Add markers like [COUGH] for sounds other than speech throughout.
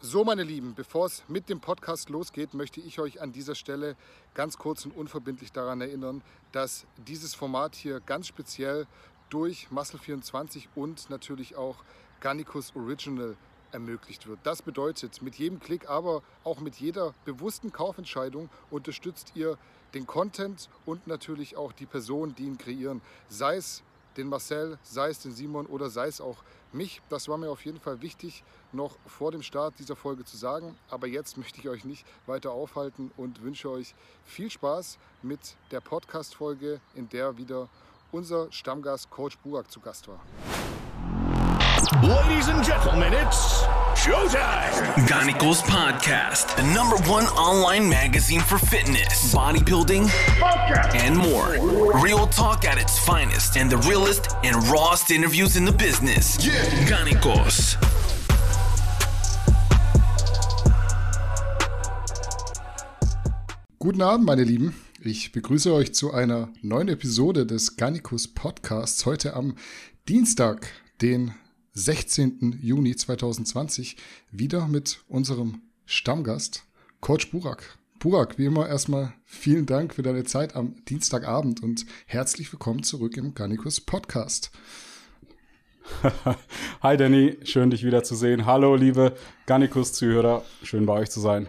So, meine Lieben, bevor es mit dem Podcast losgeht, möchte ich euch an dieser Stelle ganz kurz und unverbindlich daran erinnern, dass dieses Format hier ganz speziell durch Muscle24 und natürlich auch Garnicus Original ermöglicht wird. Das bedeutet, mit jedem Klick, aber auch mit jeder bewussten Kaufentscheidung unterstützt ihr den Content und natürlich auch die Personen, die ihn kreieren. Sei es den Marcel, sei es den Simon oder sei es auch mich. Das war mir auf jeden Fall wichtig, noch vor dem Start dieser Folge zu sagen. Aber jetzt möchte ich euch nicht weiter aufhalten und wünsche euch viel Spaß mit der Podcast-Folge, in der wieder unser Stammgast Coach Burak zu Gast war. Ladies and gentlemen, it's showtime! Ganicos Podcast, the number one online magazine for fitness, bodybuilding, and more. Real talk at its finest, and the realest and rawest interviews in the business. Yeah. Ganicos. Guten Abend, meine Lieben. Ich begrüße euch zu einer neuen Episode des Garnicus Podcasts. Heute am Dienstag, den 16. Juni 2020, wieder mit unserem Stammgast, Coach Burak. Burak, wie immer erstmal vielen Dank für deine Zeit am Dienstagabend und herzlich willkommen zurück im Garnicus Podcast. [LAUGHS] Hi Danny, schön dich wieder zu sehen. Hallo liebe Garnicus-Zuhörer, schön bei euch zu sein.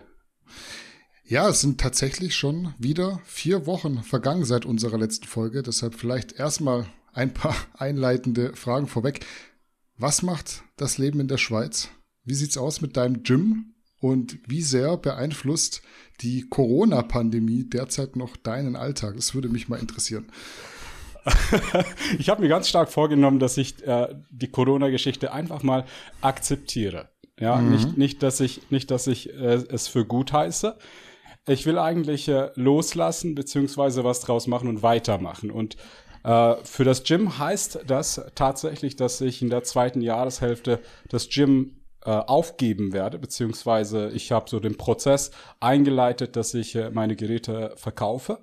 Ja, es sind tatsächlich schon wieder vier Wochen vergangen seit unserer letzten Folge. Deshalb vielleicht erstmal ein paar [LAUGHS] einleitende Fragen vorweg. Was macht das Leben in der Schweiz? Wie sieht's aus mit deinem Gym? Und wie sehr beeinflusst die Corona-Pandemie derzeit noch deinen Alltag? Das würde mich mal interessieren. [LAUGHS] ich habe mir ganz stark vorgenommen, dass ich äh, die Corona-Geschichte einfach mal akzeptiere. Ja, mhm. nicht, nicht, dass ich, nicht, dass ich äh, es für gut heiße, ich will eigentlich äh, loslassen beziehungsweise was draus machen und weitermachen. Und äh, für das Gym heißt das tatsächlich, dass ich in der zweiten Jahreshälfte das Gym äh, aufgeben werde, beziehungsweise ich habe so den Prozess eingeleitet, dass ich äh, meine Geräte verkaufe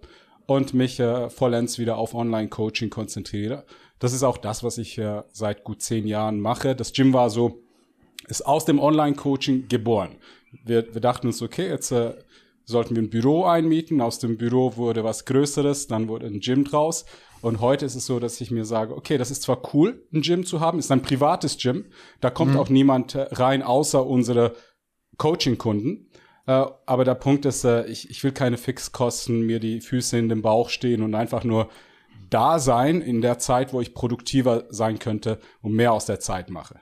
und mich äh, vollends wieder auf Online-Coaching konzentriere. Das ist auch das, was ich äh, seit gut zehn Jahren mache. Das Gym war so, ist aus dem Online-Coaching geboren. Wir, wir dachten uns, okay, jetzt sollten wir ein Büro einmieten. Aus dem Büro wurde was Größeres, dann wurde ein Gym draus. Und heute ist es so, dass ich mir sage, okay, das ist zwar cool, ein Gym zu haben, ist ein privates Gym. Da kommt mhm. auch niemand äh, rein, außer unsere Coaching-Kunden. Äh, aber der Punkt ist, äh, ich, ich will keine Fixkosten, mir die Füße in den Bauch stehen und einfach nur da sein in der Zeit, wo ich produktiver sein könnte und mehr aus der Zeit mache.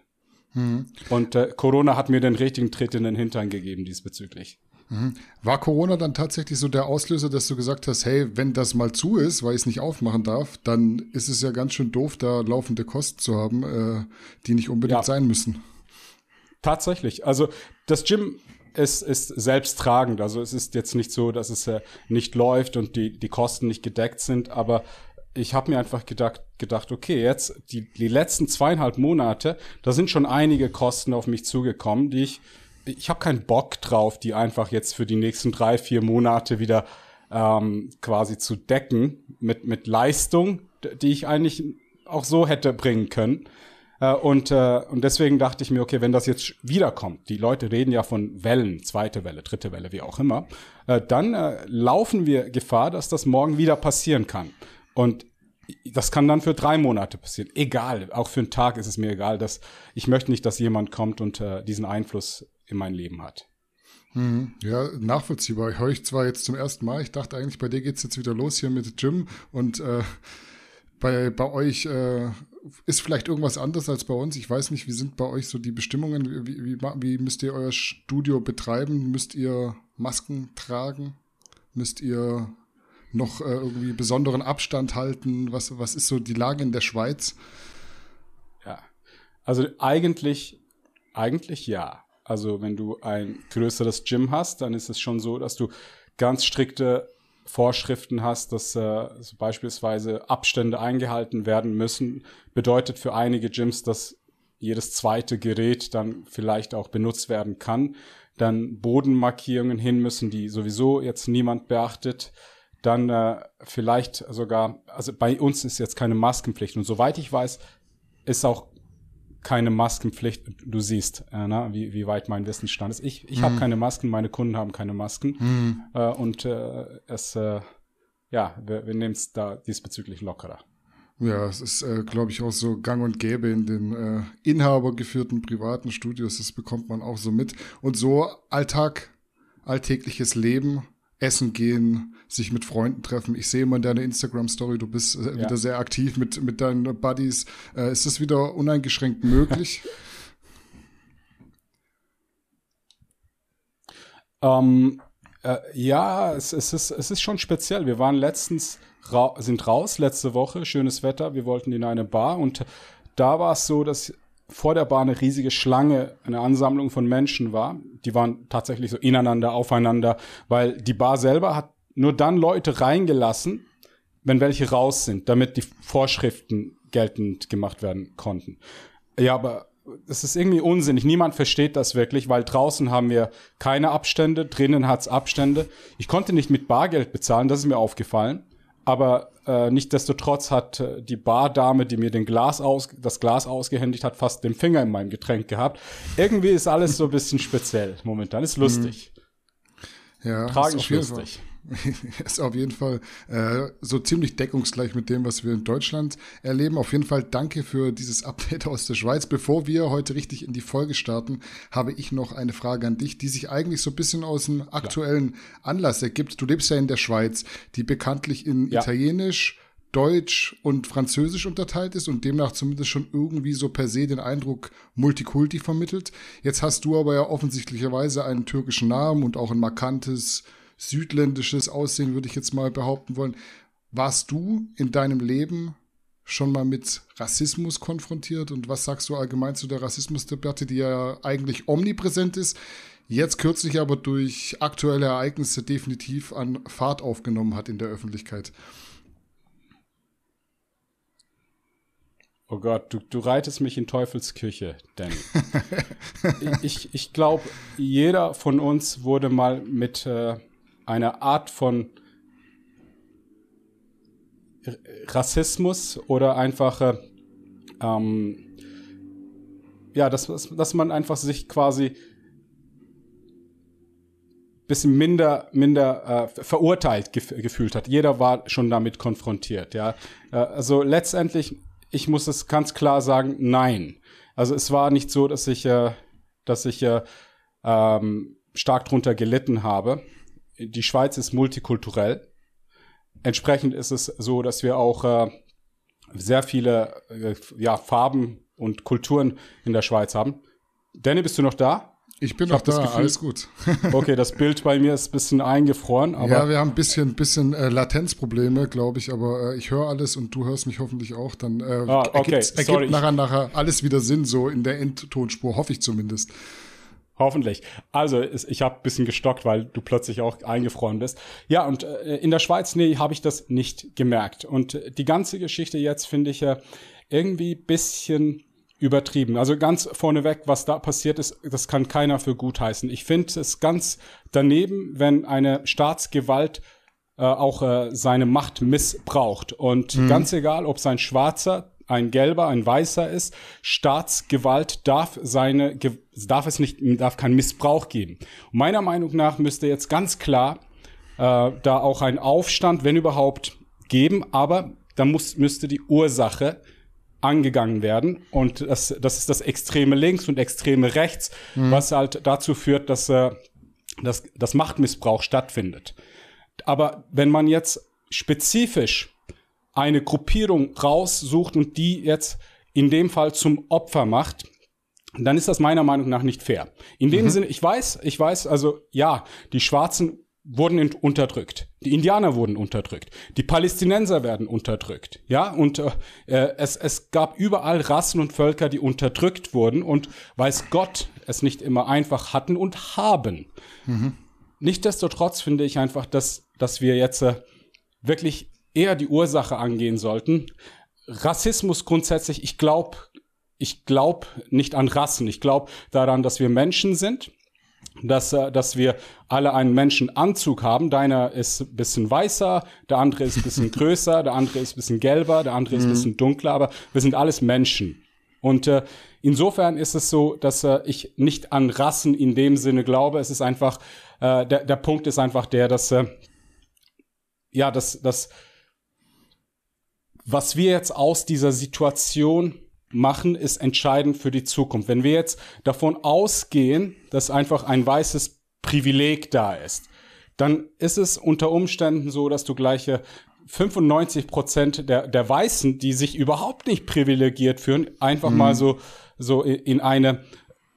Mhm. Und äh, Corona hat mir den richtigen Tritt in den Hintern gegeben diesbezüglich. Mhm. War Corona dann tatsächlich so der Auslöser, dass du gesagt hast, hey, wenn das mal zu ist, weil ich es nicht aufmachen darf, dann ist es ja ganz schön doof, da laufende Kosten zu haben, äh, die nicht unbedingt ja. sein müssen. Tatsächlich. Also das Gym ist, ist selbsttragend. Also es ist jetzt nicht so, dass es äh, nicht läuft und die, die Kosten nicht gedeckt sind, aber ich habe mir einfach gedacht, gedacht, okay, jetzt die, die letzten zweieinhalb Monate, da sind schon einige Kosten auf mich zugekommen, die ich ich habe keinen Bock drauf, die einfach jetzt für die nächsten drei, vier Monate wieder ähm, quasi zu decken mit, mit Leistung, die ich eigentlich auch so hätte bringen können. Äh, und, äh, und deswegen dachte ich mir, okay, wenn das jetzt wiederkommt, die Leute reden ja von Wellen, zweite Welle, dritte Welle, wie auch immer, äh, dann äh, laufen wir Gefahr, dass das morgen wieder passieren kann. Und das kann dann für drei Monate passieren. Egal, auch für einen Tag ist es mir egal, dass ich möchte nicht, dass jemand kommt und äh, diesen Einfluss in mein Leben hat. Hm, ja, nachvollziehbar. Ich höre ich zwar jetzt zum ersten Mal, ich dachte eigentlich, bei dir geht's jetzt wieder los hier mit Gym und äh, bei, bei euch äh, ist vielleicht irgendwas anders als bei uns. Ich weiß nicht, wie sind bei euch so die Bestimmungen? Wie, wie, wie müsst ihr euer Studio betreiben? Müsst ihr Masken tragen? Müsst ihr noch äh, irgendwie besonderen Abstand halten? Was, was ist so die Lage in der Schweiz? Ja, also eigentlich, eigentlich ja. Also wenn du ein größeres Gym hast, dann ist es schon so, dass du ganz strikte Vorschriften hast, dass äh, so beispielsweise Abstände eingehalten werden müssen. Bedeutet für einige Gyms, dass jedes zweite Gerät dann vielleicht auch benutzt werden kann. Dann Bodenmarkierungen hin müssen, die sowieso jetzt niemand beachtet. Dann äh, vielleicht sogar, also bei uns ist jetzt keine Maskenpflicht. Und soweit ich weiß, ist auch keine Maskenpflicht. Du siehst, äh, na, wie, wie weit mein Wissensstand ist. Ich, ich mhm. habe keine Masken, meine Kunden haben keine Masken. Mhm. Äh, und äh, es, äh, ja, wir, wir nehmen es da diesbezüglich lockerer. Ja, es ist, äh, glaube ich, auch so gang und gäbe in den äh, inhabergeführten privaten Studios. Das bekommt man auch so mit. Und so Alltag, alltägliches Leben, essen gehen, sich mit Freunden treffen. Ich sehe immer in deiner Instagram-Story, du bist äh, ja. wieder sehr aktiv mit, mit deinen Buddies. Äh, ist das wieder uneingeschränkt möglich? [LAUGHS] ähm, äh, ja, es, es, ist, es ist schon speziell. Wir waren letztens ra sind raus letzte Woche, schönes Wetter, wir wollten in eine Bar und da war es so, dass vor der Bar eine riesige Schlange, eine Ansammlung von Menschen war. Die waren tatsächlich so ineinander, aufeinander, weil die Bar selber hat nur dann Leute reingelassen, wenn welche raus sind, damit die Vorschriften geltend gemacht werden konnten. Ja, aber es ist irgendwie unsinnig. Niemand versteht das wirklich, weil draußen haben wir keine Abstände, drinnen hat's Abstände. Ich konnte nicht mit Bargeld bezahlen, das ist mir aufgefallen. Aber äh, nichtdestotrotz hat äh, die Bardame, die mir den Glas aus, das Glas ausgehändigt hat, fast den Finger in meinem Getränk gehabt. Irgendwie ist alles so ein bisschen speziell momentan. Ist lustig. Ja, tragisch lustig. [LAUGHS] ist auf jeden Fall äh, so ziemlich deckungsgleich mit dem, was wir in Deutschland erleben. Auf jeden Fall danke für dieses Update aus der Schweiz. Bevor wir heute richtig in die Folge starten, habe ich noch eine Frage an dich, die sich eigentlich so ein bisschen aus dem aktuellen Anlass ergibt. Du lebst ja in der Schweiz, die bekanntlich in ja. Italienisch, Deutsch und Französisch unterteilt ist und demnach zumindest schon irgendwie so per se den Eindruck Multikulti vermittelt. Jetzt hast du aber ja offensichtlicherweise einen türkischen Namen und auch ein markantes südländisches Aussehen, würde ich jetzt mal behaupten wollen. Warst du in deinem Leben schon mal mit Rassismus konfrontiert? Und was sagst du allgemein zu der Rassismusdebatte, die ja eigentlich omnipräsent ist, jetzt kürzlich aber durch aktuelle Ereignisse definitiv an Fahrt aufgenommen hat in der Öffentlichkeit? Oh Gott, du, du reitest mich in Teufelsküche, Danny. [LAUGHS] ich ich glaube, jeder von uns wurde mal mit äh, eine Art von Rassismus oder einfach, äh, ähm, ja, dass, dass man einfach sich quasi bisschen minder minder äh, verurteilt gef gefühlt hat. Jeder war schon damit konfrontiert, ja. Äh, also letztendlich, ich muss es ganz klar sagen, nein. Also es war nicht so, dass ich äh, dass ich äh, ähm, stark drunter gelitten habe die Schweiz ist multikulturell. Entsprechend ist es so, dass wir auch äh, sehr viele äh, ja, Farben und Kulturen in der Schweiz haben. Danny, bist du noch da? Ich bin ich noch da, Gefühl, alles gut. [LAUGHS] okay, das Bild bei mir ist ein bisschen eingefroren. Aber ja, wir haben ein bisschen, bisschen äh, Latenzprobleme, glaube ich, aber äh, ich höre alles und du hörst mich hoffentlich auch. Dann äh, ah, okay. ergibt, ergibt nachher, nachher alles wieder Sinn, so in der Endtonspur, hoffe ich zumindest. Hoffentlich. Also ich habe bisschen gestockt, weil du plötzlich auch eingefroren bist. Ja, und äh, in der Schweiz, nee, habe ich das nicht gemerkt. Und die ganze Geschichte jetzt finde ich ja irgendwie bisschen übertrieben. Also ganz vorneweg, was da passiert ist, das kann keiner für gut heißen. Ich finde es ganz daneben, wenn eine Staatsgewalt äh, auch äh, seine Macht missbraucht. Und mhm. ganz egal, ob sein Schwarzer ein Gelber, ein Weißer ist, Staatsgewalt darf seine, darf es nicht, darf keinen Missbrauch geben. Und meiner Meinung nach müsste jetzt ganz klar äh, da auch ein Aufstand, wenn überhaupt, geben, aber da muss, müsste die Ursache angegangen werden. Und das, das ist das extreme Links und extreme Rechts, mhm. was halt dazu führt, dass, äh, dass, dass Machtmissbrauch stattfindet. Aber wenn man jetzt spezifisch eine Gruppierung raussucht und die jetzt in dem Fall zum Opfer macht, dann ist das meiner Meinung nach nicht fair. In dem mhm. Sinne, ich weiß, ich weiß, also ja, die Schwarzen wurden unterdrückt. Die Indianer wurden unterdrückt. Die Palästinenser werden unterdrückt. Ja, und äh, äh, es, es gab überall Rassen und Völker, die unterdrückt wurden und weiß Gott es nicht immer einfach hatten und haben. Mhm. Nichtsdestotrotz finde ich einfach, dass, dass wir jetzt äh, wirklich eher die Ursache angehen sollten. Rassismus grundsätzlich, ich glaube, ich glaube nicht an Rassen. Ich glaube daran, dass wir Menschen sind, dass, äh, dass wir alle einen Menschenanzug haben. Deiner ist ein bisschen weißer, der andere ist ein bisschen [LAUGHS] größer, der andere ist ein bisschen gelber, der andere ist ein mhm. bisschen dunkler, aber wir sind alles Menschen. Und äh, insofern ist es so, dass äh, ich nicht an Rassen in dem Sinne glaube. Es ist einfach, äh, der, der Punkt ist einfach der, dass, äh, ja, dass, dass, was wir jetzt aus dieser Situation machen, ist entscheidend für die Zukunft. Wenn wir jetzt davon ausgehen, dass einfach ein weißes Privileg da ist, dann ist es unter Umständen so, dass du gleiche 95 Prozent der, der Weißen, die sich überhaupt nicht privilegiert fühlen, einfach mhm. mal so, so in eine,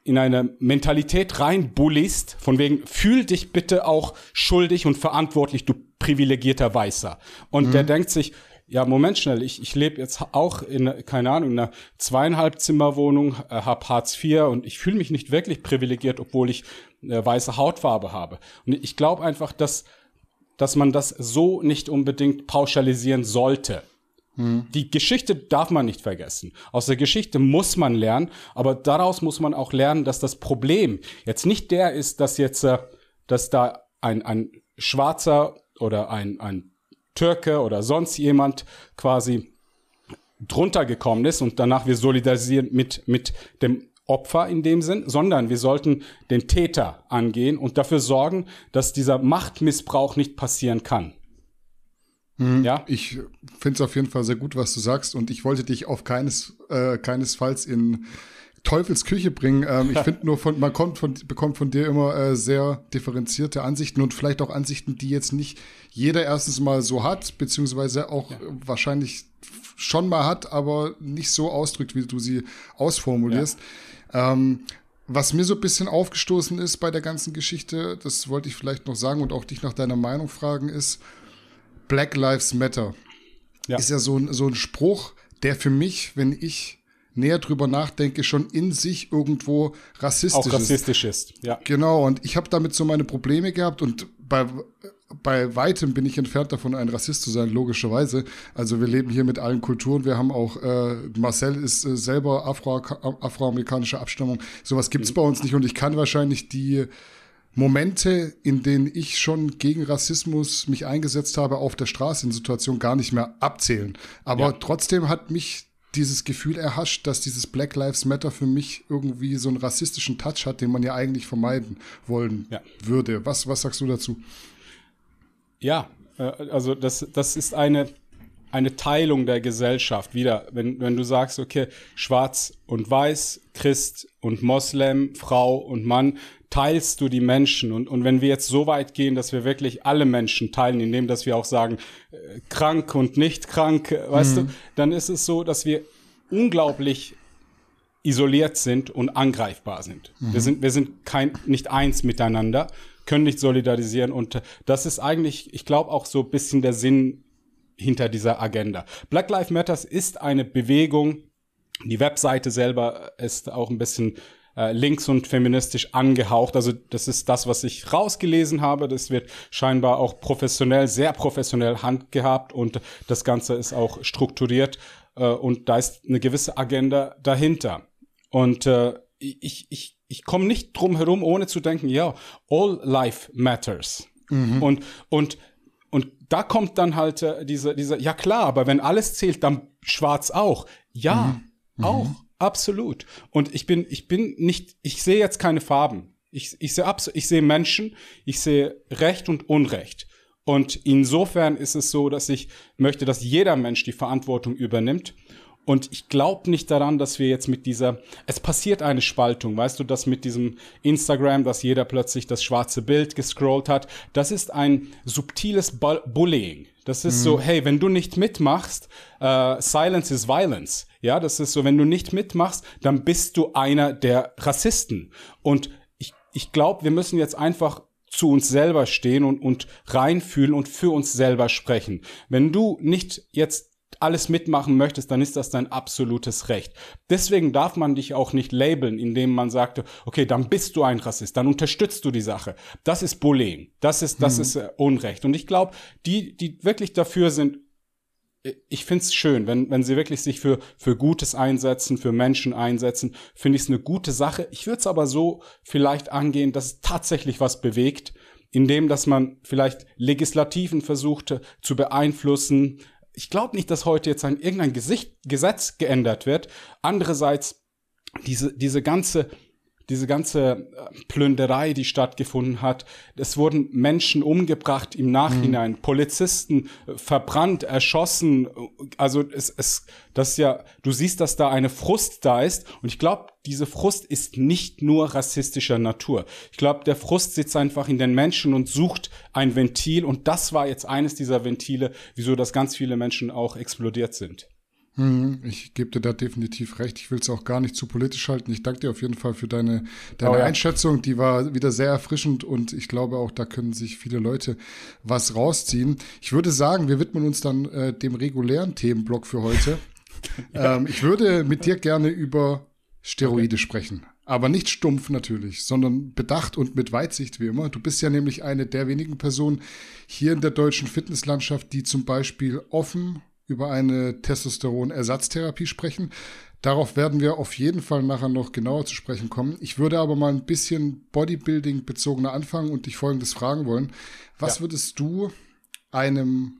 in eine Mentalität reinbullist, von wegen, fühl dich bitte auch schuldig und verantwortlich, du privilegierter Weißer. Und mhm. der denkt sich, ja, Moment schnell, ich, ich lebe jetzt auch in, keine Ahnung, in einer zweieinhalb Zimmerwohnung, äh, habe Hartz IV und ich fühle mich nicht wirklich privilegiert, obwohl ich äh, weiße Hautfarbe habe. Und ich glaube einfach, dass dass man das so nicht unbedingt pauschalisieren sollte. Hm. Die Geschichte darf man nicht vergessen. Aus der Geschichte muss man lernen, aber daraus muss man auch lernen, dass das Problem jetzt nicht der ist, dass jetzt, äh, dass da ein, ein Schwarzer oder ein, ein Türke oder sonst jemand quasi drunter gekommen ist und danach wir solidarisieren mit, mit dem Opfer in dem Sinn, sondern wir sollten den Täter angehen und dafür sorgen, dass dieser Machtmissbrauch nicht passieren kann. Mhm. Ja? Ich finde es auf jeden Fall sehr gut, was du sagst und ich wollte dich auf keines, äh, keinesfalls in Teufels Küche bringen. Ähm, ich finde nur, von, man kommt von, bekommt von dir immer äh, sehr differenzierte Ansichten und vielleicht auch Ansichten, die jetzt nicht jeder erstens mal so hat, beziehungsweise auch ja. wahrscheinlich schon mal hat, aber nicht so ausdrückt, wie du sie ausformulierst. Ja. Ähm, was mir so ein bisschen aufgestoßen ist bei der ganzen Geschichte, das wollte ich vielleicht noch sagen und auch dich nach deiner Meinung fragen, ist Black Lives Matter. Ja. Ist ja so ein, so ein Spruch, der für mich, wenn ich näher drüber nachdenke, schon in sich irgendwo rassistisch, Auch rassistisch ist. ist. Ja. Genau, und ich habe damit so meine Probleme gehabt und bei bei weitem bin ich entfernt davon, ein Rassist zu sein, logischerweise. Also wir leben hier mit allen Kulturen. Wir haben auch, äh, Marcel ist äh, selber Afro, afroamerikanischer Abstammung. Sowas gibt's mhm. bei uns nicht und ich kann wahrscheinlich die Momente, in denen ich schon gegen Rassismus mich eingesetzt habe auf der Straße in Situationen gar nicht mehr abzählen. Aber ja. trotzdem hat mich dieses Gefühl erhascht, dass dieses Black Lives Matter für mich irgendwie so einen rassistischen Touch hat, den man ja eigentlich vermeiden wollen ja. würde. Was, was sagst du dazu? Ja, äh, also das, das ist eine, eine Teilung der Gesellschaft. Wieder, wenn, wenn du sagst, okay, schwarz und weiß, Christ und Moslem, Frau und Mann, teilst du die Menschen. Und, und wenn wir jetzt so weit gehen, dass wir wirklich alle Menschen teilen, indem dass wir auch sagen, äh, krank und nicht krank, äh, weißt mhm. du, dann ist es so, dass wir unglaublich isoliert sind und angreifbar sind. Mhm. Wir sind, wir sind kein, nicht eins miteinander können nicht solidarisieren. Und das ist eigentlich, ich glaube, auch so ein bisschen der Sinn hinter dieser Agenda. Black Lives Matters ist eine Bewegung. Die Webseite selber ist auch ein bisschen äh, links und feministisch angehaucht. Also das ist das, was ich rausgelesen habe. Das wird scheinbar auch professionell, sehr professionell handgehabt und das Ganze ist auch strukturiert äh, und da ist eine gewisse Agenda dahinter. Und äh, ich, ich ich komme nicht drum herum, ohne zu denken, ja, all life matters. Mhm. Und, und, und da kommt dann halt äh, diese, diese, ja klar, aber wenn alles zählt, dann schwarz auch. Ja, mhm. auch, mhm. Absolut. Und ich bin, ich bin nicht, ich sehe jetzt keine Farben. Ich, ich sehe ich sehe Menschen, ich sehe Recht und Unrecht. Und insofern ist es so, dass ich möchte, dass jeder Mensch die Verantwortung übernimmt und ich glaube nicht daran, dass wir jetzt mit dieser, es passiert eine Spaltung, weißt du, dass mit diesem Instagram, dass jeder plötzlich das schwarze Bild gescrollt hat, das ist ein subtiles Bu Bullying. Das ist mhm. so, hey, wenn du nicht mitmachst, uh, silence is violence. Ja, das ist so, wenn du nicht mitmachst, dann bist du einer der Rassisten. Und ich, ich glaube, wir müssen jetzt einfach zu uns selber stehen und, und reinfühlen und für uns selber sprechen. Wenn du nicht jetzt alles mitmachen möchtest, dann ist das dein absolutes Recht. Deswegen darf man dich auch nicht labeln, indem man sagt, okay, dann bist du ein Rassist, dann unterstützt du die Sache. Das ist Bullying. Das ist, das hm. ist äh, Unrecht. Und ich glaube, die, die wirklich dafür sind, äh, ich find's schön, wenn, wenn sie wirklich sich für, für Gutes einsetzen, für Menschen einsetzen, finde ich es eine gute Sache. Ich würde es aber so vielleicht angehen, dass es tatsächlich was bewegt, indem dass man vielleicht Legislativen versucht zu beeinflussen, ich glaube nicht, dass heute jetzt ein irgendein Gesicht, Gesetz geändert wird. Andererseits diese diese ganze diese ganze äh, Plünderei, die stattgefunden hat. Es wurden Menschen umgebracht im Nachhinein, mhm. Polizisten äh, verbrannt, erschossen. Also es, es, das ist ja, du siehst, dass da eine Frust da ist. Und ich glaube, diese Frust ist nicht nur rassistischer Natur. Ich glaube, der Frust sitzt einfach in den Menschen und sucht ein Ventil. Und das war jetzt eines dieser Ventile, wieso das ganz viele Menschen auch explodiert sind. Mhm, ich gebe dir da definitiv recht. Ich will es auch gar nicht zu politisch halten. Ich danke dir auf jeden Fall für deine, deine oh ja. Einschätzung. Die war wieder sehr erfrischend und ich glaube auch, da können sich viele Leute was rausziehen. Ich würde sagen, wir widmen uns dann äh, dem regulären Themenblock für heute. [LAUGHS] ja. ähm, ich würde mit dir gerne über Steroide okay. sprechen. Aber nicht stumpf natürlich, sondern bedacht und mit Weitsicht wie immer. Du bist ja nämlich eine der wenigen Personen hier in der deutschen Fitnesslandschaft, die zum Beispiel offen über eine Testosteron-Ersatztherapie sprechen. Darauf werden wir auf jeden Fall nachher noch genauer zu sprechen kommen. Ich würde aber mal ein bisschen Bodybuilding bezogener anfangen und dich folgendes fragen wollen. Was ja. würdest du einem,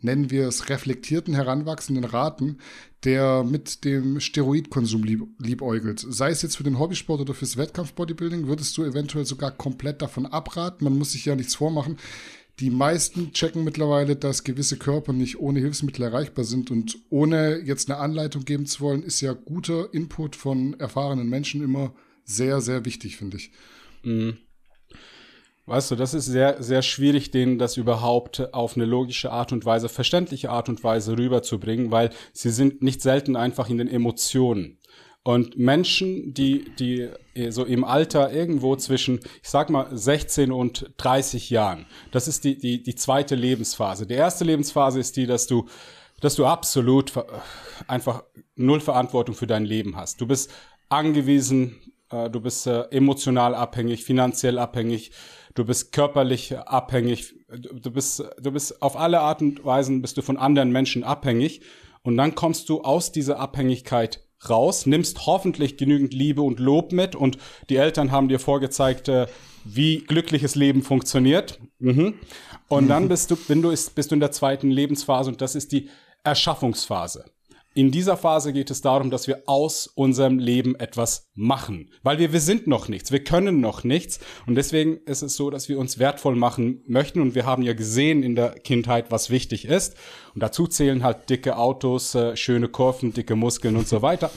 nennen wir es, reflektierten Heranwachsenden raten, der mit dem Steroidkonsum lieb liebäugelt? Sei es jetzt für den Hobbysport oder fürs Wettkampf-Bodybuilding, würdest du eventuell sogar komplett davon abraten? Man muss sich ja nichts vormachen die meisten checken mittlerweile, dass gewisse Körper nicht ohne Hilfsmittel erreichbar sind. Und ohne jetzt eine Anleitung geben zu wollen, ist ja guter Input von erfahrenen Menschen immer sehr, sehr wichtig, finde ich. Mhm. Weißt du, das ist sehr, sehr schwierig, denen das überhaupt auf eine logische Art und Weise, verständliche Art und Weise rüberzubringen, weil sie sind nicht selten einfach in den Emotionen. Und Menschen, die, die so im Alter irgendwo zwischen, ich sag mal, 16 und 30 Jahren, das ist die, die, die zweite Lebensphase. Die erste Lebensphase ist die, dass du, dass du absolut einfach null Verantwortung für dein Leben hast. Du bist angewiesen, äh, du bist äh, emotional abhängig, finanziell abhängig, du bist körperlich abhängig, du bist, du bist auf alle Art und Weisen bist du von anderen Menschen abhängig. Und dann kommst du aus dieser Abhängigkeit raus, nimmst hoffentlich genügend Liebe und Lob mit und die Eltern haben dir vorgezeigt, äh, wie glückliches Leben funktioniert. Mhm. Und dann bist du, wenn du ist, bist du in der zweiten Lebensphase und das ist die Erschaffungsphase. In dieser Phase geht es darum, dass wir aus unserem Leben etwas machen, weil wir, wir sind noch nichts, wir können noch nichts. Und deswegen ist es so, dass wir uns wertvoll machen möchten. Und wir haben ja gesehen in der Kindheit, was wichtig ist. Und dazu zählen halt dicke Autos, äh, schöne Kurven, dicke Muskeln und so weiter.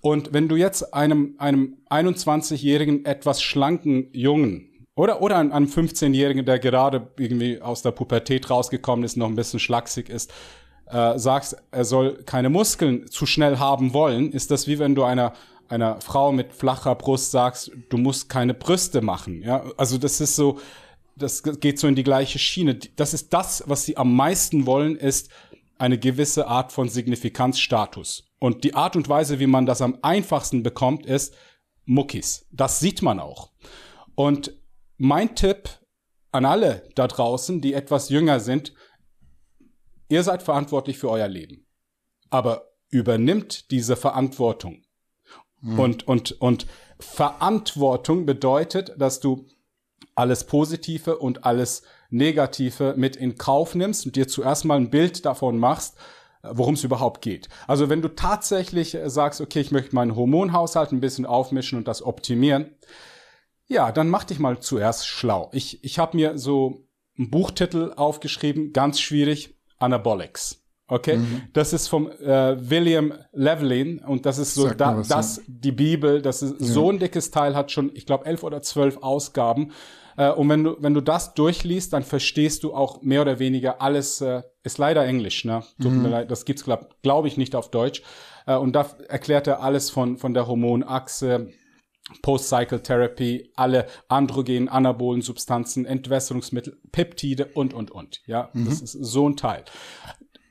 Und wenn du jetzt einem, einem 21-jährigen, etwas schlanken Jungen oder, oder einem 15-Jährigen, der gerade irgendwie aus der Pubertät rausgekommen ist, noch ein bisschen schlaksig ist, äh, sagst, er soll keine Muskeln zu schnell haben wollen, ist das wie wenn du einer einer Frau mit flacher Brust sagst, du musst keine Brüste machen. Ja, also das ist so, das geht so in die gleiche Schiene. Das ist das, was sie am meisten wollen, ist eine gewisse Art von Signifikanzstatus. Und die Art und Weise, wie man das am einfachsten bekommt, ist Muckis. Das sieht man auch. Und mein Tipp an alle da draußen, die etwas jünger sind, Ihr seid verantwortlich für euer Leben. Aber übernimmt diese Verantwortung. Mhm. Und, und, und Verantwortung bedeutet, dass du alles Positive und alles Negative mit in Kauf nimmst und dir zuerst mal ein Bild davon machst, worum es überhaupt geht. Also wenn du tatsächlich sagst, okay, ich möchte meinen Hormonhaushalt ein bisschen aufmischen und das optimieren, ja, dann mach dich mal zuerst schlau. Ich, ich habe mir so einen Buchtitel aufgeschrieben, ganz schwierig, Anabolics. Okay, mhm. das ist vom äh, William Levelin und das ist so Sag da, was, das ja. die Bibel. Das ist ja. so ein dickes Teil hat schon, ich glaube, elf oder zwölf Ausgaben. Äh, und wenn du wenn du das durchliest, dann verstehst du auch mehr oder weniger alles. Äh, ist leider Englisch, ne? Tut mhm. mir leid, das gibt's glaube glaub ich nicht auf Deutsch. Äh, und da erklärt er alles von von der Hormonachse Post-Cycle Therapy, alle androgenen, anabolen Substanzen, Entwässerungsmittel, Peptide und, und, und. Ja, mhm. das ist so ein Teil.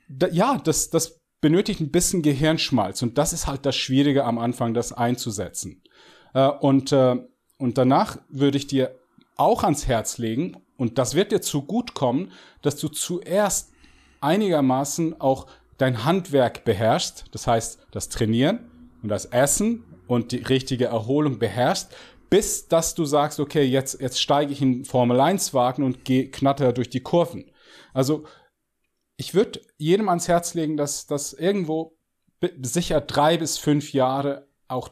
Da, ja, das, das benötigt ein bisschen Gehirnschmalz und das ist halt das Schwierige am Anfang, das einzusetzen. Äh, und, äh, und danach würde ich dir auch ans Herz legen, und das wird dir zu gut kommen, dass du zuerst einigermaßen auch dein Handwerk beherrschst, das heißt das Trainieren und das Essen und die richtige Erholung beherrschst, bis dass du sagst, okay, jetzt, jetzt steige ich in Formel 1 Wagen und gehe knatter durch die Kurven. Also ich würde jedem ans Herz legen, dass das irgendwo sicher drei bis fünf Jahre auch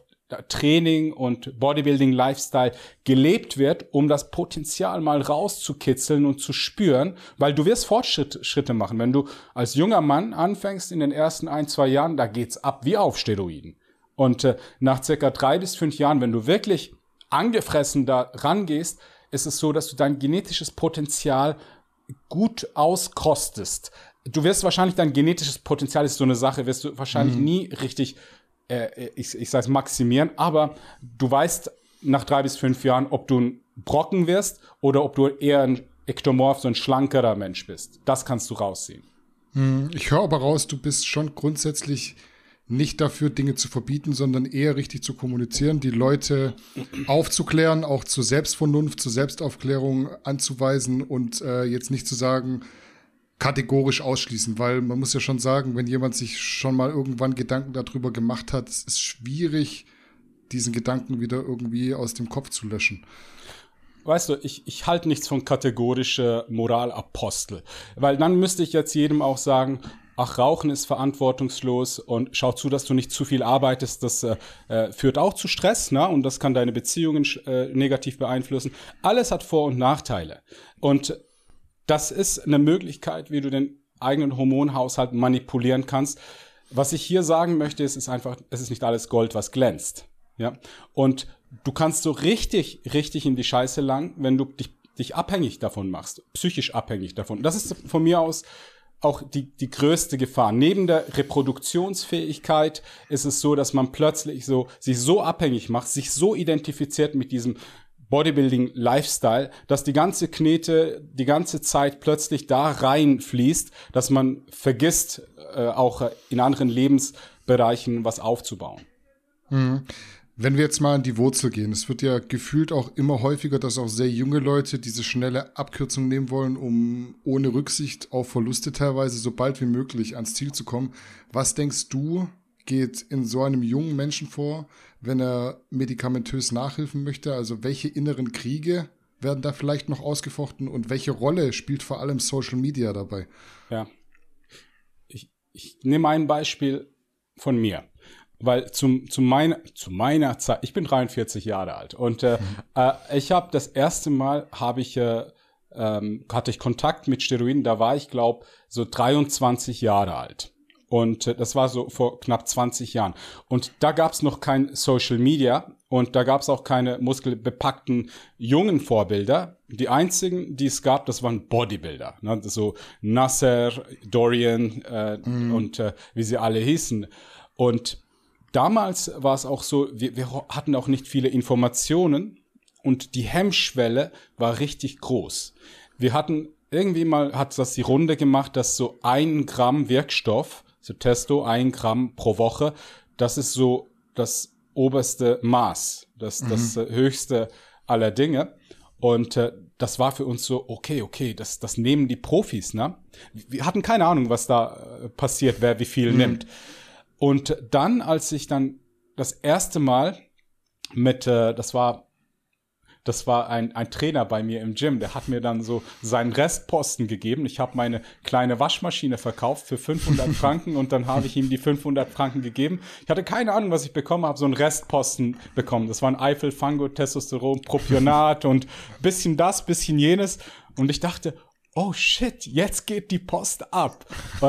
Training und Bodybuilding Lifestyle gelebt wird, um das Potenzial mal rauszukitzeln und zu spüren, weil du wirst Fortschritte machen. Wenn du als junger Mann anfängst in den ersten ein, zwei Jahren, da geht's ab wie auf Steroiden. Und äh, nach circa drei bis fünf Jahren, wenn du wirklich angefressen da rangehst, ist es so, dass du dein genetisches Potenzial gut auskostest. Du wirst wahrscheinlich dein genetisches Potenzial ist so eine Sache, wirst du wahrscheinlich mhm. nie richtig äh, ich, ich sage maximieren, aber du weißt nach drei bis fünf Jahren, ob du ein Brocken wirst oder ob du eher ein ektomorph, so ein schlankerer Mensch bist. Das kannst du rausziehen. Hm, ich höre aber raus, du bist schon grundsätzlich nicht dafür, Dinge zu verbieten, sondern eher richtig zu kommunizieren, die Leute aufzuklären, auch zur Selbstvernunft, zur Selbstaufklärung anzuweisen und äh, jetzt nicht zu sagen, kategorisch ausschließen, weil man muss ja schon sagen, wenn jemand sich schon mal irgendwann Gedanken darüber gemacht hat, es ist schwierig, diesen Gedanken wieder irgendwie aus dem Kopf zu löschen. Weißt du, ich, ich halte nichts von kategorischer Moralapostel, weil dann müsste ich jetzt jedem auch sagen, ach, Rauchen ist verantwortungslos und schau zu, dass du nicht zu viel arbeitest. Das äh, äh führt auch zu Stress, ne? Und das kann deine Beziehungen äh, negativ beeinflussen. Alles hat Vor- und Nachteile. Und das ist eine Möglichkeit, wie du den eigenen Hormonhaushalt manipulieren kannst. Was ich hier sagen möchte, ist, ist einfach, es ist nicht alles Gold, was glänzt. Ja. Und du kannst so richtig, richtig in die Scheiße lang, wenn du dich, dich abhängig davon machst, psychisch abhängig davon. Das ist von mir aus auch die, die größte Gefahr. Neben der Reproduktionsfähigkeit ist es so, dass man plötzlich so, sich so abhängig macht, sich so identifiziert mit diesem Bodybuilding-Lifestyle, dass die ganze Knete die ganze Zeit plötzlich da reinfließt, dass man vergisst, äh, auch in anderen Lebensbereichen was aufzubauen. Mhm. Wenn wir jetzt mal an die Wurzel gehen, es wird ja gefühlt auch immer häufiger, dass auch sehr junge Leute diese schnelle Abkürzung nehmen wollen, um ohne Rücksicht auf Verluste teilweise so bald wie möglich ans Ziel zu kommen. Was denkst du, geht in so einem jungen Menschen vor, wenn er medikamentös nachhelfen möchte? Also welche inneren Kriege werden da vielleicht noch ausgefochten und welche Rolle spielt vor allem Social Media dabei? Ja. Ich, ich nehme ein Beispiel von mir. Weil zum, zu, meiner, zu meiner Zeit, ich bin 43 Jahre alt und äh, mhm. äh, ich habe das erste Mal, habe ich, äh, ähm, hatte ich Kontakt mit Steroiden, da war ich glaube so 23 Jahre alt. Und äh, das war so vor knapp 20 Jahren. Und da gab es noch kein Social Media und da gab es auch keine muskelbepackten jungen Vorbilder. Die einzigen, die es gab, das waren Bodybuilder. Ne? So Nasser, Dorian äh, mm. und äh, wie sie alle hießen. Und damals war es auch so, wir, wir hatten auch nicht viele Informationen und die Hemmschwelle war richtig groß. Wir hatten irgendwie mal hat das die Runde gemacht, dass so ein Gramm Wirkstoff so Testo, ein Gramm pro Woche, das ist so das oberste Maß, das, mhm. das äh, höchste aller Dinge. Und äh, das war für uns so, okay, okay, das, das nehmen die Profis, ne? Wir hatten keine Ahnung, was da äh, passiert, wer wie viel mhm. nimmt. Und dann, als ich dann das erste Mal mit, äh, das war das war ein, ein Trainer bei mir im Gym, der hat mir dann so seinen Restposten gegeben. Ich habe meine kleine Waschmaschine verkauft für 500 [LAUGHS] Franken und dann habe ich ihm die 500 Franken gegeben. Ich hatte keine Ahnung, was ich bekommen habe, so einen Restposten bekommen. Das waren Eifel, Fango, Testosteron, Propionat und bisschen das, bisschen jenes. Und ich dachte, oh shit, jetzt geht die Post ab. [LAUGHS]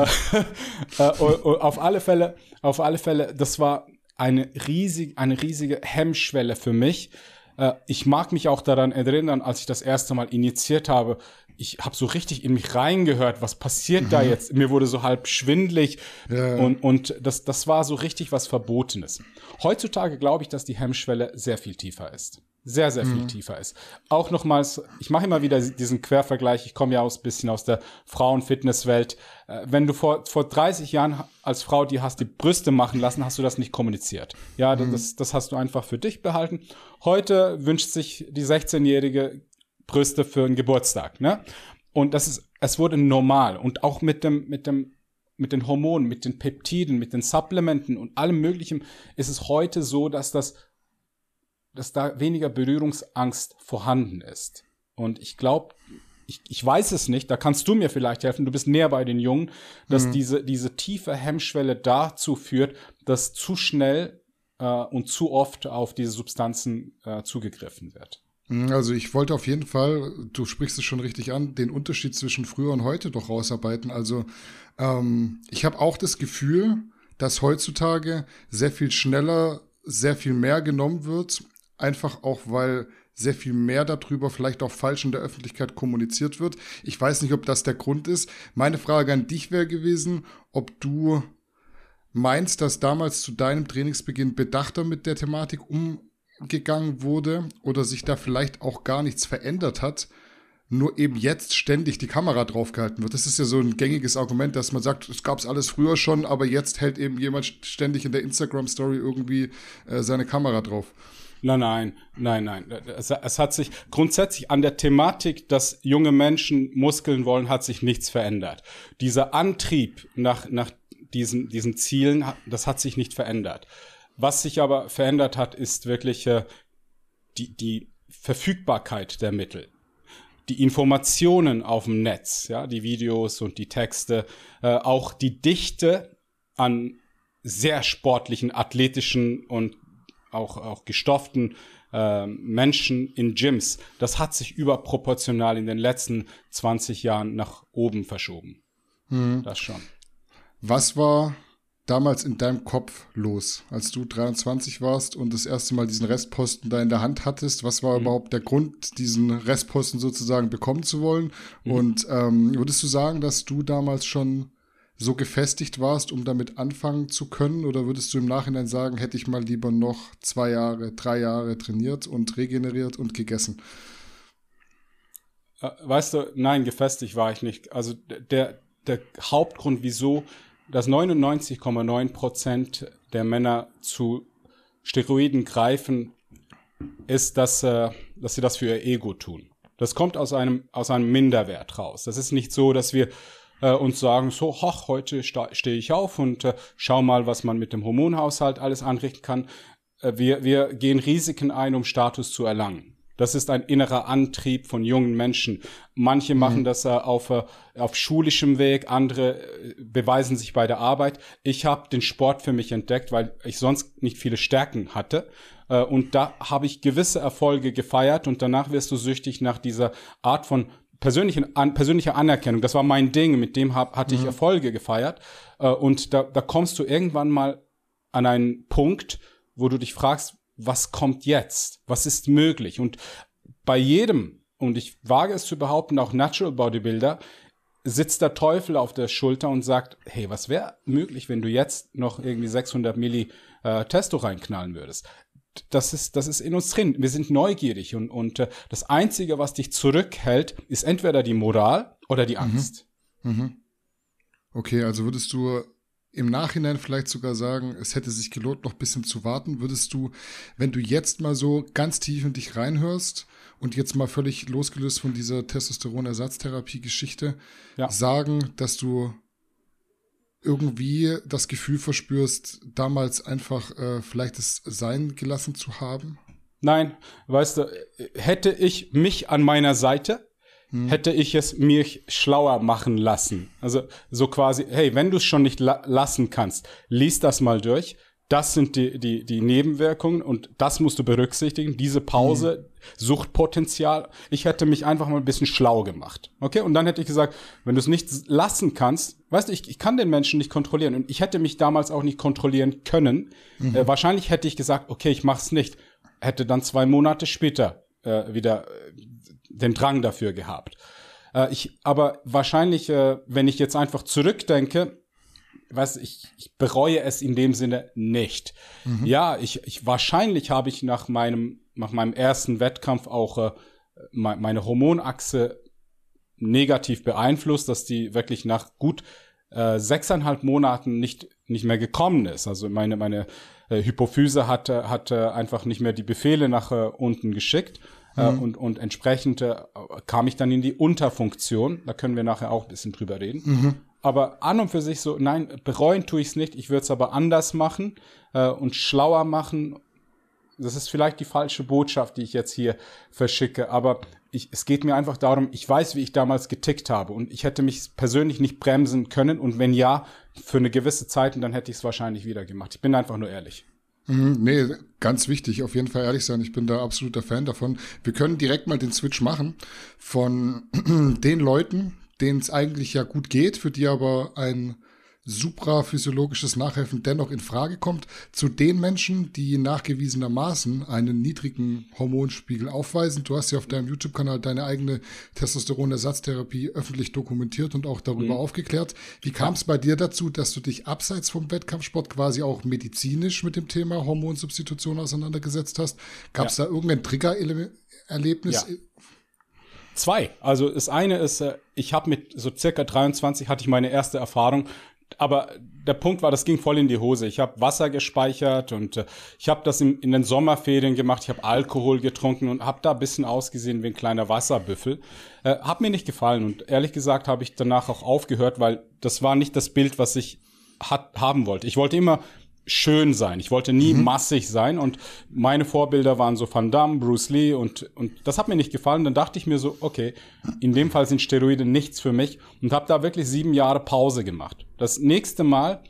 Äh, äh, auf alle Fälle, auf alle Fälle, das war eine riesig, eine riesige Hemmschwelle für mich, äh, ich mag mich auch daran erinnern, als ich das erste Mal initiiert habe, ich habe so richtig in mich reingehört, was passiert mhm. da jetzt? Mir wurde so halb schwindlig ja. und, und das, das war so richtig was Verbotenes. Heutzutage glaube ich, dass die Hemmschwelle sehr viel tiefer ist sehr, sehr viel mhm. tiefer ist. Auch nochmals, ich mache immer wieder diesen Quervergleich, ich komme ja aus bisschen aus der Frauenfitnesswelt. Äh, wenn du vor, vor 30 Jahren als Frau die hast die Brüste machen lassen, hast du das nicht kommuniziert. Ja, mhm. das, das hast du einfach für dich behalten. Heute wünscht sich die 16-jährige Brüste für einen Geburtstag, ne? Und das ist, es wurde normal. Und auch mit dem, mit dem mit den Hormonen, mit den Peptiden, mit den Supplementen und allem Möglichen ist es heute so, dass das dass da weniger Berührungsangst vorhanden ist. Und ich glaube, ich, ich weiß es nicht, da kannst du mir vielleicht helfen, du bist näher bei den Jungen, dass mhm. diese, diese tiefe Hemmschwelle dazu führt, dass zu schnell äh, und zu oft auf diese Substanzen äh, zugegriffen wird. Mhm, also ich wollte auf jeden Fall, du sprichst es schon richtig an, den Unterschied zwischen früher und heute doch rausarbeiten. Also ähm, ich habe auch das Gefühl, dass heutzutage sehr viel schneller, sehr viel mehr genommen wird. Einfach auch, weil sehr viel mehr darüber vielleicht auch falsch in der Öffentlichkeit kommuniziert wird. Ich weiß nicht, ob das der Grund ist. Meine Frage an dich wäre gewesen, ob du meinst, dass damals zu deinem Trainingsbeginn bedachter mit der Thematik umgegangen wurde oder sich da vielleicht auch gar nichts verändert hat, nur eben jetzt ständig die Kamera draufgehalten wird. Das ist ja so ein gängiges Argument, dass man sagt, es gab es alles früher schon, aber jetzt hält eben jemand ständig in der Instagram-Story irgendwie äh, seine Kamera drauf. Nein, nein, nein, nein. Es, es, hat sich grundsätzlich an der Thematik, dass junge Menschen Muskeln wollen, hat sich nichts verändert. Dieser Antrieb nach, nach diesen, diesen Zielen, das hat sich nicht verändert. Was sich aber verändert hat, ist wirklich äh, die, die Verfügbarkeit der Mittel. Die Informationen auf dem Netz, ja, die Videos und die Texte, äh, auch die Dichte an sehr sportlichen, athletischen und auch, auch gestofften äh, Menschen in Gyms, das hat sich überproportional in den letzten 20 Jahren nach oben verschoben. Mhm. Das schon. Was war damals in deinem Kopf los, als du 23 warst und das erste Mal diesen Restposten da in der Hand hattest? Was war mhm. überhaupt der Grund, diesen Restposten sozusagen bekommen zu wollen? Mhm. Und ähm, würdest du sagen, dass du damals schon so gefestigt warst, um damit anfangen zu können? Oder würdest du im Nachhinein sagen, hätte ich mal lieber noch zwei Jahre, drei Jahre trainiert und regeneriert und gegessen? Äh, weißt du, nein, gefestigt war ich nicht. Also der, der Hauptgrund, wieso dass 99,9 Prozent der Männer zu Steroiden greifen, ist, dass, äh, dass sie das für ihr Ego tun. Das kommt aus einem, aus einem Minderwert raus. Das ist nicht so, dass wir äh, und sagen so, hoch, heute stehe ich auf und äh, schau mal, was man mit dem Hormonhaushalt alles anrichten kann. Äh, wir, wir gehen Risiken ein, um Status zu erlangen. Das ist ein innerer Antrieb von jungen Menschen. Manche mhm. machen das äh, auf, äh, auf schulischem Weg, andere äh, beweisen sich bei der Arbeit. Ich habe den Sport für mich entdeckt, weil ich sonst nicht viele Stärken hatte. Äh, und da habe ich gewisse Erfolge gefeiert und danach wirst du süchtig nach dieser Art von persönlichen, an, persönlicher Anerkennung. Das war mein Ding, mit dem hab, hatte mhm. ich Erfolge gefeiert. Äh, und da, da kommst du irgendwann mal an einen Punkt, wo du dich fragst, was kommt jetzt? Was ist möglich? Und bei jedem, und ich wage es zu behaupten, auch Natural Bodybuilder, sitzt der Teufel auf der Schulter und sagt, hey, was wäre möglich, wenn du jetzt noch irgendwie 600 Milli äh, Testo reinknallen würdest? Das ist, das ist in uns drin. Wir sind neugierig und, und äh, das Einzige, was dich zurückhält, ist entweder die Moral oder die mhm. Angst. Mhm. Mhm. Okay, also würdest du im Nachhinein vielleicht sogar sagen, es hätte sich gelohnt, noch ein bisschen zu warten. Würdest du, wenn du jetzt mal so ganz tief in dich reinhörst und jetzt mal völlig losgelöst von dieser Testosteronersatztherapie-Geschichte, ja. sagen, dass du irgendwie das Gefühl verspürst, damals einfach äh, vielleicht es sein gelassen zu haben? Nein, weißt du, hätte ich mich an meiner Seite, hm. hätte ich es mir schlauer machen lassen. Also so quasi, hey, wenn du es schon nicht la lassen kannst, lies das mal durch das sind die, die, die Nebenwirkungen und das musst du berücksichtigen. Diese Pause, mhm. Suchtpotenzial. Ich hätte mich einfach mal ein bisschen schlau gemacht. Okay? Und dann hätte ich gesagt, wenn du es nicht lassen kannst, weißt du, ich, ich kann den Menschen nicht kontrollieren. Und ich hätte mich damals auch nicht kontrollieren können. Mhm. Äh, wahrscheinlich hätte ich gesagt, okay, ich mach's nicht. Hätte dann zwei Monate später äh, wieder äh, den Drang dafür gehabt. Äh, ich, aber wahrscheinlich, äh, wenn ich jetzt einfach zurückdenke, was ich, ich bereue es in dem Sinne nicht. Mhm. Ja, ich, ich wahrscheinlich habe ich nach meinem nach meinem ersten Wettkampf auch äh, meine Hormonachse negativ beeinflusst, dass die wirklich nach gut äh, sechseinhalb Monaten nicht nicht mehr gekommen ist. Also meine meine äh, Hypophyse hatte hatte einfach nicht mehr die Befehle nach äh, unten geschickt. Äh, mhm. und, und entsprechend äh, kam ich dann in die Unterfunktion. Da können wir nachher auch ein bisschen drüber reden. Mhm aber an und für sich so, nein, bereuen tue ich es nicht. Ich würde es aber anders machen äh, und schlauer machen. Das ist vielleicht die falsche Botschaft, die ich jetzt hier verschicke, aber ich, es geht mir einfach darum, ich weiß, wie ich damals getickt habe und ich hätte mich persönlich nicht bremsen können und wenn ja, für eine gewisse Zeit, dann hätte ich es wahrscheinlich wieder gemacht. Ich bin einfach nur ehrlich. Mhm, nee, ganz wichtig, auf jeden Fall ehrlich sein. Ich bin da absoluter Fan davon. Wir können direkt mal den Switch machen von [CLEARS THROAT] den Leuten, denen es eigentlich ja gut geht, für die aber ein supraphysiologisches Nachhelfen dennoch in Frage kommt, zu den Menschen, die nachgewiesenermaßen einen niedrigen Hormonspiegel aufweisen. Du hast ja auf deinem YouTube-Kanal deine eigene Testosteronersatztherapie öffentlich dokumentiert und auch darüber mhm. aufgeklärt. Wie kam es bei dir dazu, dass du dich abseits vom Wettkampfsport quasi auch medizinisch mit dem Thema Hormonsubstitution auseinandergesetzt hast? Gab es ja. da irgendein Trigger-Erlebnis? Ja. Zwei. Also das eine ist, äh, ich habe mit so circa 23 hatte ich meine erste Erfahrung aber der Punkt war, das ging voll in die Hose. Ich habe Wasser gespeichert und äh, ich habe das in, in, den Sommerferien gemacht. Ich habe Alkohol getrunken und habe da ein bisschen ausgesehen wie ein kleiner Wasserbüffel. Äh, hat mir nicht gefallen und ehrlich gesagt habe ich danach auch aufgehört, weil das war nicht das Bild, was ich hat, haben wollte. Ich wollte immer schön sein. Ich wollte nie mhm. massig sein und meine Vorbilder waren so Van Damme, Bruce Lee und, und das hat mir nicht gefallen. Dann dachte ich mir so, okay, in dem Fall sind Steroide nichts für mich und habe da wirklich sieben Jahre Pause gemacht. Das nächste Mal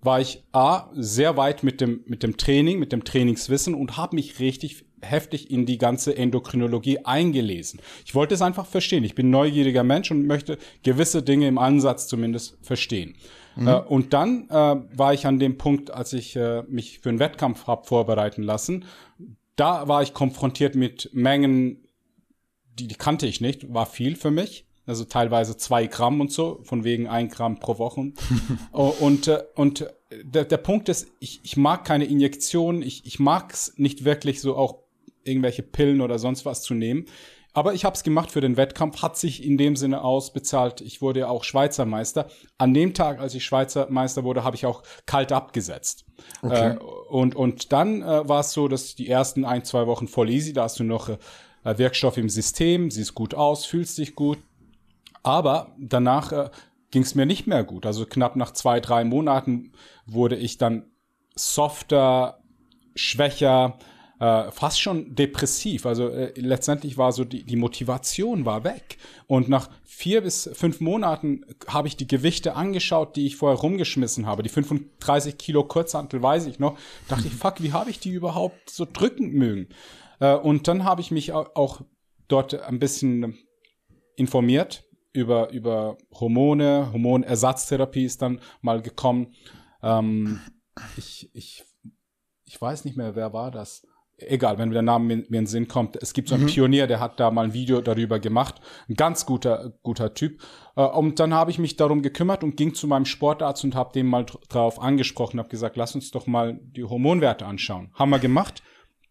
war ich A, sehr weit mit dem, mit dem Training, mit dem Trainingswissen und habe mich richtig heftig in die ganze Endokrinologie eingelesen. Ich wollte es einfach verstehen. Ich bin neugieriger Mensch und möchte gewisse Dinge im Ansatz zumindest verstehen. Mhm. Äh, und dann äh, war ich an dem Punkt, als ich äh, mich für einen Wettkampf habe vorbereiten lassen. Da war ich konfrontiert mit Mengen, die, die kannte ich nicht, war viel für mich. Also teilweise zwei Gramm und so, von wegen ein Gramm pro Woche. [LAUGHS] Oh, und äh, und der, der Punkt ist, ich, ich mag keine Injektionen, ich, ich mag es nicht wirklich so auch irgendwelche Pillen oder sonst was zu nehmen. Aber ich habe es gemacht für den Wettkampf, hat sich in dem Sinne ausbezahlt. Ich wurde auch Schweizer Meister. An dem Tag, als ich Schweizer Meister wurde, habe ich auch kalt abgesetzt. Okay. Äh, und, und dann äh, war es so, dass die ersten ein, zwei Wochen voll easy, da hast du noch äh, Wirkstoff im System, siehst gut aus, fühlst dich gut. Aber danach äh, ging es mir nicht mehr gut. Also knapp nach zwei, drei Monaten wurde ich dann softer, schwächer, äh, fast schon depressiv. Also äh, letztendlich war so die, die Motivation war weg. Und nach vier bis fünf Monaten habe ich die Gewichte angeschaut, die ich vorher rumgeschmissen habe. Die 35 Kilo Kurzhantel weiß ich noch. Dachte ich, fuck, wie habe ich die überhaupt so drücken mögen? Äh, und dann habe ich mich auch dort ein bisschen informiert über, über Hormone, Hormonersatztherapie ist dann mal gekommen. Ähm, ich, ich, ich weiß nicht mehr, wer war das egal, wenn der Name mir, mir in den Sinn kommt. Es gibt so einen mhm. Pionier, der hat da mal ein Video darüber gemacht. Ein ganz guter, guter Typ. Äh, und dann habe ich mich darum gekümmert und ging zu meinem Sportarzt und habe dem mal drauf angesprochen, habe gesagt, lass uns doch mal die Hormonwerte anschauen. Haben wir gemacht.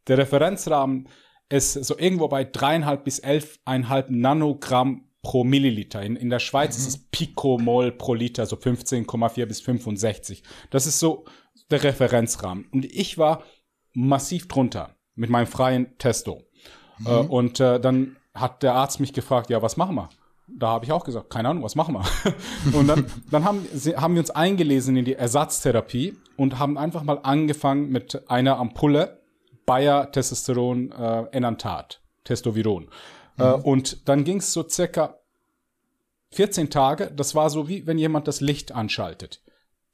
Der Referenzrahmen ist so irgendwo bei dreieinhalb bis elfeinhalb Nanogramm pro Milliliter. In, in der Schweiz mhm. ist es Picomol pro Liter, so 15,4 bis 65. Das ist so der Referenzrahmen. Und ich war massiv drunter mit meinem freien Testo. Mhm. Äh, und äh, dann hat der Arzt mich gefragt, ja, was machen wir? Da habe ich auch gesagt, keine Ahnung, was machen wir? [LAUGHS] und dann, dann haben, haben wir uns eingelesen in die Ersatztherapie und haben einfach mal angefangen mit einer Ampulle Bayer Testosteron äh, Enantat, Testoviron. Äh, mhm. Äh, und dann ging es so circa 14 Tage, das war so wie wenn jemand das Licht anschaltet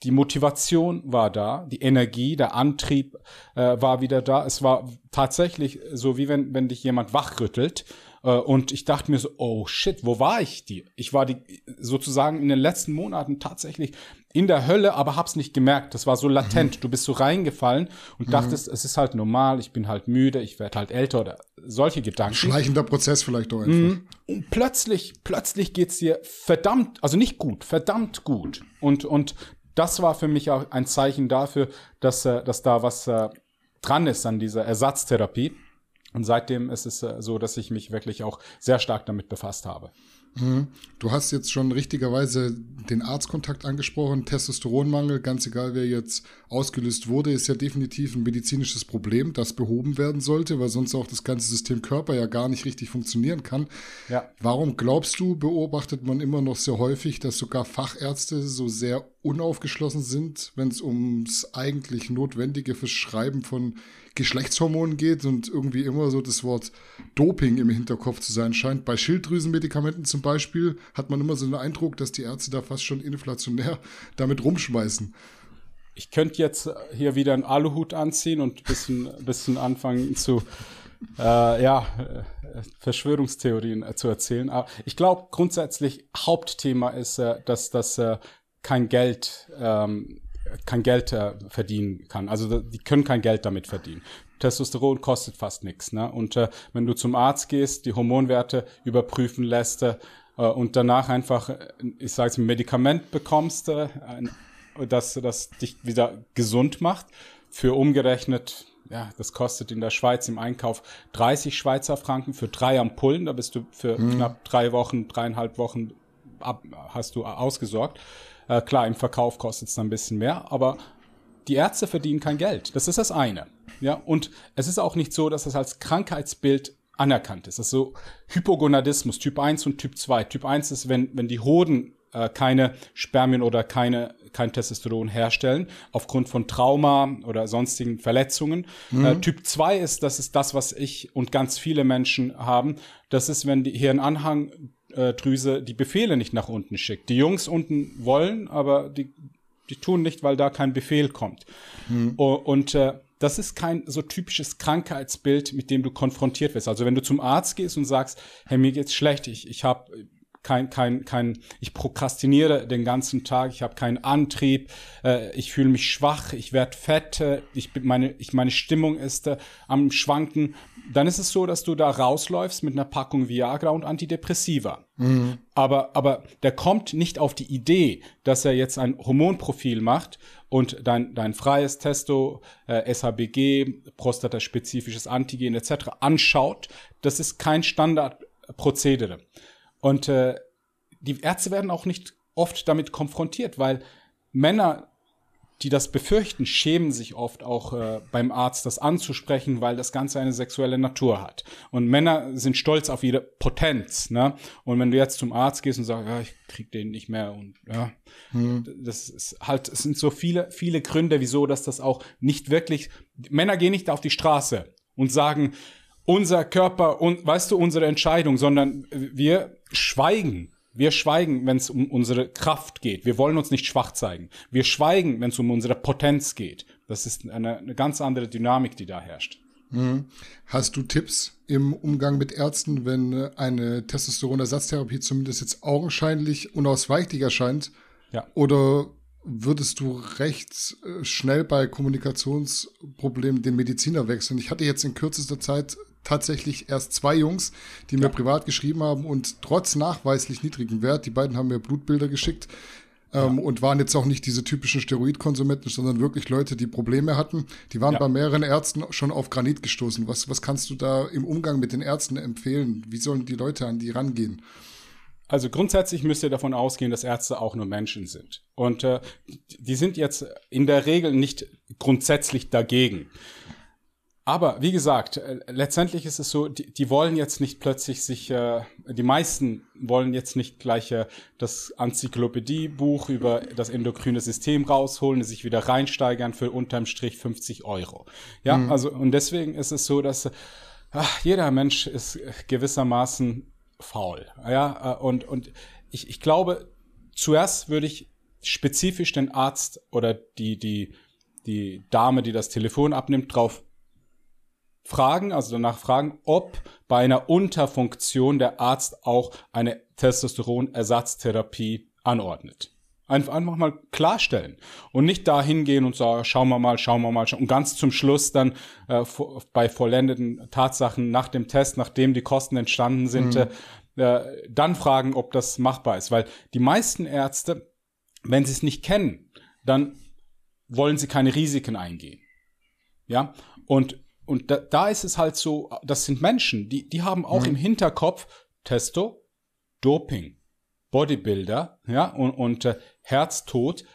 die Motivation war da, die Energie, der Antrieb äh, war wieder da. Es war tatsächlich so, wie wenn, wenn dich jemand wachrüttelt. Äh, und ich dachte mir so, oh shit, wo war ich die? Ich war die sozusagen in den letzten Monaten tatsächlich in der Hölle, aber hab's nicht gemerkt. Das war so latent. Mhm. Du bist so reingefallen und mhm. dachtest, es ist halt normal, ich bin halt müde, ich werde halt älter oder solche Gedanken. Schleichender Prozess vielleicht auch einfach. Mhm. Und plötzlich, plötzlich geht's dir verdammt, also nicht gut, verdammt gut. Und, und das war für mich auch ein Zeichen dafür, dass, äh, dass da was äh, dran ist an dieser Ersatztherapie. Und seitdem ist es äh, so, dass ich mich wirklich auch sehr stark damit befasst habe. Mhm. Du hast jetzt schon richtigerweise den Arztkontakt angesprochen. Testosteronmangel, ganz egal wer jetzt ausgelöst wurde, ist ja definitiv ein medizinisches Problem, das behoben werden sollte, weil sonst auch das ganze System Körper ja gar nicht richtig funktionieren kann. Ja. Warum glaubst du, beobachtet man immer noch sehr häufig, dass sogar Fachärzte so sehr unaufgeschlossen sind, wenn es ums eigentlich notwendige Verschreiben von Geschlechtshormonen geht und irgendwie immer so das Wort Doping im Hinterkopf zu sein scheint. Bei Schilddrüsenmedikamenten zum Beispiel hat man immer so den Eindruck, dass die Ärzte da fast schon inflationär damit rumschmeißen. Ich könnte jetzt hier wieder einen Aluhut anziehen und ein bisschen, bisschen anfangen zu, äh, ja, äh, Verschwörungstheorien zu erzählen. Aber ich glaube, grundsätzlich Hauptthema ist, äh, dass das äh, kein Geld ähm, kein Geld äh, verdienen kann. Also die können kein Geld damit verdienen. Testosteron kostet fast nichts. Ne? Und äh, wenn du zum Arzt gehst, die Hormonwerte überprüfen lässt äh, und danach einfach, äh, ich sage jetzt, ein Medikament bekommst, äh, das, das dich wieder gesund macht, für umgerechnet, ja, das kostet in der Schweiz im Einkauf 30 Schweizer Franken für drei Ampullen. Da bist du für mhm. knapp drei Wochen, dreieinhalb Wochen ab, hast du ausgesorgt. Äh, klar, im Verkauf kostet es dann ein bisschen mehr, aber die Ärzte verdienen kein Geld. Das ist das eine. Ja, und es ist auch nicht so, dass es als Krankheitsbild anerkannt ist. Das ist so Hypogonadismus, Typ 1 und Typ 2. Typ 1 ist, wenn, wenn die Hoden äh, keine Spermien oder keine, kein Testosteron herstellen, aufgrund von Trauma oder sonstigen Verletzungen. Mhm. Äh, typ 2 ist, das ist das, was ich und ganz viele Menschen haben. Das ist, wenn die Hirnanhang Drüse die Befehle nicht nach unten schickt. Die Jungs unten wollen, aber die, die tun nicht, weil da kein Befehl kommt. Hm. Und äh, das ist kein so typisches Krankheitsbild, mit dem du konfrontiert wirst. Also wenn du zum Arzt gehst und sagst, hey, mir geht's schlecht, ich, ich habe kein, kein, kein, ich prokrastiniere den ganzen Tag, ich habe keinen Antrieb, äh, ich fühle mich schwach, ich werde fett, äh, ich bin meine, ich, meine Stimmung ist äh, am Schwanken, dann ist es so, dass du da rausläufst mit einer Packung Viagra und Antidepressiva. Mhm. Aber, aber der kommt nicht auf die Idee, dass er jetzt ein Hormonprofil macht und dein, dein freies Testo, äh, SHBG, prostataspezifisches Antigen etc. anschaut. Das ist kein Standardprozedere. Und äh, die Ärzte werden auch nicht oft damit konfrontiert, weil Männer die das befürchten, schämen sich oft auch äh, beim Arzt, das anzusprechen, weil das Ganze eine sexuelle Natur hat. Und Männer sind stolz auf ihre Potenz. Ne? Und wenn du jetzt zum Arzt gehst und sagst, ja, ich krieg den nicht mehr und ja, hm. das ist halt, es sind so viele, viele Gründe, wieso, dass das auch nicht wirklich, Männer gehen nicht auf die Straße und sagen, unser Körper und weißt du, unsere Entscheidung, sondern wir schweigen wir schweigen, wenn es um unsere Kraft geht. Wir wollen uns nicht schwach zeigen. Wir schweigen, wenn es um unsere Potenz geht. Das ist eine, eine ganz andere Dynamik, die da herrscht. Mhm. Hast du Tipps im Umgang mit Ärzten, wenn eine Testosteronersatztherapie zumindest jetzt augenscheinlich unausweichlich erscheint? Ja. Oder würdest du recht äh, schnell bei Kommunikationsproblemen den Mediziner wechseln? Ich hatte jetzt in kürzester Zeit tatsächlich erst zwei Jungs, die mir ja. privat geschrieben haben und trotz nachweislich niedrigen Wert, die beiden haben mir Blutbilder geschickt, ähm, ja. und waren jetzt auch nicht diese typischen Steroidkonsumenten, sondern wirklich Leute, die Probleme hatten. Die waren ja. bei mehreren Ärzten schon auf Granit gestoßen. Was, was kannst du da im Umgang mit den Ärzten empfehlen? Wie sollen die Leute an die rangehen? Also grundsätzlich müsst ihr davon ausgehen, dass Ärzte auch nur Menschen sind. Und äh, die sind jetzt in der Regel nicht grundsätzlich dagegen. Aber wie gesagt, äh, letztendlich ist es so, die, die wollen jetzt nicht plötzlich sich, äh, die meisten wollen jetzt nicht gleich äh, das Enzyklopädiebuch über das endokrine System rausholen, sich wieder reinsteigern für unterm Strich 50 Euro. Ja, mhm. also und deswegen ist es so, dass ach, jeder Mensch ist gewissermaßen faul. Ja, äh, und, und ich, ich glaube, zuerst würde ich spezifisch den Arzt oder die, die, die Dame, die das Telefon abnimmt, drauf fragen, also danach fragen, ob bei einer Unterfunktion der Arzt auch eine Testosteronersatztherapie anordnet. Einfach, einfach mal klarstellen und nicht dahin gehen und sagen, schauen wir mal, schauen wir mal, und ganz zum Schluss dann äh, bei vollendeten Tatsachen nach dem Test, nachdem die Kosten entstanden sind, mhm. äh, dann fragen, ob das machbar ist. Weil die meisten Ärzte, wenn sie es nicht kennen, dann wollen sie keine Risiken eingehen. Ja, und und da, da ist es halt so, das sind Menschen, die, die haben auch mhm. im Hinterkopf Testo, Doping, Bodybuilder, ja, und, und äh, Herztod,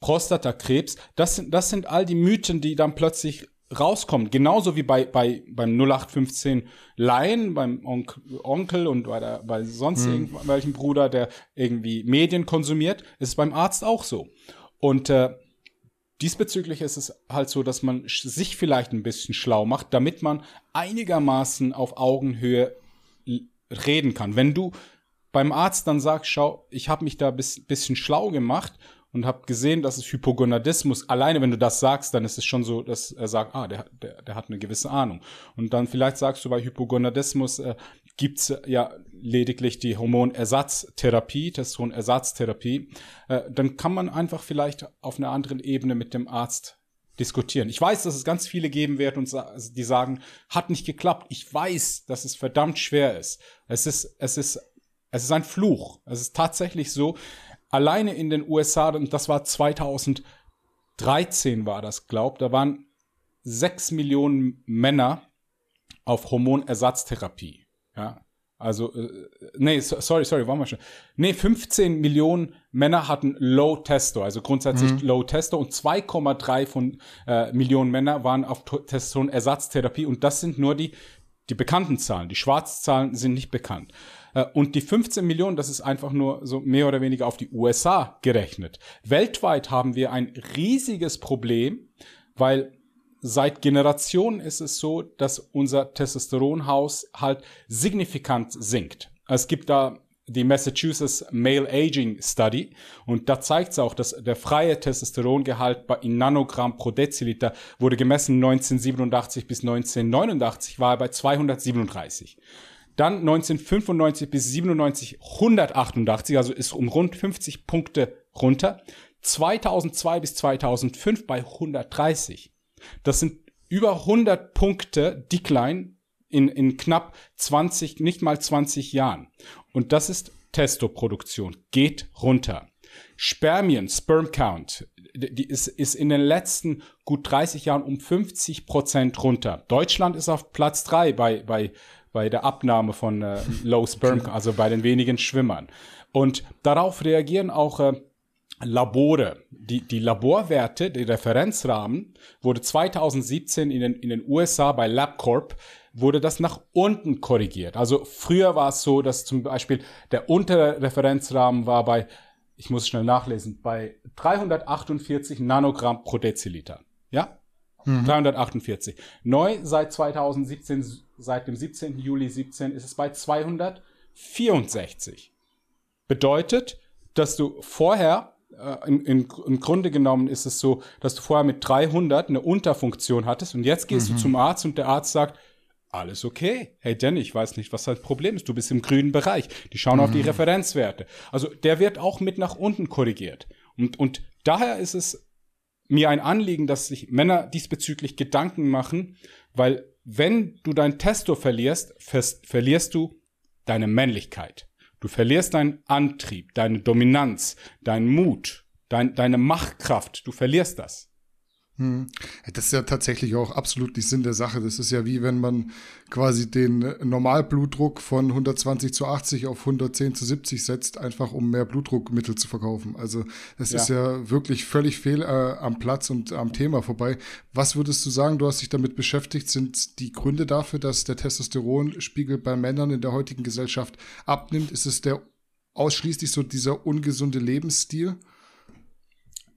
Prostatakrebs. Das sind, das sind all die Mythen, die dann plötzlich rauskommen. Genauso wie bei, bei, beim 0815 Laien, beim Onkel, Onkel und bei, der, bei sonst mhm. irgendwelchen Bruder, der irgendwie Medien konsumiert, ist es beim Arzt auch so. Und äh, diesbezüglich ist es halt so, dass man sich vielleicht ein bisschen schlau macht, damit man einigermaßen auf Augenhöhe reden kann. Wenn du beim Arzt dann sagst, schau, ich habe mich da ein bisschen schlau gemacht und habe gesehen, dass es Hypogonadismus, alleine wenn du das sagst, dann ist es schon so, dass er sagt, ah, der, der, der hat eine gewisse Ahnung. Und dann vielleicht sagst du, bei Hypogonadismus äh, gibt's ja lediglich die Hormonersatztherapie, Testosteronersatztherapie. Äh, dann kann man einfach vielleicht auf einer anderen Ebene mit dem Arzt diskutieren. Ich weiß, dass es ganz viele geben wird und die sagen, hat nicht geklappt. Ich weiß, dass es verdammt schwer ist. Es ist, es ist, es ist ein Fluch. Es ist tatsächlich so, alleine in den USA, und das war 2013 war das, glaubt, da waren sechs Millionen Männer auf Hormonersatztherapie. Ja, also, äh, nee, sorry, sorry, waren wir schon. Nee, 15 Millionen Männer hatten Low Testo, also grundsätzlich mhm. Low Testo und 2,3 von äh, Millionen Männer waren auf Testosteronersatztherapie und das sind nur die, die bekannten Zahlen. Die Schwarzzahlen sind nicht bekannt. Äh, und die 15 Millionen, das ist einfach nur so mehr oder weniger auf die USA gerechnet. Weltweit haben wir ein riesiges Problem, weil seit Generationen ist es so, dass unser Testosteronhaus halt signifikant sinkt. Es gibt da die Massachusetts Male Aging Study und da zeigt es auch, dass der freie Testosterongehalt in Nanogramm pro Deziliter wurde gemessen 1987 bis 1989 war er bei 237. Dann 1995 bis 97 188, also ist um rund 50 Punkte runter. 2002 bis 2005 bei 130. Das sind über 100 Punkte Decline in, in knapp 20, nicht mal 20 Jahren. Und das ist Testoproduktion. Geht runter. Spermien, Sperm Count, die ist, ist in den letzten gut 30 Jahren um 50 Prozent runter. Deutschland ist auf Platz drei bei, bei bei der Abnahme von äh, Low Sperm, [LAUGHS] also bei den wenigen Schwimmern. Und darauf reagieren auch äh, Labore. Die, die Laborwerte, die Referenzrahmen, wurde 2017 in den, in den USA bei LabCorp wurde das nach unten korrigiert. Also früher war es so, dass zum Beispiel der untere Referenzrahmen war bei, ich muss schnell nachlesen, bei 348 Nanogramm pro Deziliter. Ja? Mhm. 348. Neu seit 2017 seit dem 17. Juli 17 ist es bei 264. Bedeutet, dass du vorher, äh, in, in, im Grunde genommen ist es so, dass du vorher mit 300 eine Unterfunktion hattest und jetzt gehst mhm. du zum Arzt und der Arzt sagt, alles okay. Hey Danny, ich weiß nicht, was dein Problem ist. Du bist im grünen Bereich. Die schauen mhm. auf die mhm. Referenzwerte. Also der wird auch mit nach unten korrigiert. Und, und daher ist es mir ein Anliegen, dass sich Männer diesbezüglich Gedanken machen, weil wenn du dein Testo verlierst, verlierst du deine Männlichkeit. Du verlierst deinen Antrieb, deine Dominanz, deinen Mut, dein, deine Machtkraft. Du verlierst das. Hm. Das ist ja tatsächlich auch absolut nicht Sinn der Sache. Das ist ja wie wenn man quasi den Normalblutdruck von 120 zu 80 auf 110 zu 70 setzt, einfach um mehr Blutdruckmittel zu verkaufen. Also das ja. ist ja wirklich völlig fehl äh, am Platz und am Thema vorbei. Was würdest du sagen, du hast dich damit beschäftigt, sind die Gründe dafür, dass der Testosteronspiegel bei Männern in der heutigen Gesellschaft abnimmt? Ist es der ausschließlich so dieser ungesunde Lebensstil?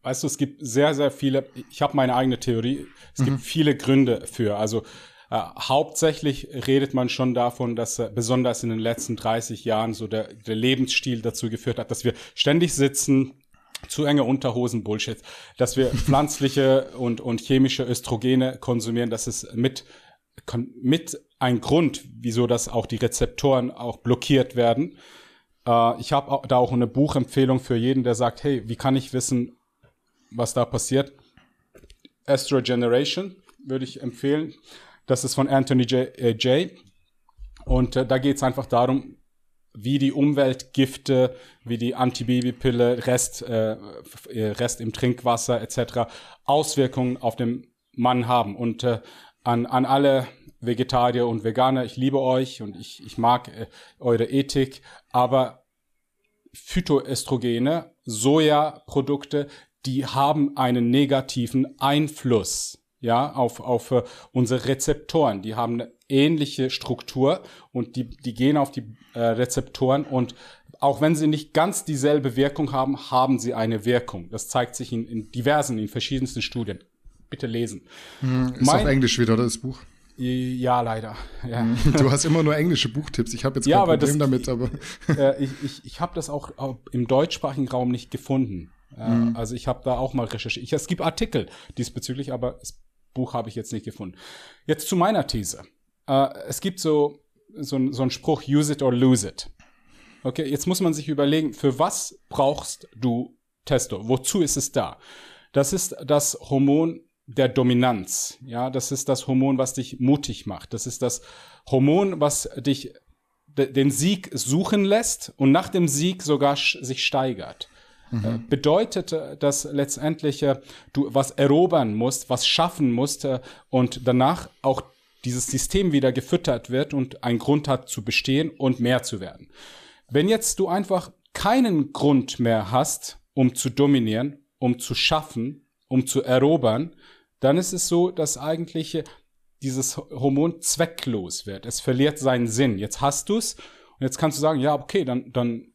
Weißt du, es gibt sehr, sehr viele, ich habe meine eigene Theorie, es mhm. gibt viele Gründe für. Also äh, hauptsächlich redet man schon davon, dass äh, besonders in den letzten 30 Jahren so der, der Lebensstil dazu geführt hat, dass wir ständig sitzen, zu enge Unterhosen Bullshit, dass wir [LAUGHS] pflanzliche und, und chemische Östrogene konsumieren, das ist mit, mit ein Grund, wieso das auch die Rezeptoren auch blockiert werden. Äh, ich habe da auch eine Buchempfehlung für jeden, der sagt, hey, wie kann ich wissen, was da passiert. Astro Generation würde ich empfehlen. Das ist von Anthony J. Äh, J. Und äh, da geht es einfach darum, wie die Umweltgifte, wie die Antibabypille, Rest, äh, äh, Rest im Trinkwasser etc. Auswirkungen auf den Mann haben. Und äh, an, an alle Vegetarier und Veganer, ich liebe euch und ich, ich mag äh, eure Ethik, aber Phytoestrogene, Sojaprodukte, die haben einen negativen Einfluss ja, auf, auf uh, unsere Rezeptoren. Die haben eine ähnliche Struktur und die, die gehen auf die äh, Rezeptoren und auch wenn sie nicht ganz dieselbe Wirkung haben, haben sie eine Wirkung. Das zeigt sich in, in diversen, in verschiedensten Studien. Bitte lesen. Hm, ist mein, auf Englisch wieder das Buch. Ja, leider. Ja. Hm, [LAUGHS] du hast immer nur englische Buchtipps. Ich habe jetzt kein ja, Problem das, damit, aber. [LAUGHS] Äh, ich ich, ich habe das auch im deutschsprachigen Raum nicht gefunden. Mhm. Also ich habe da auch mal recherchiert. Ich, es gibt Artikel diesbezüglich, aber das Buch habe ich jetzt nicht gefunden. Jetzt zu meiner These. Äh, es gibt so, so, so einen Spruch, use it or lose it. Okay, jetzt muss man sich überlegen, für was brauchst du Testo? Wozu ist es da? Das ist das Hormon der Dominanz. Ja, das ist das Hormon, was dich mutig macht. Das ist das Hormon, was dich den Sieg suchen lässt und nach dem Sieg sogar sich steigert. Mhm. Äh, bedeutet, äh, dass letztendlich äh, du was erobern musst, was schaffen musst und danach auch dieses System wieder gefüttert wird und einen Grund hat zu bestehen und mehr zu werden. Wenn jetzt du einfach keinen Grund mehr hast, um zu dominieren, um zu schaffen, um zu erobern, dann ist es so, dass eigentlich dieses Hormon zwecklos wird. Es verliert seinen Sinn. Jetzt hast du es und jetzt kannst du sagen, ja, okay, dann, dann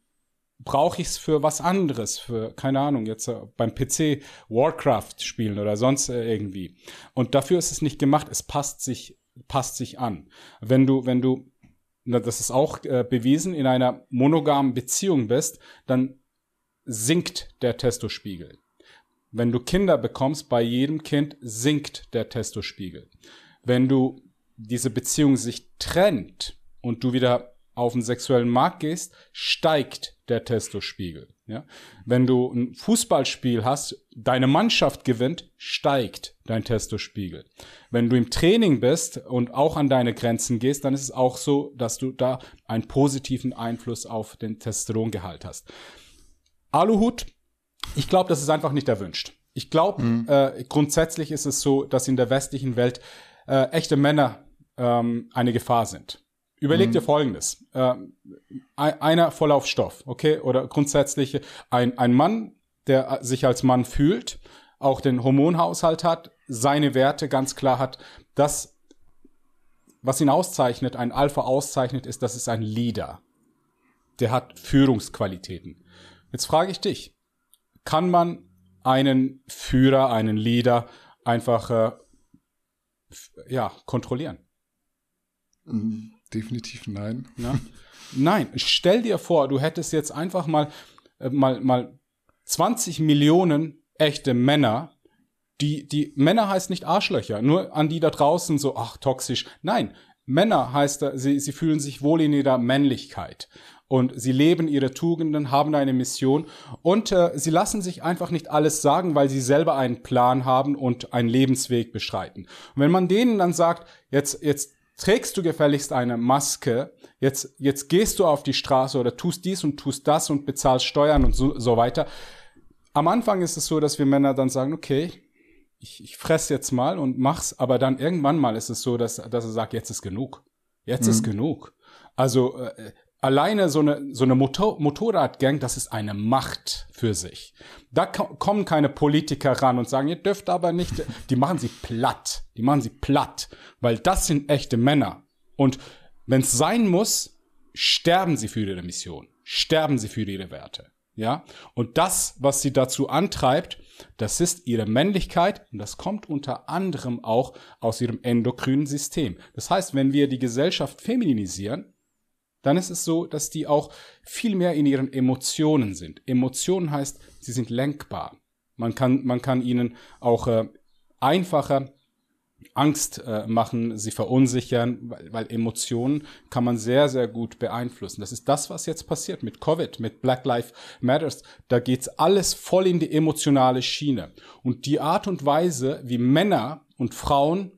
brauche ich es für was anderes, für, keine Ahnung, jetzt äh, beim PC Warcraft spielen oder sonst äh, irgendwie. Und dafür ist es nicht gemacht, es passt sich, passt sich an. Wenn du, wenn du, na, das ist auch äh, bewiesen, in einer monogamen Beziehung bist, dann sinkt der Testospiegel. Wenn du Kinder bekommst, bei jedem Kind sinkt der Testospiegel. Wenn du diese Beziehung sich trennt und du wieder auf den sexuellen Markt gehst, steigt der Testospiegel. Ja? Wenn du ein Fußballspiel hast, deine Mannschaft gewinnt, steigt dein Testospiegel. Wenn du im Training bist und auch an deine Grenzen gehst, dann ist es auch so, dass du da einen positiven Einfluss auf den Testosterongehalt hast. Aluhut, ich glaube, das ist einfach nicht erwünscht. Ich glaube, mhm. äh, grundsätzlich ist es so, dass in der westlichen Welt äh, echte Männer ähm, eine Gefahr sind. Überleg mhm. dir Folgendes. Äh, einer voll auf Stoff, okay? Oder grundsätzlich ein, ein Mann, der sich als Mann fühlt, auch den Hormonhaushalt hat, seine Werte ganz klar hat, das, was ihn auszeichnet, ein Alpha auszeichnet, ist, dass es ein Leader. Der hat Führungsqualitäten. Jetzt frage ich dich, kann man einen Führer, einen Leader einfach äh, ja, kontrollieren? Mhm. Definitiv nein. Ja? Nein, stell dir vor, du hättest jetzt einfach mal, äh, mal, mal 20 Millionen echte Männer, die, die Männer heißt nicht Arschlöcher, nur an die da draußen so, ach, toxisch. Nein, Männer heißt, sie, sie fühlen sich wohl in ihrer Männlichkeit und sie leben ihre Tugenden, haben eine Mission und äh, sie lassen sich einfach nicht alles sagen, weil sie selber einen Plan haben und einen Lebensweg beschreiten. Und wenn man denen dann sagt, jetzt, jetzt trägst du gefälligst eine Maske, jetzt, jetzt gehst du auf die Straße oder tust dies und tust das und bezahlst Steuern und so, so weiter. Am Anfang ist es so, dass wir Männer dann sagen, okay, ich, ich fress jetzt mal und mach's, aber dann irgendwann mal ist es so, dass, dass er sagt, jetzt ist genug. Jetzt mhm. ist genug. Also äh, alleine so eine, so eine Motor Motorradgang, das ist eine Macht für sich. Da kommen keine Politiker ran und sagen, ihr dürft aber nicht, [LAUGHS] die machen sie platt. Die machen sie platt, weil das sind echte Männer. Und wenn es sein muss, sterben sie für ihre Mission, sterben sie für ihre Werte. Ja? Und das, was sie dazu antreibt, das ist ihre Männlichkeit und das kommt unter anderem auch aus ihrem endokrinen System. Das heißt, wenn wir die Gesellschaft feminisieren, dann ist es so, dass die auch viel mehr in ihren Emotionen sind. Emotionen heißt, sie sind lenkbar. Man kann, man kann ihnen auch äh, einfacher Angst äh, machen, sie verunsichern, weil, weil Emotionen kann man sehr, sehr gut beeinflussen. Das ist das, was jetzt passiert mit Covid, mit Black Lives Matters. Da geht's alles voll in die emotionale Schiene. Und die Art und Weise, wie Männer und Frauen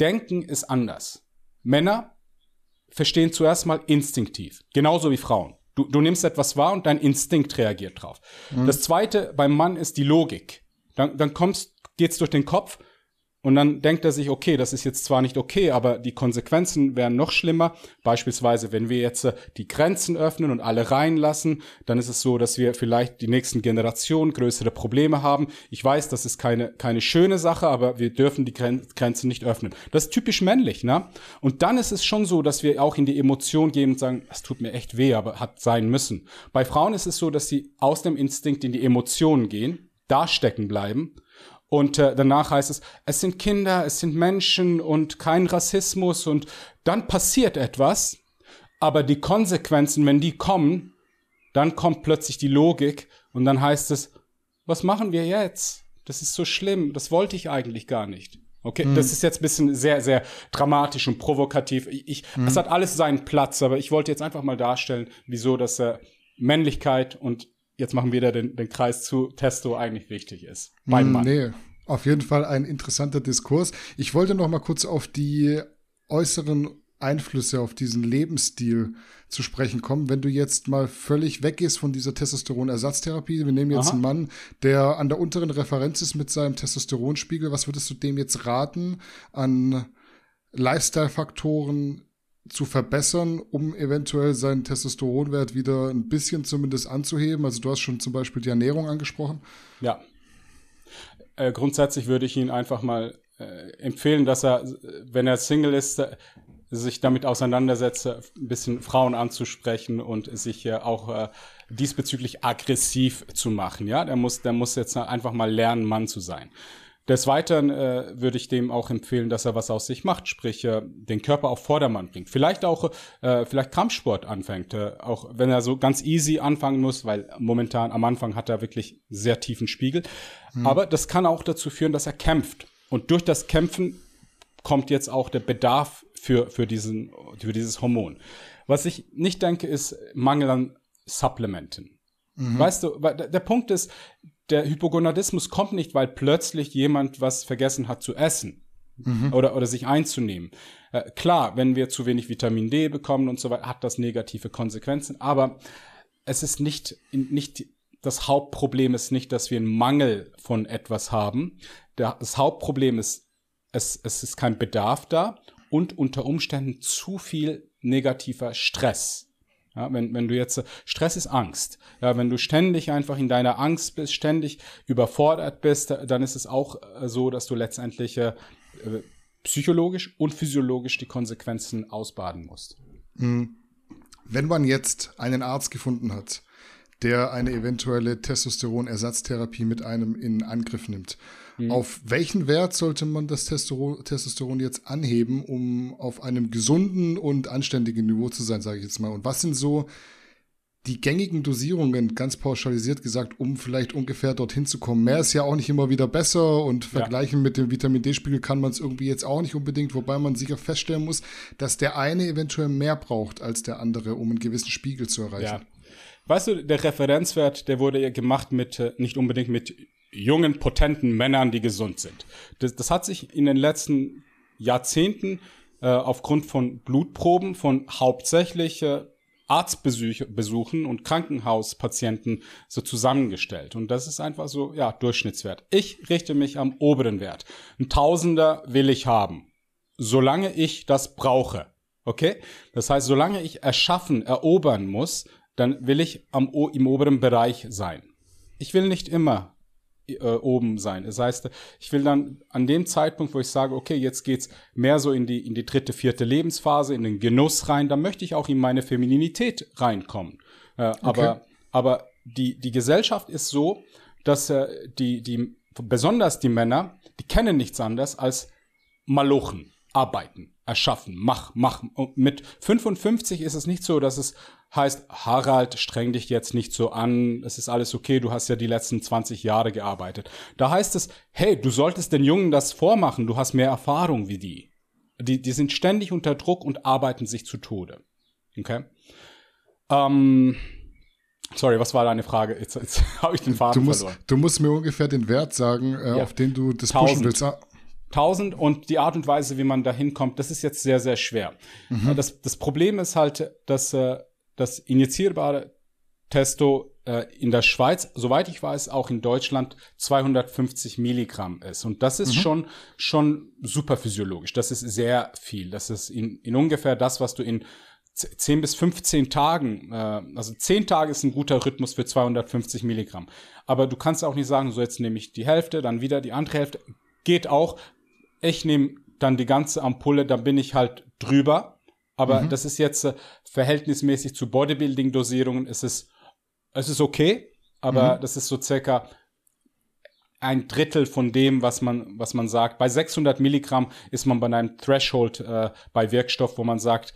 denken, ist anders. Männer verstehen zuerst mal instinktiv, genauso wie Frauen. Du, du nimmst etwas wahr und dein Instinkt reagiert drauf. Mhm. Das zweite beim Mann ist die Logik. Dann, dann kommst, geht's durch den Kopf. Und dann denkt er sich, okay, das ist jetzt zwar nicht okay, aber die Konsequenzen wären noch schlimmer. Beispielsweise, wenn wir jetzt äh, die Grenzen öffnen und alle reinlassen, dann ist es so, dass wir vielleicht die nächsten Generationen größere Probleme haben. Ich weiß, das ist keine, keine schöne Sache, aber wir dürfen die Grenzen nicht öffnen. Das ist typisch männlich, ne? Und dann ist es schon so, dass wir auch in die Emotion gehen und sagen, das tut mir echt weh, aber hat sein müssen. Bei Frauen ist es so, dass sie aus dem Instinkt in die Emotionen gehen, da stecken bleiben und äh, danach heißt es, es sind Kinder, es sind Menschen und kein Rassismus und dann passiert etwas, aber die Konsequenzen, wenn die kommen, dann kommt plötzlich die Logik und dann heißt es, was machen wir jetzt? Das ist so schlimm, das wollte ich eigentlich gar nicht. Okay, mhm. das ist jetzt ein bisschen sehr, sehr dramatisch und provokativ. Ich, ich mhm. Es hat alles seinen Platz, aber ich wollte jetzt einfach mal darstellen, wieso das äh, Männlichkeit und jetzt machen wir da den, den Kreis zu Testo eigentlich wichtig ist. Beim Mann. Nee, auf jeden Fall ein interessanter Diskurs. Ich wollte noch mal kurz auf die äußeren Einflüsse auf diesen Lebensstil zu sprechen kommen. Wenn du jetzt mal völlig weggehst von dieser Testosteronersatztherapie, wir nehmen jetzt Aha. einen Mann, der an der unteren Referenz ist mit seinem Testosteronspiegel, was würdest du dem jetzt raten an Lifestyle-Faktoren zu verbessern, um eventuell seinen Testosteronwert wieder ein bisschen zumindest anzuheben? Also du hast schon zum Beispiel die Ernährung angesprochen. Ja. Äh, grundsätzlich würde ich ihn einfach mal äh, empfehlen, dass er, wenn er Single ist, äh, sich damit auseinandersetzt, ein bisschen Frauen anzusprechen und sich auch äh, diesbezüglich aggressiv zu machen. Ja, der muss, der muss jetzt einfach mal lernen, Mann zu sein. Des Weiteren äh, würde ich dem auch empfehlen, dass er was aus sich macht, sprich äh, den Körper auf Vordermann bringt. Vielleicht auch äh, vielleicht Kampfsport anfängt, äh, auch wenn er so ganz easy anfangen muss, weil momentan am Anfang hat er wirklich sehr tiefen Spiegel. Mhm. Aber das kann auch dazu führen, dass er kämpft. Und durch das Kämpfen kommt jetzt auch der Bedarf für, für, diesen, für dieses Hormon. Was ich nicht denke, ist Mangel an Supplementen. Mhm. Weißt du, der Punkt ist, der Hypogonadismus kommt nicht, weil plötzlich jemand was vergessen hat zu essen mhm. oder, oder sich einzunehmen. Äh, klar, wenn wir zu wenig Vitamin D bekommen und so weiter, hat das negative Konsequenzen, aber es ist nicht, nicht das Hauptproblem ist nicht, dass wir einen Mangel von etwas haben. Das Hauptproblem ist, es, es ist kein Bedarf da und unter Umständen zu viel negativer Stress. Ja, wenn, wenn du jetzt, Stress ist Angst. Ja, wenn du ständig einfach in deiner Angst bist, ständig überfordert bist, dann ist es auch äh, so, dass du letztendlich äh, psychologisch und physiologisch die Konsequenzen ausbaden musst. Mhm. Wenn man jetzt einen Arzt gefunden hat, der eine eventuelle Testosteronersatztherapie mit einem in Angriff nimmt, Mhm. Auf welchen Wert sollte man das Testosteron, Testosteron jetzt anheben, um auf einem gesunden und anständigen Niveau zu sein, sage ich jetzt mal? Und was sind so die gängigen Dosierungen, ganz pauschalisiert gesagt, um vielleicht ungefähr dorthin zu kommen. Mehr ist ja auch nicht immer wieder besser und vergleichen ja. mit dem Vitamin D-Spiegel kann man es irgendwie jetzt auch nicht unbedingt, wobei man sicher feststellen muss, dass der eine eventuell mehr braucht als der andere, um einen gewissen Spiegel zu erreichen. Ja. Weißt du, der Referenzwert, der wurde ja gemacht mit, äh, nicht unbedingt mit jungen, potenten Männern, die gesund sind. Das, das hat sich in den letzten Jahrzehnten äh, aufgrund von Blutproben von hauptsächlich äh, Arztbesuchen und Krankenhauspatienten so zusammengestellt. Und das ist einfach so, ja, Durchschnittswert. Ich richte mich am oberen Wert. Ein Tausender will ich haben, solange ich das brauche. Okay? Das heißt, solange ich erschaffen, erobern muss, dann will ich am, im oberen Bereich sein. Ich will nicht immer äh, oben sein. Das heißt, ich will dann an dem Zeitpunkt, wo ich sage, okay, jetzt geht's mehr so in die, in die dritte, vierte Lebensphase, in den Genuss rein, dann möchte ich auch in meine Femininität reinkommen. Äh, okay. Aber, aber die, die Gesellschaft ist so, dass äh, die, die, besonders die Männer, die kennen nichts anderes als Malochen, arbeiten, erschaffen, mach, mach. Und mit 55 ist es nicht so, dass es heißt, Harald, streng dich jetzt nicht so an, es ist alles okay, du hast ja die letzten 20 Jahre gearbeitet. Da heißt es, hey, du solltest den Jungen das vormachen, du hast mehr Erfahrung wie die. Die, die sind ständig unter Druck und arbeiten sich zu Tode. Okay? Ähm, sorry, was war deine Frage? Jetzt, jetzt [LAUGHS] habe ich den Faden du musst, verloren. Du musst mir ungefähr den Wert sagen, äh, ja. auf den du das 1000. pushen willst. Ah. 1000 und die Art und Weise, wie man da hinkommt, das ist jetzt sehr, sehr schwer. Mhm. Das, das Problem ist halt, dass äh, das injizierbare Testo äh, in der Schweiz, soweit ich weiß, auch in Deutschland 250 Milligramm ist. Und das ist mhm. schon, schon super physiologisch. Das ist sehr viel. Das ist in, in ungefähr das, was du in 10 bis 15 Tagen, äh, also 10 Tage ist ein guter Rhythmus für 250 Milligramm. Aber du kannst auch nicht sagen, so jetzt nehme ich die Hälfte, dann wieder die andere Hälfte. Geht auch. Ich nehme dann die ganze Ampulle, dann bin ich halt drüber. Aber mhm. das ist jetzt äh, verhältnismäßig zu Bodybuilding-Dosierungen, ist es es ist okay, aber mhm. das ist so circa ein Drittel von dem, was man, was man sagt. Bei 600 Milligramm ist man bei einem Threshold äh, bei Wirkstoff, wo man sagt,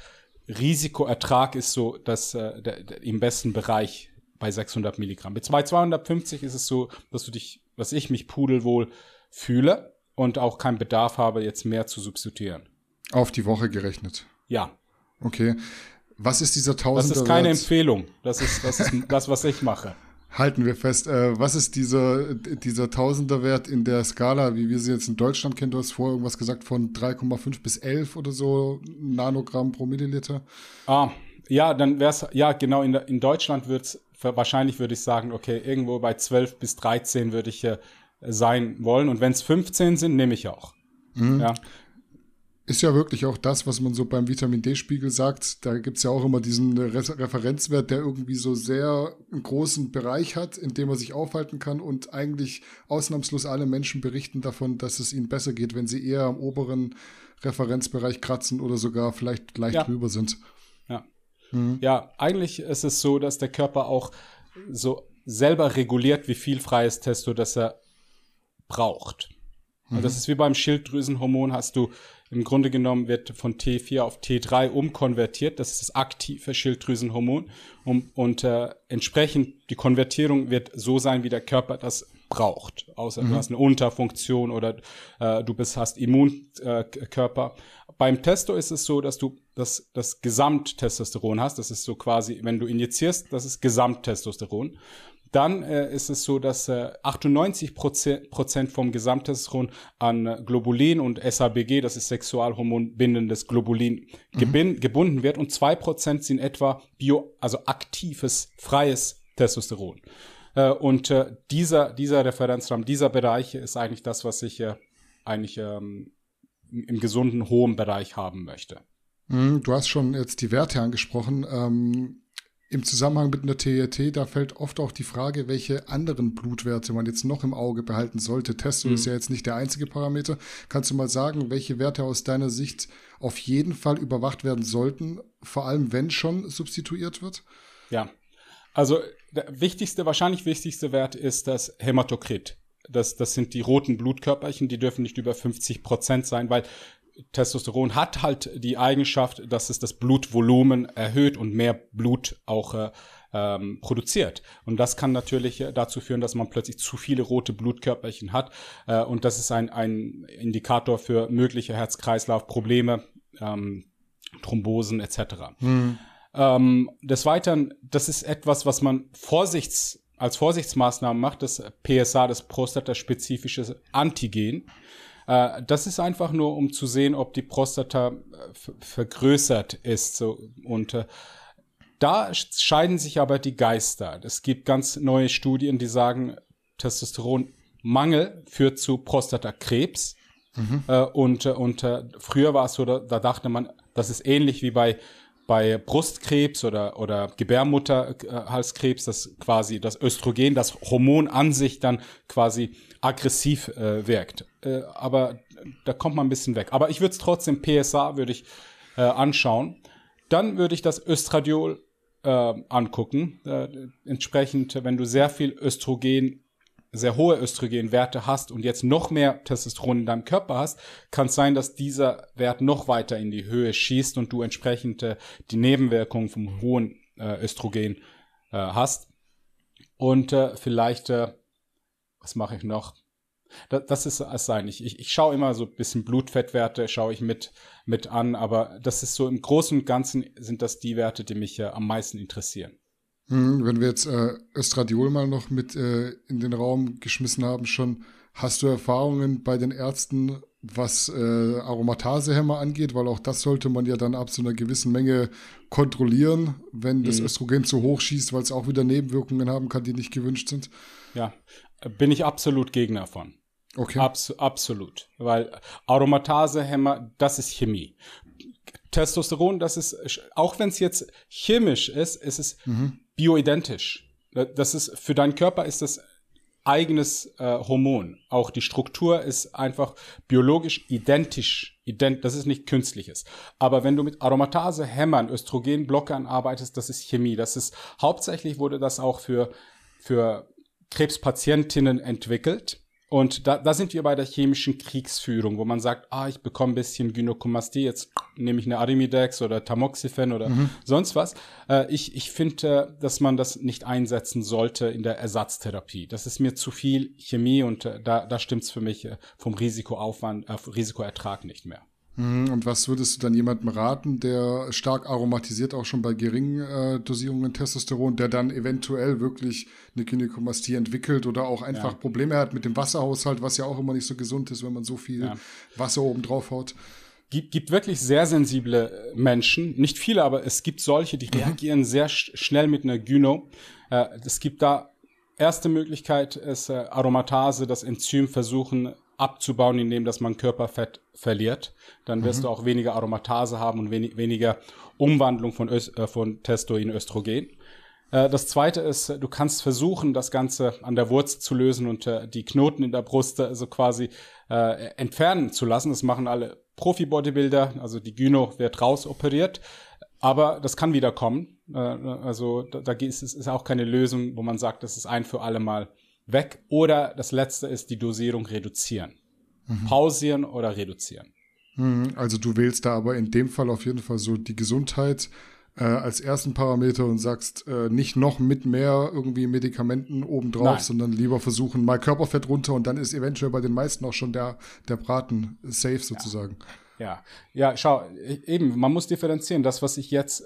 Risikoertrag ist so das, äh, der, der, im besten Bereich bei 600 Milligramm. Bei 250 ist es so, dass du dich, dass ich mich pudelwohl fühle und auch keinen Bedarf habe, jetzt mehr zu substituieren. Auf die Woche gerechnet. Ja. Okay. Was ist dieser Tausender? Das ist keine Empfehlung. Das ist, das ist [LAUGHS] das, was ich mache. Halten wir fest. Äh, was ist dieser, dieser Tausenderwert in der Skala, wie wir sie jetzt in Deutschland kennen? Du hast vorher irgendwas gesagt von 3,5 bis 11 oder so Nanogramm pro Milliliter. Ah, ja, dann wäre es, ja, genau, in, in Deutschland wird es, wahrscheinlich würde ich sagen, okay, irgendwo bei 12 bis 13 würde ich äh, sein wollen. Und wenn es 15 sind, nehme ich auch. Mhm. Ja ist ja wirklich auch das, was man so beim Vitamin D-Spiegel sagt. Da gibt es ja auch immer diesen Re Referenzwert, der irgendwie so sehr einen großen Bereich hat, in dem man sich aufhalten kann und eigentlich ausnahmslos alle Menschen berichten davon, dass es ihnen besser geht, wenn sie eher am oberen Referenzbereich kratzen oder sogar vielleicht leicht ja. drüber sind. Ja. Mhm. Ja, eigentlich ist es so, dass der Körper auch so selber reguliert, wie viel freies Testo das er braucht. Mhm. Und das ist wie beim Schilddrüsenhormon, hast du im Grunde genommen wird von T4 auf T3 umkonvertiert. Das ist das aktive Schilddrüsenhormon. Um, und äh, entsprechend die Konvertierung wird so sein, wie der Körper das braucht. Außer mhm. du hast eine Unterfunktion oder äh, du bist, hast Immunkörper. Äh, Beim Testo ist es so, dass du das, das Gesamttestosteron hast. Das ist so quasi, wenn du injizierst, das ist Gesamttestosteron dann äh, ist es so, dass äh, 98 Prozent vom Gesamttestosteron an äh, Globulin und SABG, das ist Sexualhormon bindendes Globulin, mhm. gebunden wird und zwei Prozent sind etwa bio, also aktives, freies Testosteron. Äh, und äh, dieser, dieser Referenzrahmen, dieser Bereich ist eigentlich das, was ich äh, eigentlich ähm, im gesunden, hohen Bereich haben möchte. Mhm, du hast schon jetzt die Werte angesprochen. Ähm, im Zusammenhang mit einer TRT, da fällt oft auch die Frage, welche anderen Blutwerte man jetzt noch im Auge behalten sollte. Testo mhm. ist ja jetzt nicht der einzige Parameter. Kannst du mal sagen, welche Werte aus deiner Sicht auf jeden Fall überwacht werden sollten, vor allem wenn schon substituiert wird? Ja, also der wichtigste, wahrscheinlich wichtigste Wert ist das Hämatokrit. Das, das sind die roten Blutkörperchen, die dürfen nicht über 50 Prozent sein, weil Testosteron hat halt die Eigenschaft, dass es das Blutvolumen erhöht und mehr Blut auch äh, ähm, produziert. Und das kann natürlich äh, dazu führen, dass man plötzlich zu viele rote Blutkörperchen hat. Äh, und das ist ein, ein Indikator für mögliche Herz-Kreislauf-Probleme, ähm, Thrombosen etc. Hm. Ähm, des Weiteren, das ist etwas, was man vorsichts, als Vorsichtsmaßnahmen macht, das PSA, das prostataspezifische Antigen. Äh, das ist einfach nur, um zu sehen, ob die Prostata äh, vergrößert ist. So. Und äh, da scheiden sich aber die Geister. Es gibt ganz neue Studien, die sagen, Testosteronmangel führt zu Prostatakrebs. Mhm. Äh, und und äh, früher war es so, da, da dachte man, das ist ähnlich wie bei bei Brustkrebs oder, oder Gebärmutterhalskrebs, dass quasi das Östrogen, das Hormon an sich dann quasi aggressiv äh, wirkt. Äh, aber da kommt man ein bisschen weg. Aber ich würde es trotzdem PSA würde ich äh, anschauen. Dann würde ich das Östradiol äh, angucken. Äh, entsprechend, wenn du sehr viel Östrogen sehr hohe Östrogenwerte hast und jetzt noch mehr Testosteron in deinem Körper hast, kann es sein, dass dieser Wert noch weiter in die Höhe schießt und du entsprechend äh, die Nebenwirkungen vom hohen äh, Östrogen äh, hast. Und äh, vielleicht, äh, was mache ich noch? Das, das ist es sein. Ich, ich, ich schaue immer so ein bisschen Blutfettwerte, schaue ich mit, mit an, aber das ist so im Großen und Ganzen sind das die Werte, die mich äh, am meisten interessieren. Hm, wenn wir jetzt äh, Östradiol mal noch mit äh, in den Raum geschmissen haben, schon Hast du Erfahrungen bei den Ärzten, was äh, Aromatasehämmer angeht? Weil auch das sollte man ja dann ab so einer gewissen Menge kontrollieren, wenn das mhm. Östrogen zu hoch schießt, weil es auch wieder Nebenwirkungen haben kann, die nicht gewünscht sind. Ja, bin ich absolut Gegner von. Okay. Abs absolut. Weil Aromatasehämmer, das ist Chemie. Testosteron, das ist, auch wenn es jetzt chemisch ist, ist es mhm. Bioidentisch. Das ist, für deinen Körper ist das eigenes äh, Hormon. Auch die Struktur ist einfach biologisch identisch. Ident das ist nicht künstliches. Aber wenn du mit Aromatase-Hämmern, Östrogenblockern arbeitest, das ist Chemie. Das ist, hauptsächlich wurde das auch für, für Krebspatientinnen entwickelt. Und da, da sind wir bei der chemischen Kriegsführung, wo man sagt, ah, ich bekomme ein bisschen Gynäkomastie, jetzt nehme ich eine Arimidex oder Tamoxifen oder mhm. sonst was. Äh, ich ich finde, dass man das nicht einsetzen sollte in der Ersatztherapie. Das ist mir zu viel Chemie und äh, da, da stimmt's für mich äh, vom Risikoaufwand, äh, Risikoertrag nicht mehr. Mhm, und was würdest du dann jemandem raten, der stark aromatisiert, auch schon bei geringen äh, Dosierungen Testosteron, der dann eventuell wirklich eine Gynäkomastie entwickelt oder auch einfach ja. Probleme hat mit dem Wasserhaushalt, was ja auch immer nicht so gesund ist, wenn man so viel ja. Wasser oben drauf haut? Gibt, gibt wirklich sehr sensible äh, Menschen, nicht viele, aber es gibt solche, die mhm. reagieren sehr sch schnell mit einer Gyno. Äh, es gibt da erste Möglichkeit ist äh, Aromatase, das Enzym versuchen abzubauen, indem dass man Körperfett verliert. Dann wirst mhm. du auch weniger Aromatase haben und wenig, weniger Umwandlung von, Ös äh, von Testo in Östrogen. Äh, das zweite ist, du kannst versuchen, das Ganze an der Wurzel zu lösen und äh, die Knoten in der Brust äh, so quasi äh, entfernen zu lassen. Das machen alle Profi-Bodybuilder, also die Gyno wird rausoperiert. Aber das kann wieder kommen. Also da, da ist es auch keine Lösung, wo man sagt, das ist ein für alle Mal weg. Oder das letzte ist die Dosierung reduzieren. Mhm. Pausieren oder reduzieren. Mhm. Also du wählst da aber in dem Fall auf jeden Fall so die Gesundheit äh, als ersten Parameter und sagst äh, nicht noch mit mehr irgendwie Medikamenten obendrauf, Nein. sondern lieber versuchen mal Körperfett runter und dann ist eventuell bei den meisten auch schon der, der Braten safe sozusagen. Ja. ja, ja, schau, e-, eben, man muss differenzieren. Das, was ich jetzt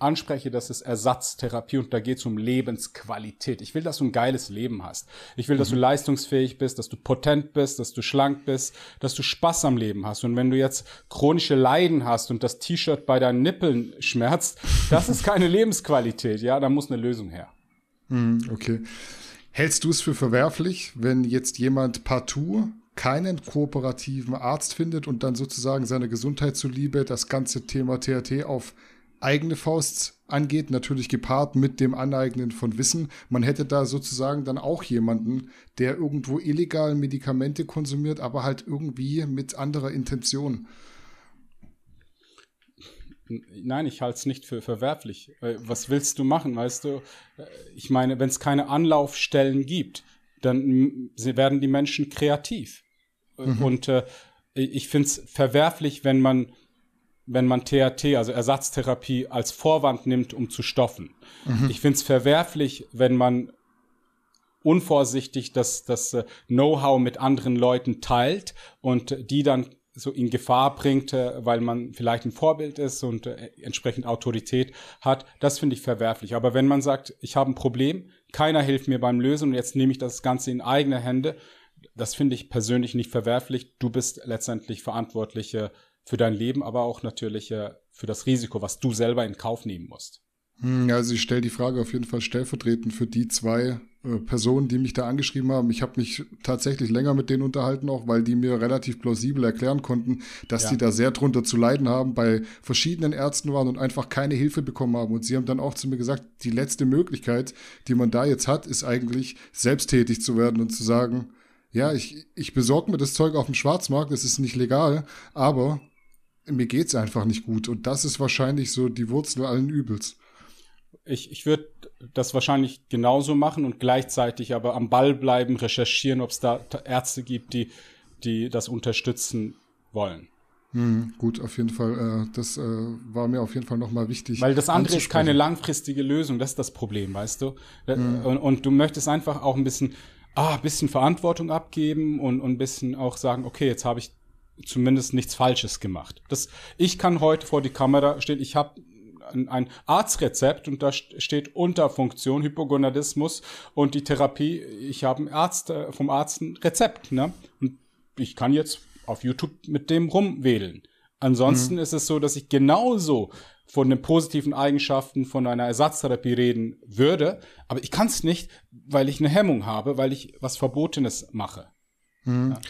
anspreche, das ist Ersatztherapie und da geht es um Lebensqualität. Ich will, dass du ein geiles Leben hast. Ich will, dass du mhm. leistungsfähig bist, dass du potent bist, dass du schlank bist, dass du Spaß am Leben hast. Und wenn du jetzt chronische Leiden hast und das T-Shirt bei deinen Nippeln schmerzt, das ist keine [LAUGHS] Lebensqualität. Ja, da muss eine Lösung her. Mhm, okay. Hältst du es für verwerflich, wenn jetzt jemand partout keinen kooperativen Arzt findet und dann sozusagen seiner Gesundheit zuliebe das ganze Thema THT auf eigene Faust angeht, natürlich gepaart mit dem Aneignen von Wissen. Man hätte da sozusagen dann auch jemanden, der irgendwo illegal Medikamente konsumiert, aber halt irgendwie mit anderer Intention. Nein, ich halte es nicht für verwerflich. Was willst du machen, weißt du? Ich meine, wenn es keine Anlaufstellen gibt, dann werden die Menschen kreativ. Mhm. Und äh, ich finde es verwerflich, wenn man wenn man THT, also Ersatztherapie, als Vorwand nimmt, um zu stoffen. Mhm. Ich finde es verwerflich, wenn man unvorsichtig das, das äh, Know-how mit anderen Leuten teilt und die dann so in Gefahr bringt, äh, weil man vielleicht ein Vorbild ist und äh, entsprechend Autorität hat, das finde ich verwerflich. Aber wenn man sagt, ich habe ein Problem, keiner hilft mir beim Lösen und jetzt nehme ich das Ganze in eigene Hände, das finde ich persönlich nicht verwerflich. Du bist letztendlich verantwortliche für dein Leben, aber auch natürlich äh, für das Risiko, was du selber in Kauf nehmen musst. Hm, also ich stelle die Frage auf jeden Fall stellvertretend für die zwei äh, Personen, die mich da angeschrieben haben. Ich habe mich tatsächlich länger mit denen unterhalten, auch weil die mir relativ plausibel erklären konnten, dass ja. die da sehr drunter zu leiden haben, bei verschiedenen Ärzten waren und einfach keine Hilfe bekommen haben. Und sie haben dann auch zu mir gesagt, die letzte Möglichkeit, die man da jetzt hat, ist eigentlich selbsttätig zu werden und zu sagen, ja, ich, ich besorge mir das Zeug auf dem Schwarzmarkt, es ist nicht legal, aber mir geht's einfach nicht gut. Und das ist wahrscheinlich so die Wurzel allen Übels. Ich, ich würde das wahrscheinlich genauso machen und gleichzeitig aber am Ball bleiben, recherchieren, ob es da Ärzte gibt, die, die das unterstützen wollen. Hm, gut, auf jeden Fall. Äh, das äh, war mir auf jeden Fall nochmal wichtig. Weil das andere ist keine langfristige Lösung, das ist das Problem, weißt du? Hm. Und, und, du möchtest einfach auch ein bisschen, ah, ein bisschen Verantwortung abgeben und, und ein bisschen auch sagen, okay, jetzt habe ich zumindest nichts Falsches gemacht. Das, ich kann heute vor die Kamera stehen, ich habe ein, ein Arztrezept und da steht Unterfunktion, Hypogonadismus und die Therapie, ich habe einen Arzt, äh, vom Arzt ein Rezept, ne? Und ich kann jetzt auf YouTube mit dem rumwählen. Ansonsten mhm. ist es so, dass ich genauso von den positiven Eigenschaften von einer Ersatztherapie reden würde, aber ich kann es nicht, weil ich eine Hemmung habe, weil ich was Verbotenes mache. Mhm. Ja.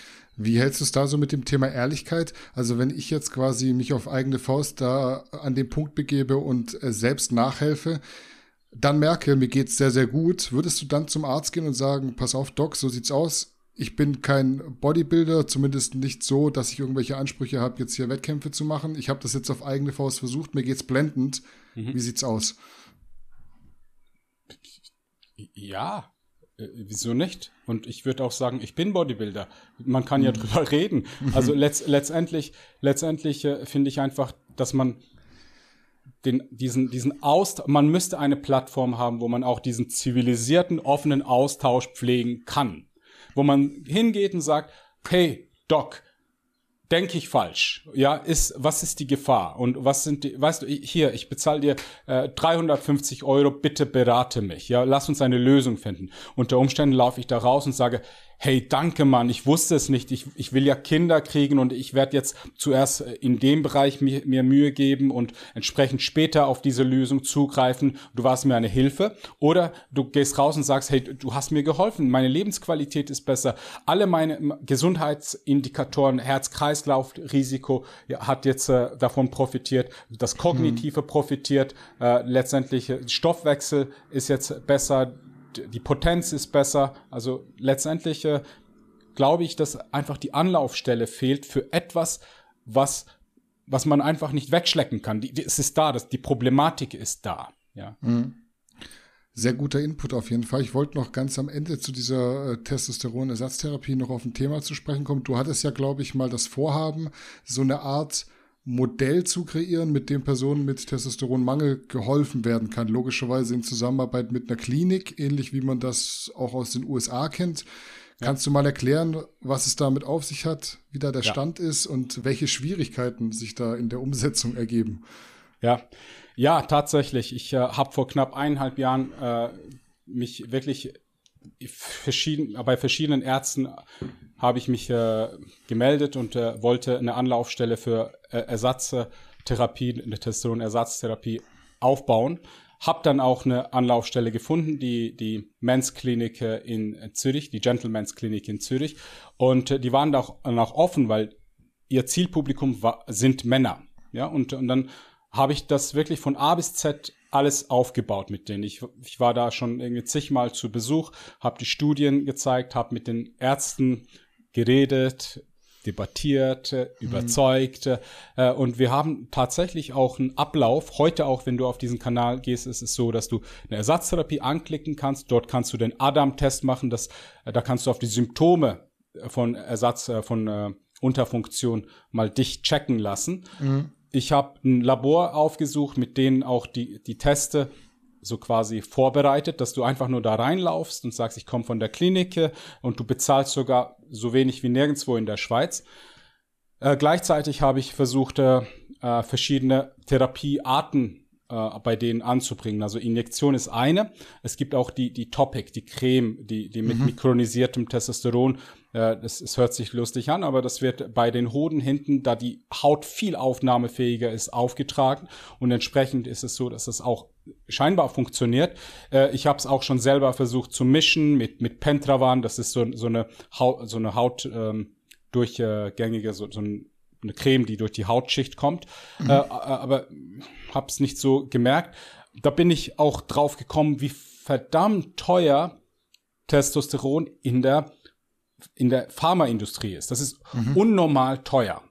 Wie hältst du es da so mit dem Thema Ehrlichkeit? Also wenn ich jetzt quasi mich auf eigene Faust da an den Punkt begebe und äh, selbst nachhelfe, dann merke, mir geht's sehr, sehr gut, würdest du dann zum Arzt gehen und sagen, pass auf, Doc, so sieht's aus, ich bin kein Bodybuilder, zumindest nicht so, dass ich irgendwelche Ansprüche habe, jetzt hier Wettkämpfe zu machen. Ich habe das jetzt auf eigene Faust versucht, mir geht's blendend. Mhm. Wie sieht's aus? Ja, wieso nicht? Und ich würde auch sagen, ich bin Bodybuilder. Man kann ja mhm. drüber [LAUGHS] reden. Also [LAUGHS] letzt, letztendlich, letztendlich äh, finde ich einfach, dass man den, diesen, diesen Austausch, man müsste eine Plattform haben, wo man auch diesen zivilisierten, offenen Austausch pflegen kann wo man hingeht und sagt, hey, Doc, denke ich falsch? Ja, ist, was ist die Gefahr? Und was sind die, weißt du, hier, ich bezahle dir äh, 350 Euro, bitte berate mich. Ja, lass uns eine Lösung finden. Unter Umständen laufe ich da raus und sage, hey, danke Mann, ich wusste es nicht, ich, ich will ja Kinder kriegen und ich werde jetzt zuerst äh, in dem Bereich mir, mir Mühe geben und entsprechend später auf diese Lösung zugreifen. Du warst mir eine Hilfe. Oder du gehst raus und sagst, hey, du hast mir geholfen, meine Lebensqualität ist besser, alle meine Gesundheitsindikatoren, Herz-Kreislauf-Risiko ja, hat jetzt äh, davon profitiert, das Kognitive mhm. profitiert, äh, letztendlich äh, Stoffwechsel ist jetzt besser, die Potenz ist besser. Also letztendlich äh, glaube ich, dass einfach die Anlaufstelle fehlt für etwas, was, was man einfach nicht wegschlecken kann. Die, die, es ist da, das, die Problematik ist da. Ja. Mhm. Sehr guter Input auf jeden Fall. Ich wollte noch ganz am Ende zu dieser äh, Testosteron-Ersatztherapie noch auf ein Thema zu sprechen kommen. Du hattest ja, glaube ich, mal das Vorhaben, so eine Art Modell zu kreieren, mit dem Personen mit Testosteronmangel geholfen werden kann. Logischerweise in Zusammenarbeit mit einer Klinik, ähnlich wie man das auch aus den USA kennt. Ja. Kannst du mal erklären, was es damit auf sich hat, wie da der ja. Stand ist und welche Schwierigkeiten sich da in der Umsetzung ergeben? Ja, ja, tatsächlich. Ich äh, habe vor knapp eineinhalb Jahren äh, mich wirklich verschieden, bei verschiedenen Ärzten habe ich mich äh, gemeldet und äh, wollte eine Anlaufstelle für äh, Ersatztherapie, eine Testosteron-Ersatztherapie aufbauen. Hab dann auch eine Anlaufstelle gefunden, die, die Men's Klinik in Zürich, die Gentleman's Klinik in Zürich. Und äh, die waren da auch, auch offen, weil ihr Zielpublikum war, sind Männer. Ja, und, und dann habe ich das wirklich von A bis Z alles aufgebaut mit denen. Ich, ich war da schon irgendwie zigmal zu Besuch, habe die Studien gezeigt, habe mit den Ärzten geredet, debattiert, mhm. überzeugt. Äh, und wir haben tatsächlich auch einen Ablauf. Heute auch, wenn du auf diesen Kanal gehst, ist es so, dass du eine Ersatztherapie anklicken kannst. Dort kannst du den Adam-Test machen. Das, äh, da kannst du auf die Symptome von Ersatz, äh, von äh, Unterfunktion mal dich checken lassen. Mhm. Ich habe ein Labor aufgesucht, mit denen auch die, die Teste so quasi vorbereitet, dass du einfach nur da reinlaufst und sagst, ich komme von der Klinik und du bezahlst sogar so wenig wie nirgendwo in der Schweiz. Äh, gleichzeitig habe ich versucht, äh, äh verschiedene Therapiearten äh, bei denen anzubringen. Also Injektion ist eine. Es gibt auch die, die Topic, die Creme, die, die mit mhm. mikronisiertem Testosteron. Äh, das, es hört sich lustig an, aber das wird bei den Hoden hinten, da die Haut viel aufnahmefähiger ist, aufgetragen. Und entsprechend ist es so, dass es auch scheinbar funktioniert. Äh, ich habe es auch schon selber versucht zu mischen mit, mit Pentravan. Das ist so, so eine Haut, so eine Haut ähm, durchgängige, so, so ein eine Creme, die durch die Hautschicht kommt. Mhm. Äh, aber hab's nicht so gemerkt. Da bin ich auch drauf gekommen, wie verdammt teuer Testosteron in der in der Pharmaindustrie ist. Das ist mhm. unnormal teuer.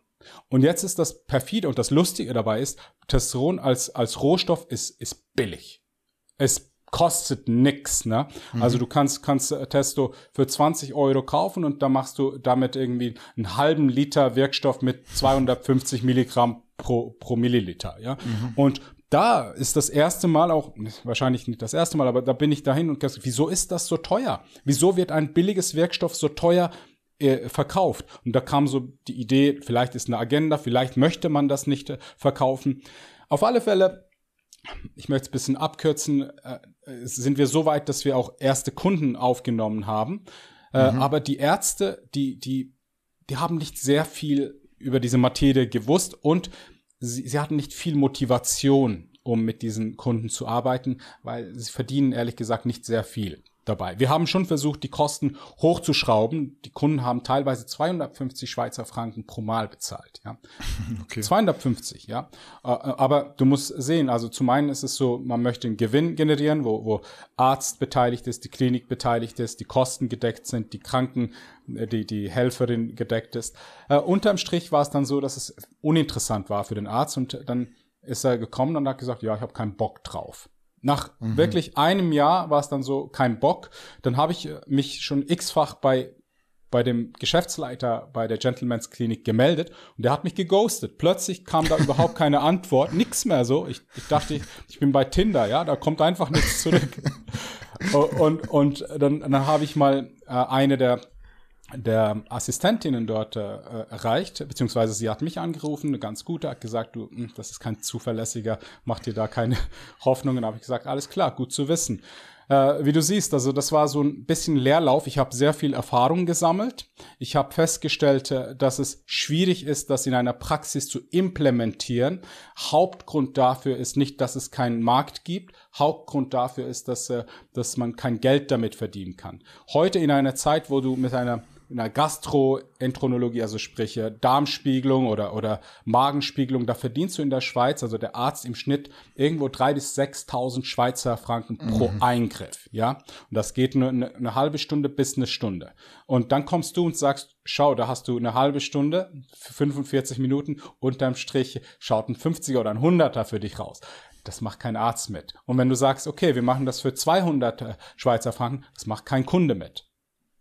Und jetzt ist das perfide und das Lustige dabei ist, Testosteron als, als Rohstoff ist, ist billig. Es kostet nix, ne? Mhm. Also du kannst, kannst äh, Testo für 20 Euro kaufen und da machst du damit irgendwie einen halben Liter Wirkstoff mit 250 Milligramm pro, pro Milliliter, ja? Mhm. Und da ist das erste Mal auch, wahrscheinlich nicht das erste Mal, aber da bin ich dahin und gesagt, wieso ist das so teuer? Wieso wird ein billiges Wirkstoff so teuer äh, verkauft? Und da kam so die Idee, vielleicht ist eine Agenda, vielleicht möchte man das nicht äh, verkaufen. Auf alle Fälle ich möchte es ein bisschen abkürzen, äh, sind wir so weit, dass wir auch erste Kunden aufgenommen haben. Äh, mhm. Aber die Ärzte, die, die, die haben nicht sehr viel über diese Materie gewusst und sie, sie hatten nicht viel Motivation, um mit diesen Kunden zu arbeiten, weil sie verdienen ehrlich gesagt nicht sehr viel dabei. Wir haben schon versucht, die Kosten hochzuschrauben. Die Kunden haben teilweise 250 Schweizer Franken pro Mal bezahlt. Ja. [LAUGHS] Okay. 250, ja. Äh, aber du musst sehen, also zum einen ist es so, man möchte einen Gewinn generieren, wo, wo Arzt beteiligt ist, die Klinik beteiligt ist, die Kosten gedeckt sind, die Kranken, äh, die, die Helferin gedeckt ist. Uh, unterm Strich war es dann so, dass es uninteressant war für den Arzt und dann ist er gekommen und hat gesagt, ja, ich habe keinen Bock drauf. Nach mhm. wirklich einem Jahr war es dann so kein Bock. Dann habe ich äh, mich schon x-fach bei bei dem Geschäftsleiter bei der Gentleman's Klinik gemeldet und der hat mich geghostet. Plötzlich kam da überhaupt [LAUGHS] keine Antwort, nix mehr so. Ich, ich dachte, ich, ich bin bei Tinder, ja, da kommt einfach nichts zurück. [LAUGHS] und, und dann, dann habe ich mal äh, eine der der Assistentinnen dort äh, erreicht, beziehungsweise sie hat mich angerufen, eine ganz gute, hat gesagt, du, hm, das ist kein zuverlässiger, mach dir da keine [LAUGHS] Hoffnungen. habe ich gesagt, alles klar, gut zu wissen. Äh, wie du siehst, also das war so ein bisschen Leerlauf. Ich habe sehr viel Erfahrung gesammelt. Ich habe festgestellt, äh, dass es schwierig ist, das in einer Praxis zu implementieren. Hauptgrund dafür ist nicht, dass es keinen Markt gibt. Hauptgrund dafür ist, dass, äh, dass man kein Geld damit verdienen kann. Heute in einer Zeit, wo du mit einer in der Gastroenterologie, also sprich äh, Darmspiegelung oder, oder Magenspiegelung, da verdienst du in der Schweiz, also der Arzt im Schnitt, irgendwo drei bis 6.000 Schweizer Franken pro mhm. Eingriff, ja. Und das geht eine, eine halbe Stunde bis eine Stunde. Und dann kommst du und sagst, schau, da hast du eine halbe Stunde, 45 Minuten, unterm Strich schaut ein 50er oder ein 100er für dich raus. Das macht kein Arzt mit. Und wenn du sagst, okay, wir machen das für 200 äh, Schweizer Franken, das macht kein Kunde mit.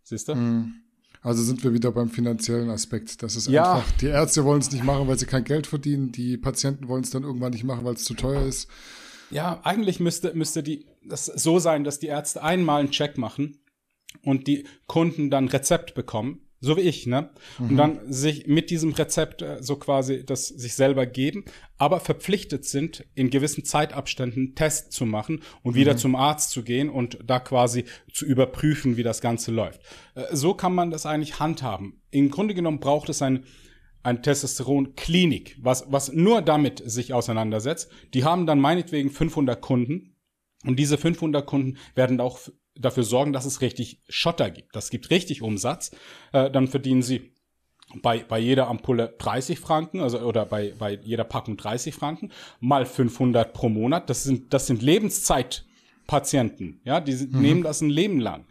Siehst du? Mhm. Also sind wir wieder beim finanziellen Aspekt. Das ist ja. einfach, die Ärzte wollen es nicht machen, weil sie kein Geld verdienen. Die Patienten wollen es dann irgendwann nicht machen, weil es zu teuer ist. Ja, eigentlich müsste, müsste die, das so sein, dass die Ärzte einmal einen Check machen und die Kunden dann Rezept bekommen so wie ich, ne? Mhm. Und dann sich mit diesem Rezept äh, so quasi das sich selber geben, aber verpflichtet sind, in gewissen Zeitabständen Tests zu machen und wieder mhm. zum Arzt zu gehen und da quasi zu überprüfen, wie das Ganze läuft. Äh, so kann man das eigentlich handhaben. Im Grunde genommen braucht es ein ein Testosteron-Klinik, was, was nur damit sich auseinandersetzt. Die haben dann meinetwegen 500 Kunden und diese 500 Kunden werden auch dafür sorgen, dass es richtig Schotter gibt. Das gibt richtig Umsatz. Äh, dann verdienen sie bei, bei jeder Ampulle 30 Franken, also oder bei, bei jeder Packung 30 Franken, mal 500 pro Monat. Das sind, das sind Lebenszeitpatienten. Ja, die mhm. nehmen das ein Leben lang.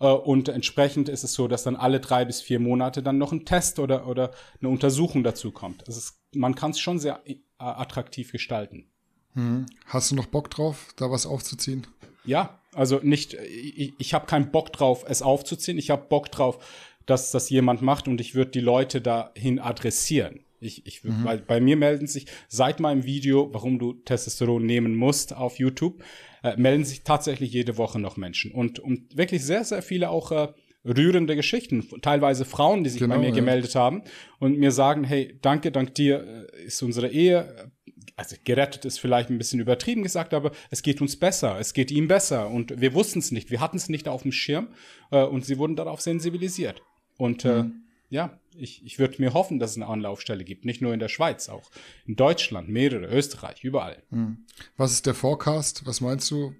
Äh, und entsprechend ist es so, dass dann alle drei bis vier Monate dann noch ein Test oder, oder eine Untersuchung dazu kommt. Also es, man kann es schon sehr äh, attraktiv gestalten. Mhm. Hast du noch Bock drauf, da was aufzuziehen? Ja, also nicht, ich, ich habe keinen Bock drauf, es aufzuziehen. Ich habe Bock drauf, dass das jemand macht und ich würde die Leute dahin adressieren. Ich, ich, mhm. weil bei mir melden sich seit meinem Video, warum du Testosteron nehmen musst auf YouTube, äh, melden sich tatsächlich jede Woche noch Menschen und, und wirklich sehr, sehr viele auch äh, rührende Geschichten, teilweise Frauen, die sich genau, bei mir ja. gemeldet haben und mir sagen, hey, danke, dank dir äh, ist unsere Ehe also gerettet ist vielleicht ein bisschen übertrieben gesagt, aber es geht uns besser, es geht ihm besser und wir wussten es nicht, wir hatten es nicht auf dem Schirm äh, und sie wurden darauf sensibilisiert. Und äh, mhm. ja, ich, ich würde mir hoffen, dass es eine Anlaufstelle gibt, nicht nur in der Schweiz, auch in Deutschland, mehrere, Österreich, überall. Mhm. Was ist der Forecast? Was meinst du?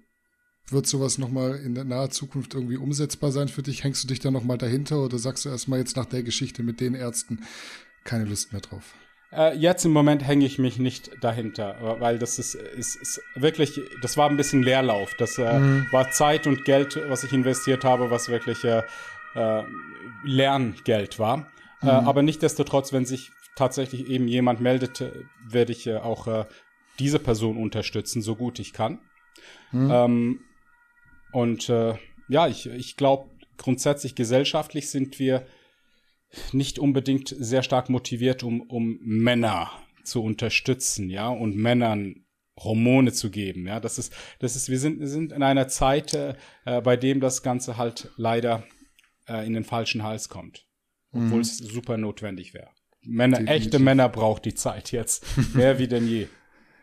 Wird sowas nochmal in der naher Zukunft irgendwie umsetzbar sein für dich? Hängst du dich da nochmal dahinter oder sagst du erstmal jetzt nach der Geschichte mit den Ärzten keine Lust mehr drauf? Äh, jetzt im Moment hänge ich mich nicht dahinter, weil das ist, ist, ist wirklich, das war ein bisschen Leerlauf. Das äh, mhm. war Zeit und Geld, was ich investiert habe, was wirklich äh, äh Lerngeld war. Äh, mhm. Äh, aber nichtdestotrotz, wenn sich tatsächlich eben jemand meldet, werde ich äh, auch äh, diese Person unterstützen, so gut ich kann. Mhm. Ähm, und äh, ja, ich, ich glaube, grundsätzlich gesellschaftlich sind wir nicht unbedingt sehr stark motiviert, um, um Männer zu unterstützen, ja, und Männern Hormone zu geben, ja. Das ist, das ist, wir sind, wir sind in einer Zeit, äh, bei dem das Ganze halt leider äh, in den falschen Hals kommt. Obwohl mhm. es super notwendig wäre. Männer, echte Männer braucht die Zeit jetzt. [LAUGHS] Mehr wie denn je.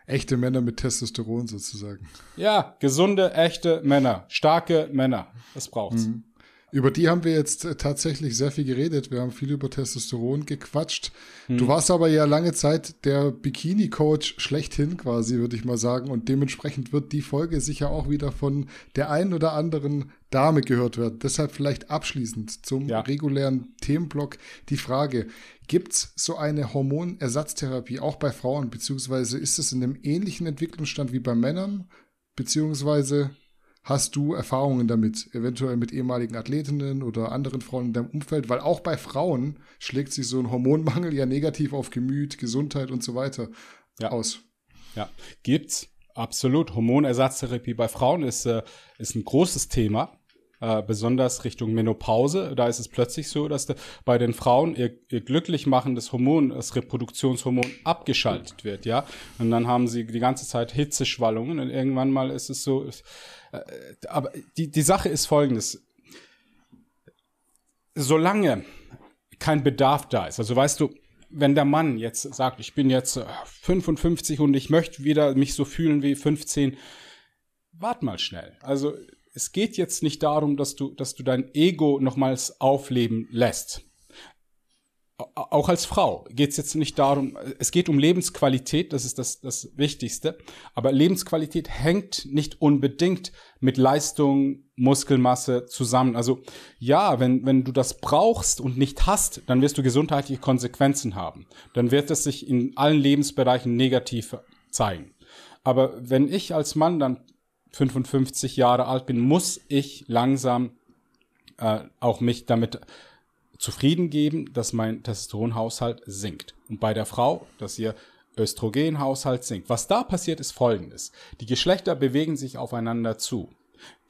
Echte Männer mit Testosteron sozusagen. Ja, gesunde, echte Männer, starke Männer. Das braucht's. Mhm. Über die haben wir jetzt äh, tatsächlich sehr viel geredet. Wir haben viel über Testosteron gequatscht. Hm. Du warst aber ja lange Zeit der Bikini-Coach schlechthin quasi, würde ich mal sagen. Und dementsprechend wird die Folge sicher auch wieder von der einen oder anderen Dame gehört werden. Deshalb vielleicht abschließend zum ja. regulären Themenblock die Frage, gibt es so eine Hormonersatztherapie auch bei Frauen, beziehungsweise ist es in einem ähnlichen Entwicklungsstand wie bei Männern, beziehungsweise Hast du Erfahrungen damit, eventuell mit ehemaligen Athletinnen oder anderen Frauen in deinem Umfeld? Weil auch bei Frauen schlägt sich so ein Hormonmangel ja negativ auf Gemüt, Gesundheit und so weiter ja. aus. Ja, gibt's. Absolut. Hormonersatztherapie bei Frauen ist, äh, ist ein großes Thema. Äh, besonders Richtung Menopause. Da ist es plötzlich so, dass de, bei den Frauen ihr, ihr glücklich machendes Hormon, das Reproduktionshormon, abgeschaltet wird, ja. Und dann haben sie die ganze Zeit Hitzeschwallungen und irgendwann mal ist es so, äh, aber die, die Sache ist folgendes. Solange kein Bedarf da ist, also weißt du, wenn der Mann jetzt sagt, ich bin jetzt 55 äh, und ich möchte wieder mich so fühlen wie 15, wart mal schnell. Also es geht jetzt nicht darum, dass du, dass du dein Ego nochmals aufleben lässt auch als Frau geht es jetzt nicht darum, es geht um Lebensqualität, das ist das, das Wichtigste, aber Lebensqualität hängt nicht unbedingt mit Leistung, Muskelmasse zusammen. Also ja, wenn, wenn du das brauchst und nicht hast, dann wirst du gesundheitliche Konsequenzen haben. Dann wird es sich in allen Lebensbereichen negativ zeigen. Aber wenn ich als Mann dann 55 Jahre alt bin, muss ich langsam äh, auch mich damit zufrieden geben, dass mein Testosteronhaushalt sinkt. Und bei der Frau, dass ihr Östrogenhaushalt sinkt. Was da passiert, ist folgendes. Die Geschlechter bewegen sich aufeinander zu.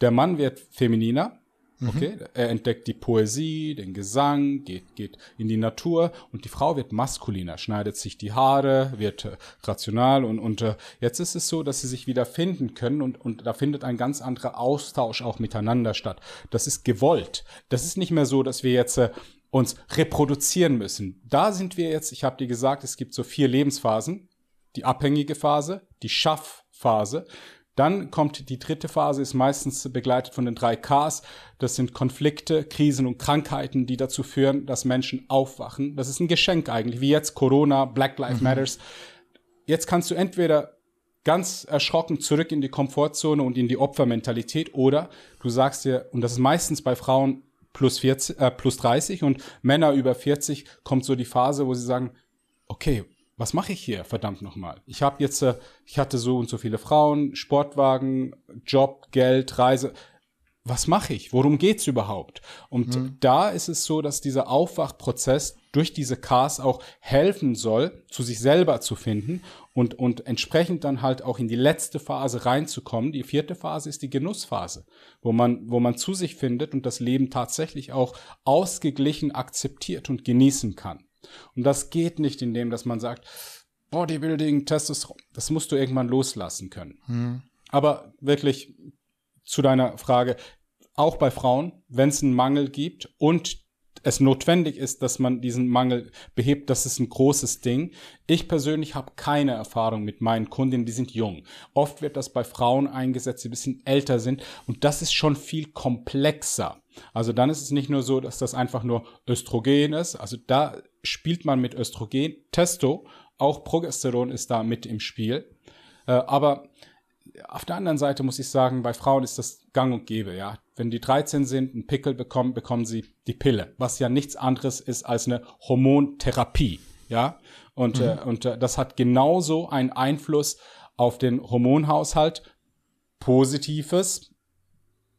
Der Mann wird femininer, mhm. okay, mhm. er entdeckt die Poesie, den Gesang, geht, geht in die Natur und die Frau wird maskuliner, schneidet sich die Haare, wird äh, rational und, und äh, jetzt ist es so, dass sie sich wieder finden können und, und da findet ein ganz anderer Austausch auch miteinander statt. Das ist gewollt. Das ist nicht mehr so, dass wir jetzt äh, uns reproduzieren müssen. Da sind wir jetzt, ich habe dir gesagt, es gibt so vier Lebensphasen. Die abhängige Phase, die Schaffphase. Dann kommt die dritte Phase, ist meistens begleitet von den drei Ks. Das sind Konflikte, Krisen und Krankheiten, die dazu führen, dass Menschen aufwachen. Das ist ein Geschenk eigentlich, wie jetzt Corona, Black Lives mhm. Matters. Jetzt kannst du entweder ganz erschrocken zurück in die Komfortzone und in die Opfermentalität oder du sagst dir, und das ist meistens bei Frauen plus, 40, äh, plus 30 und Männer über 40 kommt so die Phase, wo sie sagen, okay, was mache ich hier, verdammt nochmal? Ich habe jetzt, äh, ich hatte so und so viele Frauen, Sportwagen, Job, Geld, Reise. Was mache ich? Worum geht's überhaupt? Und mhm. da ist es so, dass dieser Aufwachprozess durch diese Cars auch helfen soll, zu sich selber zu finden und, und entsprechend dann halt auch in die letzte Phase reinzukommen. Die vierte Phase ist die Genussphase, wo man, wo man zu sich findet und das Leben tatsächlich auch ausgeglichen akzeptiert und genießen kann. Und das geht nicht, indem dass man sagt, Bodybuilding, Testosteron, das musst du irgendwann loslassen können. Hm. Aber wirklich zu deiner Frage, auch bei Frauen, wenn es einen Mangel gibt und es notwendig ist, dass man diesen Mangel behebt, das ist ein großes Ding. Ich persönlich habe keine Erfahrung mit meinen Kundinnen, die sind jung. Oft wird das bei Frauen eingesetzt, die ein bisschen älter sind und das ist schon viel komplexer. Also dann ist es nicht nur so, dass das einfach nur Östrogen ist, also da spielt man mit Östrogen, Testo, auch Progesteron ist da mit im Spiel. Äh, aber auf der anderen Seite muss ich sagen, bei Frauen ist das gang und gäbe, ja. Wenn die 13 sind, einen Pickel bekommen, bekommen sie die Pille, was ja nichts anderes ist als eine Hormontherapie, ja. Und, mhm. äh, und äh, das hat genauso einen Einfluss auf den Hormonhaushalt. Positives,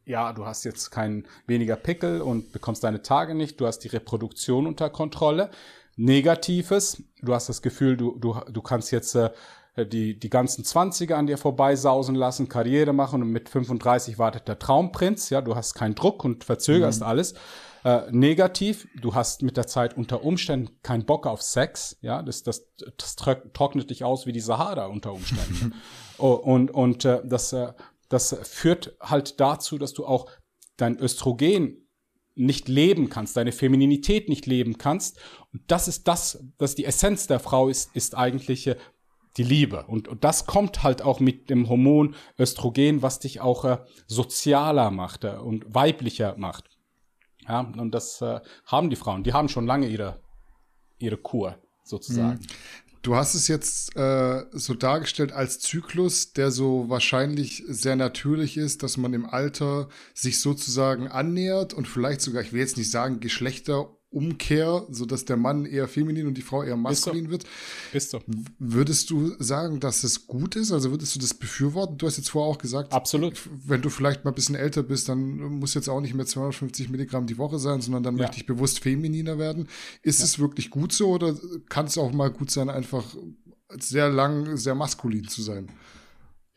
ja, du hast jetzt keinen weniger Pickel und bekommst deine Tage nicht, du hast die Reproduktion unter Kontrolle. Negatives, du hast das Gefühl, du, du, du kannst jetzt äh, die, die ganzen Zwanziger an dir vorbeisausen lassen, Karriere machen und mit 35 wartet der Traumprinz. Ja, du hast keinen Druck und verzögerst mhm. alles. Äh, negativ, du hast mit der Zeit unter Umständen keinen Bock auf Sex. Ja, das, das, das trocknet dich aus wie die Sahara unter Umständen. [LAUGHS] und und äh, das, äh, das führt halt dazu, dass du auch dein Östrogen nicht leben kannst, deine Femininität nicht leben kannst. Und das ist das, dass die Essenz der Frau ist, ist eigentlich die Liebe. Und, und das kommt halt auch mit dem Hormon Östrogen, was dich auch äh, sozialer macht äh, und weiblicher macht. Ja, und das äh, haben die Frauen. Die haben schon lange ihre, ihre Kur sozusagen. Mhm. Du hast es jetzt äh, so dargestellt als Zyklus, der so wahrscheinlich sehr natürlich ist, dass man im Alter sich sozusagen annähert und vielleicht sogar, ich will jetzt nicht sagen, Geschlechter Umkehr, so dass der Mann eher feminin und die Frau eher maskulin wird. Ist so. Würdest du sagen, dass es gut ist? Also würdest du das befürworten? Du hast jetzt vorher auch gesagt, absolut. Wenn du vielleicht mal ein bisschen älter bist, dann muss jetzt auch nicht mehr 250 Milligramm die Woche sein, sondern dann ja. möchte ich bewusst femininer werden. Ist ja. es wirklich gut so oder kann es auch mal gut sein, einfach sehr lang, sehr maskulin zu sein?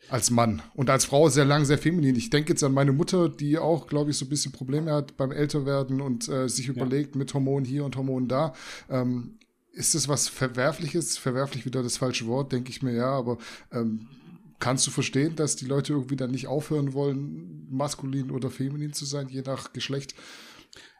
Als Mann und als Frau sehr lang, sehr feminin. Ich denke jetzt an meine Mutter, die auch, glaube ich, so ein bisschen Probleme hat beim Älterwerden und äh, sich überlegt, ja. mit Hormonen hier und Hormonen da. Ähm, ist das was Verwerfliches? Verwerflich wieder das falsche Wort, denke ich mir ja, aber ähm, kannst du verstehen, dass die Leute irgendwie dann nicht aufhören wollen, maskulin oder feminin zu sein, je nach Geschlecht?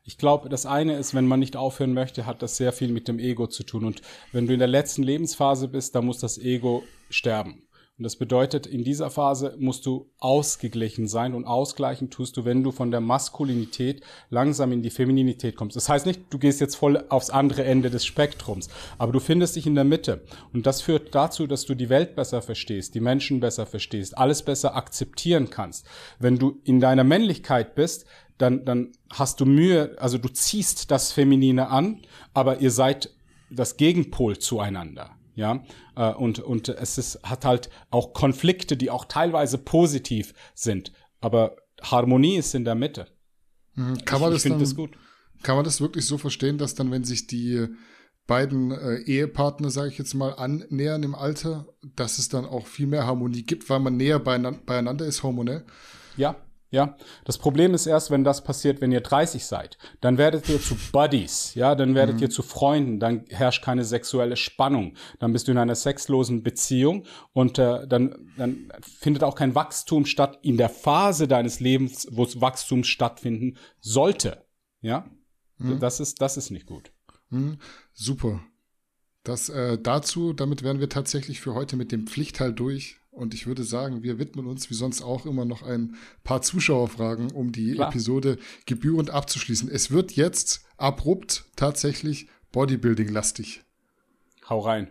Ich glaube, das eine ist, wenn man nicht aufhören möchte, hat das sehr viel mit dem Ego zu tun. Und wenn du in der letzten Lebensphase bist, dann muss das Ego sterben. Und das bedeutet, in dieser Phase musst du ausgeglichen sein und ausgleichen tust du, wenn du von der Maskulinität langsam in die Femininität kommst. Das heißt nicht, du gehst jetzt voll aufs andere Ende des Spektrums, aber du findest dich in der Mitte. Und das führt dazu, dass du die Welt besser verstehst, die Menschen besser verstehst, alles besser akzeptieren kannst. Wenn du in deiner Männlichkeit bist, dann, dann hast du Mühe, also du ziehst das Feminine an, aber ihr seid das Gegenpol zueinander ja, äh, und, und es ist, hat halt auch Konflikte, die auch teilweise positiv sind, aber Harmonie ist in der Mitte. Mhm. Kann man ich, das ich dann, das gut. Kann man das wirklich so verstehen, dass dann, wenn sich die beiden äh, Ehepartner, sage ich jetzt mal, annähern im Alter, dass es dann auch viel mehr Harmonie gibt, weil man näher beieinander ist hormonell? Ja, ja, das Problem ist erst, wenn das passiert, wenn ihr 30 seid. Dann werdet ihr zu Buddies, ja, dann werdet mhm. ihr zu Freunden, dann herrscht keine sexuelle Spannung, dann bist du in einer sexlosen Beziehung und äh, dann, dann findet auch kein Wachstum statt in der Phase deines Lebens, wo Wachstum stattfinden sollte. Ja, mhm. das ist, das ist nicht gut. Mhm. Super. Das äh, dazu, damit wären wir tatsächlich für heute mit dem Pflichtteil durch. Und ich würde sagen, wir widmen uns wie sonst auch immer noch ein paar Zuschauerfragen, um die Klar. Episode gebührend abzuschließen. Es wird jetzt abrupt tatsächlich Bodybuilding-lastig. Hau rein.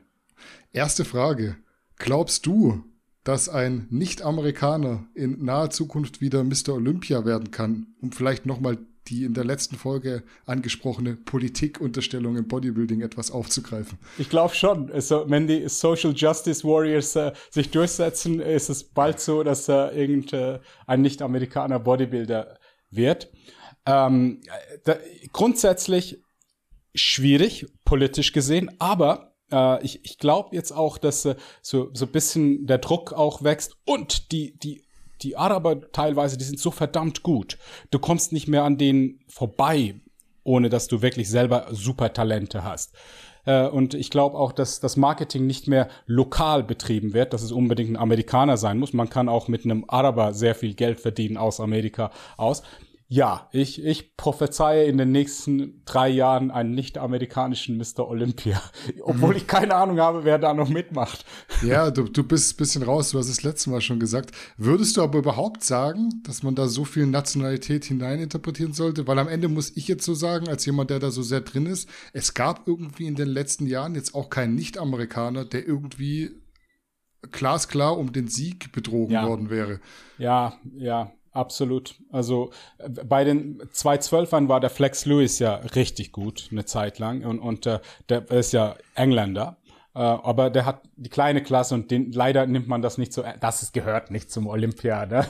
Erste Frage. Glaubst du, dass ein Nicht-Amerikaner in naher Zukunft wieder Mr. Olympia werden kann, um vielleicht nochmal die in der letzten Folge angesprochene Politikunterstellung im Bodybuilding etwas aufzugreifen. Ich glaube schon. Also, wenn die Social Justice Warriors äh, sich durchsetzen, ist es bald so, dass äh, irgendein äh, Nicht-Amerikaner Bodybuilder wird. Ähm, da, grundsätzlich schwierig, politisch gesehen, aber äh, ich, ich glaube jetzt auch, dass äh, so, so ein bisschen der Druck auch wächst und die, die die Araber teilweise, die sind so verdammt gut. Du kommst nicht mehr an denen vorbei, ohne dass du wirklich selber super Talente hast. Äh, und ich glaube auch, dass das Marketing nicht mehr lokal betrieben wird, dass es unbedingt ein Amerikaner sein muss. Man kann auch mit einem Araber sehr viel Geld verdienen aus Amerika aus. Ja, ich, ich prophezeie in den nächsten drei Jahren einen nicht-amerikanischen Mr. Olympia. [LAUGHS] Obwohl mhm. ich keine Ahnung habe, wer da noch mitmacht. [LAUGHS] Ja, du, du bist ein bisschen raus, du hast es letztes Mal schon gesagt. Würdest du aber überhaupt sagen, dass man da so viel Nationalität hineininterpretieren sollte? Weil am Ende muss ich jetzt so sagen, als jemand, der da so sehr drin ist, es gab irgendwie in den letzten Jahren jetzt auch keinen Nicht-Amerikaner, der irgendwie glasklar um den Sieg betrogen ja. worden wäre. Ja, ja. Absolut. Also äh, bei den 212ern war der Flex Lewis ja richtig gut eine Zeit lang und, und äh, der ist ja Engländer. Äh, aber der hat die kleine Klasse und den, leider nimmt man das nicht so, das ist, gehört nicht zum Olympia. Ne?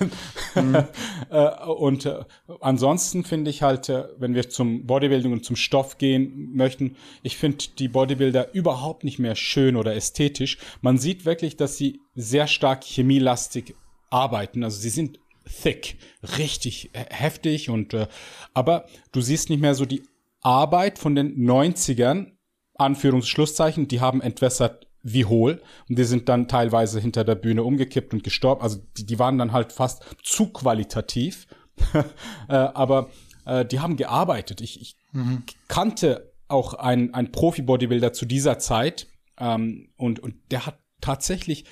Mhm. [LAUGHS] äh, und äh, ansonsten finde ich halt, äh, wenn wir zum Bodybuilding und zum Stoff gehen möchten, ich finde die Bodybuilder überhaupt nicht mehr schön oder ästhetisch. Man sieht wirklich, dass sie sehr stark chemielastig arbeiten. Also sie sind thick, richtig heftig und äh, aber du siehst nicht mehr so die Arbeit von den 90ern, Anführungsschlusszeichen, die haben entwässert wie hohl und die sind dann teilweise hinter der Bühne umgekippt und gestorben. Also die, die waren dann halt fast zu qualitativ, [LAUGHS] äh, aber äh, die haben gearbeitet. Ich, ich mhm. kannte auch einen, einen Profi-Bodybuilder zu dieser Zeit ähm, und, und der hat tatsächlich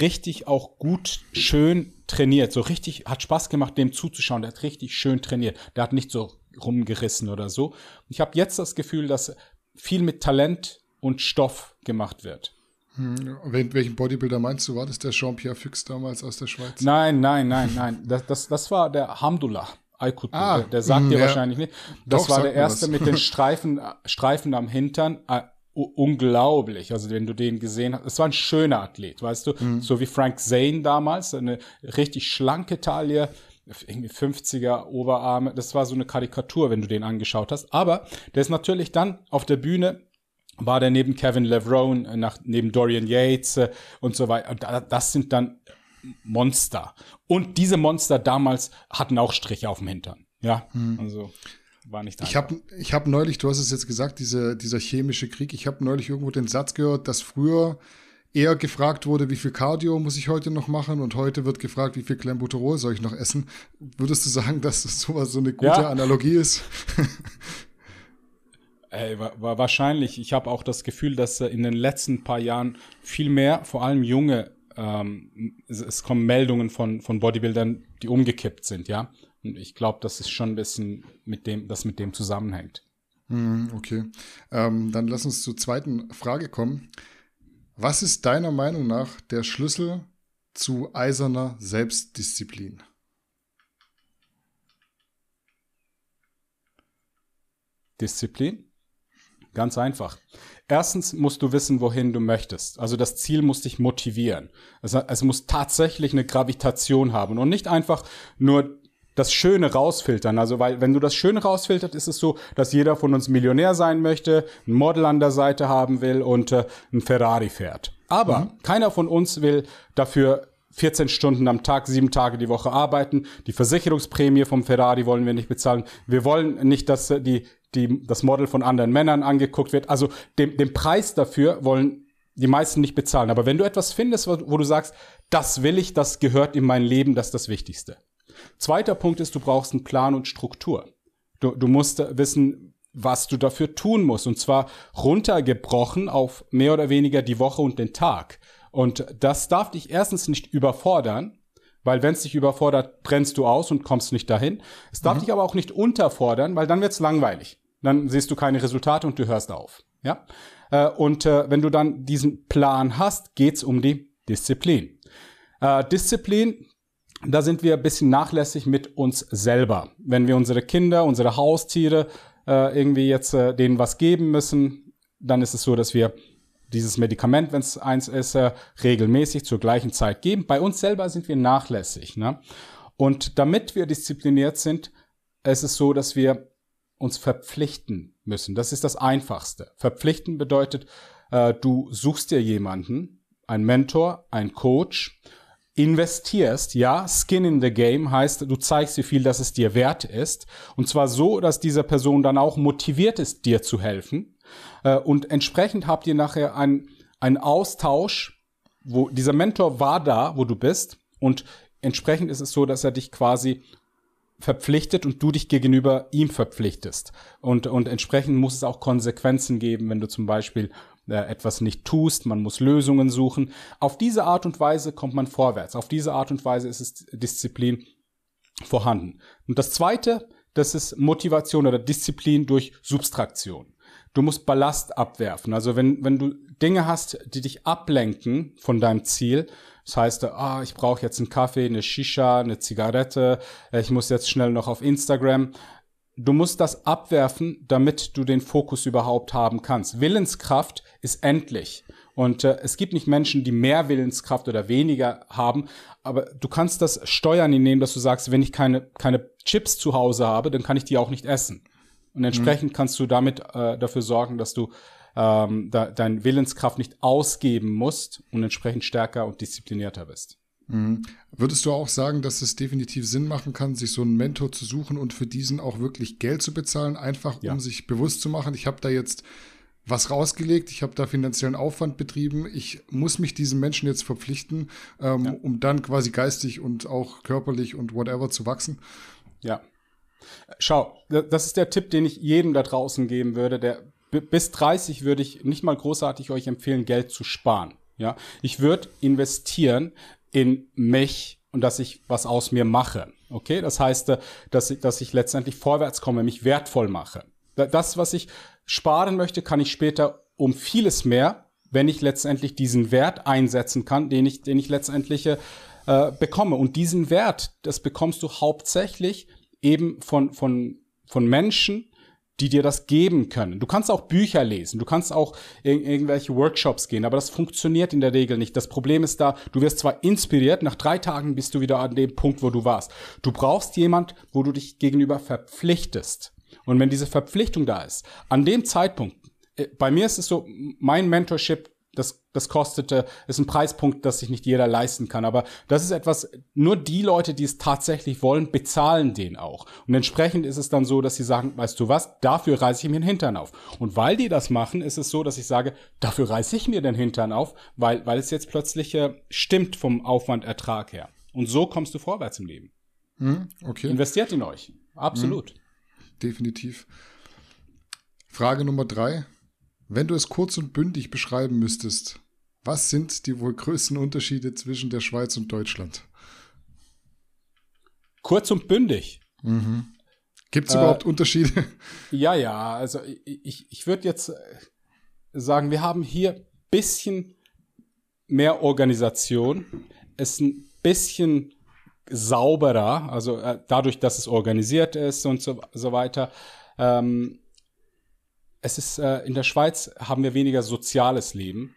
richtig auch gut, schön trainiert. So richtig, hat Spaß gemacht, dem zuzuschauen. Der hat richtig schön trainiert. Der hat nicht so rumgerissen oder so. Ich habe jetzt das Gefühl, dass viel mit Talent und Stoff gemacht wird. Hm, welchen Bodybuilder meinst du? War das der Jean-Pierre Füchs damals aus der Schweiz? Nein, nein, nein, nein. Das, das, das war der Hamdullah. Aykut, ah, der, der sagt mh, dir ja. wahrscheinlich nicht. Das Doch, war der erste mit den [LAUGHS] Streifen, Streifen am Hintern. Unglaublich. Also wenn du den gesehen hast, es war ein schöner Athlet, weißt du, mhm. so wie Frank Zane damals, eine richtig schlanke Taille, irgendwie 50er Oberarme. Das war so eine Karikatur, wenn du den angeschaut hast. Aber der ist natürlich dann auf der Bühne war der neben Kevin Levrone, äh, nach, neben Dorian Yates äh, und so weiter. Das sind dann Monster. Und diese Monster damals hatten auch Striche auf dem Hintern. Ja, hm. also war nicht einfach. Ich habe ich hab neulich, du hast es jetzt gesagt, diese, dieser chemische Krieg, ich habe neulich irgendwo den Satz gehört, dass früher eher gefragt wurde, wie viel Cardio muss ich heute noch machen und heute wird gefragt, wie viel Clenbuterol soll ich noch essen. Würdest du sagen, dass das sowas so eine gute ja. Analogie ist? [LAUGHS] Ey, war, wahrscheinlich. Ich habe auch das Gefühl, dass in den letzten paar Jahren viel mehr, vor allem junge, ähm, es, es, kommen Meldungen von, von Bodybuildern, die umgekippt sind, ja. Und ich glaube, das ist schon ein bisschen mit dem, das mit dem zusammenhängt. Hm, okay. Ähm, dann lass uns zur zweiten Frage kommen. Was ist deiner Meinung nach der Schlüssel zu eiserner Selbstdisziplin? Disziplin? Ganz einfach. Erstens musst du wissen, wohin du möchtest. Also das Ziel muss dich motivieren. Also es muss tatsächlich eine Gravitation haben und nicht einfach nur das Schöne rausfiltern. Also, weil, wenn du das Schöne rausfiltert, ist es so, dass jeder von uns Millionär sein möchte, ein Model an der Seite haben will und äh, ein Ferrari fährt. Aber mhm. keiner von uns will dafür 14 Stunden am Tag, sieben Tage die Woche arbeiten. Die Versicherungsprämie vom Ferrari wollen wir nicht bezahlen. Wir wollen nicht, dass äh, die die, das Model von anderen Männern angeguckt wird. Also den, den Preis dafür wollen die meisten nicht bezahlen. Aber wenn du etwas findest, wo, wo du sagst, das will ich, das gehört in mein Leben, das ist das Wichtigste. Zweiter Punkt ist, du brauchst einen Plan und Struktur. Du, du musst wissen, was du dafür tun musst. Und zwar runtergebrochen auf mehr oder weniger die Woche und den Tag. Und das darf dich erstens nicht überfordern, weil wenn es dich überfordert, brennst du aus und kommst nicht dahin. Es darf mhm. dich aber auch nicht unterfordern, weil dann wird es langweilig dann siehst du keine Resultate und du hörst auf. Ja? Äh, und äh, wenn du dann diesen Plan hast, geht's um die Disziplin. Äh, Disziplin, da sind wir ein bisschen nachlässig mit uns selber. Wenn wir unsere Kinder, unsere Haustiere äh, irgendwie jetzt äh, denen was geben müssen, dann ist es so, dass wir dieses Medikament, wenn es eins ist, äh, regelmäßig zur gleichen Zeit geben. Bei uns selber sind wir nachlässig. Ne? Und damit wir diszipliniert sind, ist es so, dass wir uns verpflichten müssen. Das ist das Einfachste. Verpflichten bedeutet, äh, du suchst dir jemanden, ein Mentor, ein Coach, investierst, ja, Skin in the Game heißt, du zeigst, wie viel das es dir wert ist. Und zwar so, dass diese Person dann auch motiviert ist, dir zu helfen. Äh, und entsprechend habt ihr nachher einen, einen Austausch, wo dieser Mentor war da, wo du bist. Und entsprechend ist es so, dass er dich quasi verpflichtet und du dich gegenüber ihm verpflichtest. Und, und entsprechend muss es auch Konsequenzen geben, wenn du zum Beispiel etwas nicht tust, man muss Lösungen suchen. Auf diese Art und Weise kommt man vorwärts. Auf diese Art und Weise ist es Disziplin vorhanden. Und das zweite, das ist Motivation oder Disziplin durch Substraktion. Du musst Ballast abwerfen. Also wenn, wenn du Dinge hast, die dich ablenken von deinem Ziel, das heißt, ah, ich brauche jetzt einen Kaffee, eine Shisha, eine Zigarette, äh, ich muss jetzt schnell noch auf Instagram. Du musst das abwerfen, damit du den Fokus überhaupt haben kannst. Willenskraft ist endlich. Und äh, es gibt nicht Menschen, die mehr Willenskraft oder weniger haben, aber du kannst das steuern, indem dass du sagst, wenn ich keine, keine Chips zu Hause habe, dann kann ich die auch nicht essen. Und entsprechend mhm. kannst du damit äh, dafür sorgen, dass du ähm, da, deine Willenskraft nicht ausgeben musst und entsprechend stärker und disziplinierter bist. Mhm. Würdest du auch sagen, dass es definitiv Sinn machen kann, sich so einen Mentor zu suchen und für diesen auch wirklich Geld zu bezahlen, einfach ja. um sich bewusst zu machen, ich habe da jetzt was rausgelegt, ich habe da finanziellen Aufwand betrieben, ich muss mich diesen Menschen jetzt verpflichten, ähm, ja. um dann quasi geistig und auch körperlich und whatever zu wachsen? Ja. Schau, das ist der Tipp, den ich jedem da draußen geben würde, der bis 30 würde ich nicht mal großartig euch empfehlen, Geld zu sparen. Ja, ich würde investieren in mich und dass ich was aus mir mache. Okay, das heißt, äh, dass ich, dass ich letztendlich vorwärts komme, mich wertvoll mache. Das, was ich sparen möchte, kann ich später um vieles mehr, wenn ich letztendlich diesen Wert einsetzen kann, den ich, den ich letztendlich äh, bekomme. Und diesen Wert, das bekommst du hauptsächlich eben von, von, von Menschen, die dir das geben können. Du kannst auch Bücher lesen, du kannst auch in irgendwelche Workshops gehen, aber das funktioniert in der Regel nicht. Das Problem ist da, du wirst zwar inspiriert, nach drei Tagen bist du wieder an dem Punkt, wo du warst. Du brauchst jemand, wo du dich gegenüber verpflichtest. Und wenn diese Verpflichtung da ist, an dem Zeitpunkt, äh, bei mir ist es so, mein Mentorship das, das kostete, ist ein Preispunkt, das sich nicht jeder leisten kann. Aber das ist etwas, nur die Leute, die es tatsächlich wollen, bezahlen den auch. Und entsprechend ist es dann so, dass sie sagen, weißt du was, dafür reiße ich mir den Hintern auf. Und weil die das machen, ist es so, dass ich sage, dafür reiße ich mir den Hintern auf, weil, weil es jetzt plötzlich äh, stimmt vom Aufwand-Ertrag her. Und so kommst du vorwärts im Leben. Hm, okay. Investiert in euch. Absolut. Hm, definitiv. Frage Nummer drei. Wenn du es kurz und bündig beschreiben müsstest, was sind die wohl größten Unterschiede zwischen der Schweiz und Deutschland? Kurz und bündig. Mhm. Gibt es äh, überhaupt Unterschiede? [LAUGHS] Ja, ja, also ich, ich würde jetzt sagen, wir haben hier ein bisschen mehr Organisation, es ein bisschen sauberer, also äh, dadurch, dass es organisiert ist und so, so weiter. Ähm, es ist, äh, in der Schweiz haben wir weniger soziales Leben.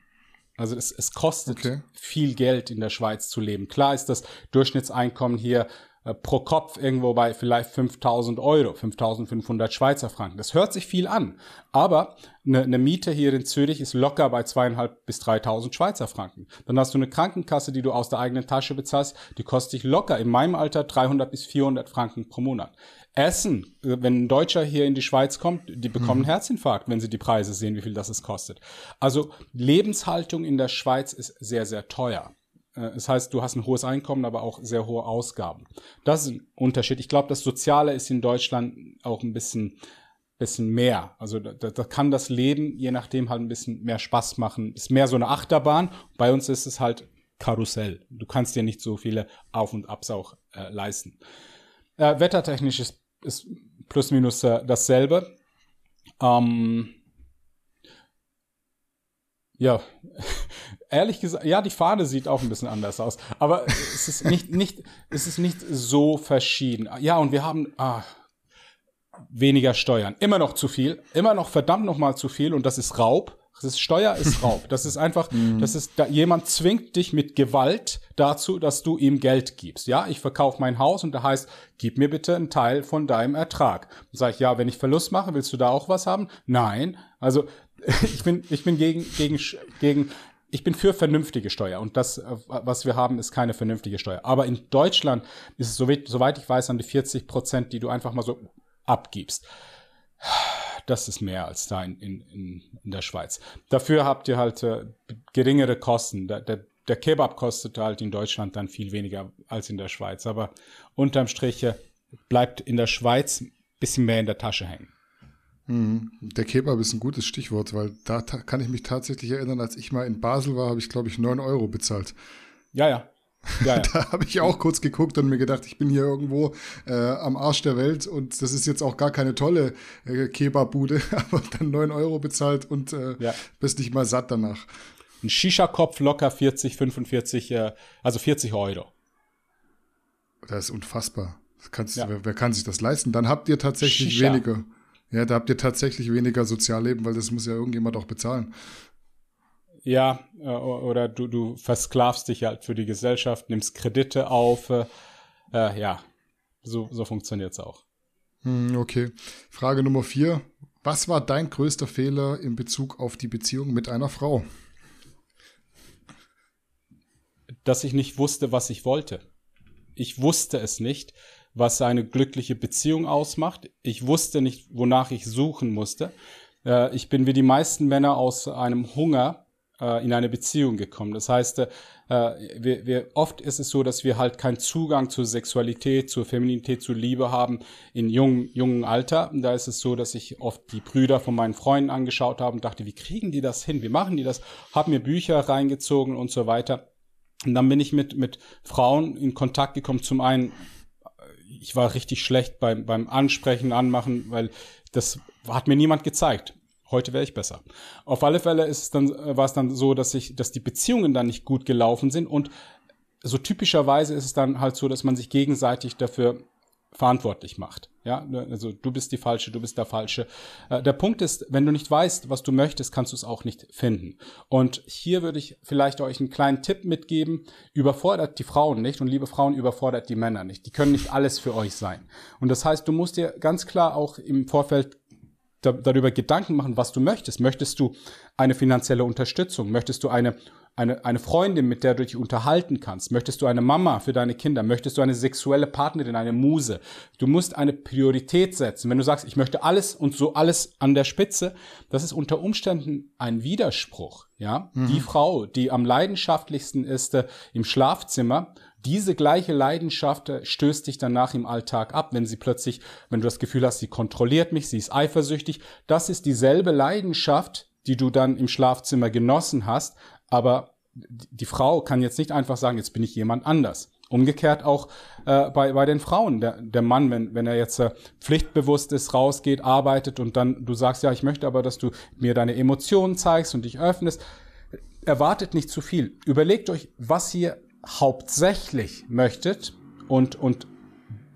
Also es, es kostet okay. viel Geld in der Schweiz zu leben. Klar ist das Durchschnittseinkommen hier äh, pro Kopf irgendwo bei vielleicht 5000 Euro, 5500 Schweizer Franken. Das hört sich viel an. Aber eine, eine Miete hier in Zürich ist locker bei zweieinhalb bis 3000 Schweizer Franken. Dann hast du eine Krankenkasse, die du aus der eigenen Tasche bezahlst, die kostet dich locker in meinem Alter 300 bis 400 Franken pro Monat. Essen, wenn ein Deutscher hier in die Schweiz kommt, die bekommen mhm. Herzinfarkt, wenn sie die Preise sehen, wie viel das es kostet. Also Lebenshaltung in der Schweiz ist sehr, sehr teuer. Äh, das heißt, du hast ein hohes Einkommen, aber auch sehr hohe Ausgaben. Das ist ein Unterschied. Ich glaube, das Soziale ist in Deutschland auch ein bisschen, bisschen mehr. Also da, da kann das Leben je nachdem halt ein bisschen mehr Spaß machen. Ist mehr so eine Achterbahn. Bei uns ist es halt Karussell. Du kannst dir nicht so viele Auf- und Abs auch äh, leisten. Äh, wettertechnisch ist, ist plus minus äh, dasselbe. Ähm, ja, [LAUGHS] ehrlich gesagt, ja, die Fahne sieht auch ein bisschen anders aus, aber es ist nicht, nicht, es ist nicht so verschieden. Ja, und wir haben ah, weniger Steuern, immer noch zu viel, immer noch verdammt noch mal zu viel und das ist Raub. Das ist Steuer ist Raub. Das ist einfach, [LAUGHS] mhm. das ist, da, jemand zwingt dich mit Gewalt dazu, dass du ihm Geld gibst. Ja, ich verkaufe mein Haus und da heißt, gib mir bitte einen Teil von deinem Ertrag. Dann sage ich, ja, wenn ich Verlust mache, willst du da auch was haben? Nein. Also [LAUGHS] ich bin, ich bin gegen, gegen, gegen, ich bin für vernünftige Steuer und das, was wir haben, ist keine vernünftige Steuer. Aber in Deutschland ist es, soweit ich weiß, an die 40 Prozent, die du einfach mal so abgibst das ist mehr als da in, in, in der Schweiz. Dafür habt ihr halt äh, geringere Kosten. Der, der, der Kebab kostet halt in Deutschland dann viel weniger als in der Schweiz. Aber unterm Strich äh, bleibt in der Schweiz ein bisschen mehr in der Tasche hängen. Mhm. Der Kebab ist ein gutes Stichwort, weil da kann ich mich tatsächlich erinnern, als ich mal in Basel war, habe ich, glaube ich, 9 Euro bezahlt. Ja, ja. Ja, ja. [LAUGHS] da habe ich auch kurz geguckt und mir gedacht, ich bin hier irgendwo äh, am Arsch der Welt und das ist jetzt auch gar keine tolle äh, Kebabbude, [LAUGHS] aber dann 9 Euro bezahlt und äh, ja. bist nicht mal satt danach. Ein Shisha-Kopf locker 40, 45, äh, also 40 Euro. Das ist unfassbar. Das kannst, wer, wer, kann sich das leisten? Dann habt ihr tatsächlich Shisha. weniger. Ja, da habt ihr tatsächlich weniger Sozialleben, weil das muss ja irgendjemand auch bezahlen. Ja, äh, oder du, du versklavst dich halt für die Gesellschaft, nimmst Kredite auf. Äh, äh ja, so, so funktioniert es auch. Hm, okay. Frage Nummer vier. Was war dein größter Fehler in Bezug auf die Beziehung mit einer Frau? Dass ich nicht wusste, was ich wollte. Ich wusste es nicht, was eine glückliche Beziehung ausmacht. Ich wusste nicht, wonach ich suchen musste. Äh, ich bin wie die meisten Männer aus einem Hunger äh, in eine Beziehung gekommen. Das heißt, äh, wir, wir, oft ist es so, dass wir halt keinen Zugang zur Sexualität, zur Feminität, zur Liebe haben in jungen, jungen Alter. Und da ist es so, dass ich oft die Brüder von meinen Freunden angeschaut habe und dachte, wie kriegen die das hin? Wie machen die das? Haben mir Bücher reingezogen und so weiter. Und dann bin ich mit, mit Frauen in Kontakt gekommen. Zum einen, ich war richtig schlecht beim, beim Ansprechen, Anmachen, weil das hat mir niemand gezeigt. Heute wäre ich besser. Auf alle Fälle ist es dann, war es dann so, dass ich, dass die Beziehungen dann nicht gut gelaufen sind und so typischerweise ist es dann halt so, dass man sich gegenseitig dafür verantwortlich macht. Ja, also du bist die Falsche, du bist der Falsche. Äh, der Punkt ist, wenn du nicht weißt, was du möchtest, kannst du es auch nicht finden. Und hier würde ich vielleicht euch einen kleinen Tipp mitgeben. Überfordert die Frauen nicht und liebe Frauen, überfordert die Männer nicht. Die können nicht alles für euch sein. Und das heißt, du musst dir ganz klar auch im Vorfeld darüber Gedanken machen, was du möchtest. Möchtest du eine finanzielle Unterstützung? Möchtest du eine, eine, eine Freundin, mit der du dich unterhalten kannst? Möchtest du eine Mama für deine Kinder? Möchtest du eine sexuelle Partnerin, eine Muse? Du musst eine Priorität setzen. Wenn du sagst, ich möchte alles und so alles an der Spitze, das ist unter Umständen ein Widerspruch. Ja, mhm. die Frau, die am leidenschaftlichsten ist äh, im Schlafzimmer diese gleiche Leidenschaft äh, stößt dich danach im Alltag ab, wenn sie plötzlich, wenn du das Gefühl hast, sie kontrolliert mich, sie ist eifersüchtig. Das ist dieselbe Leidenschaft, die du dann im Schlafzimmer genossen hast, aber die Frau kann jetzt nicht einfach sagen, jetzt bin ich jemand anders. Umgekehrt auch äh, bei, bei den Frauen. Der, der Mann, wenn, wenn er jetzt äh, pflichtbewusst ist, rausgeht, arbeitet und dann du sagst, ja, ich möchte aber, dass du mir deine Emotionen zeigst und dich öffnest, erwartet nicht zu viel. Überlegt euch, was ihr hauptsächlich möchtet und, und,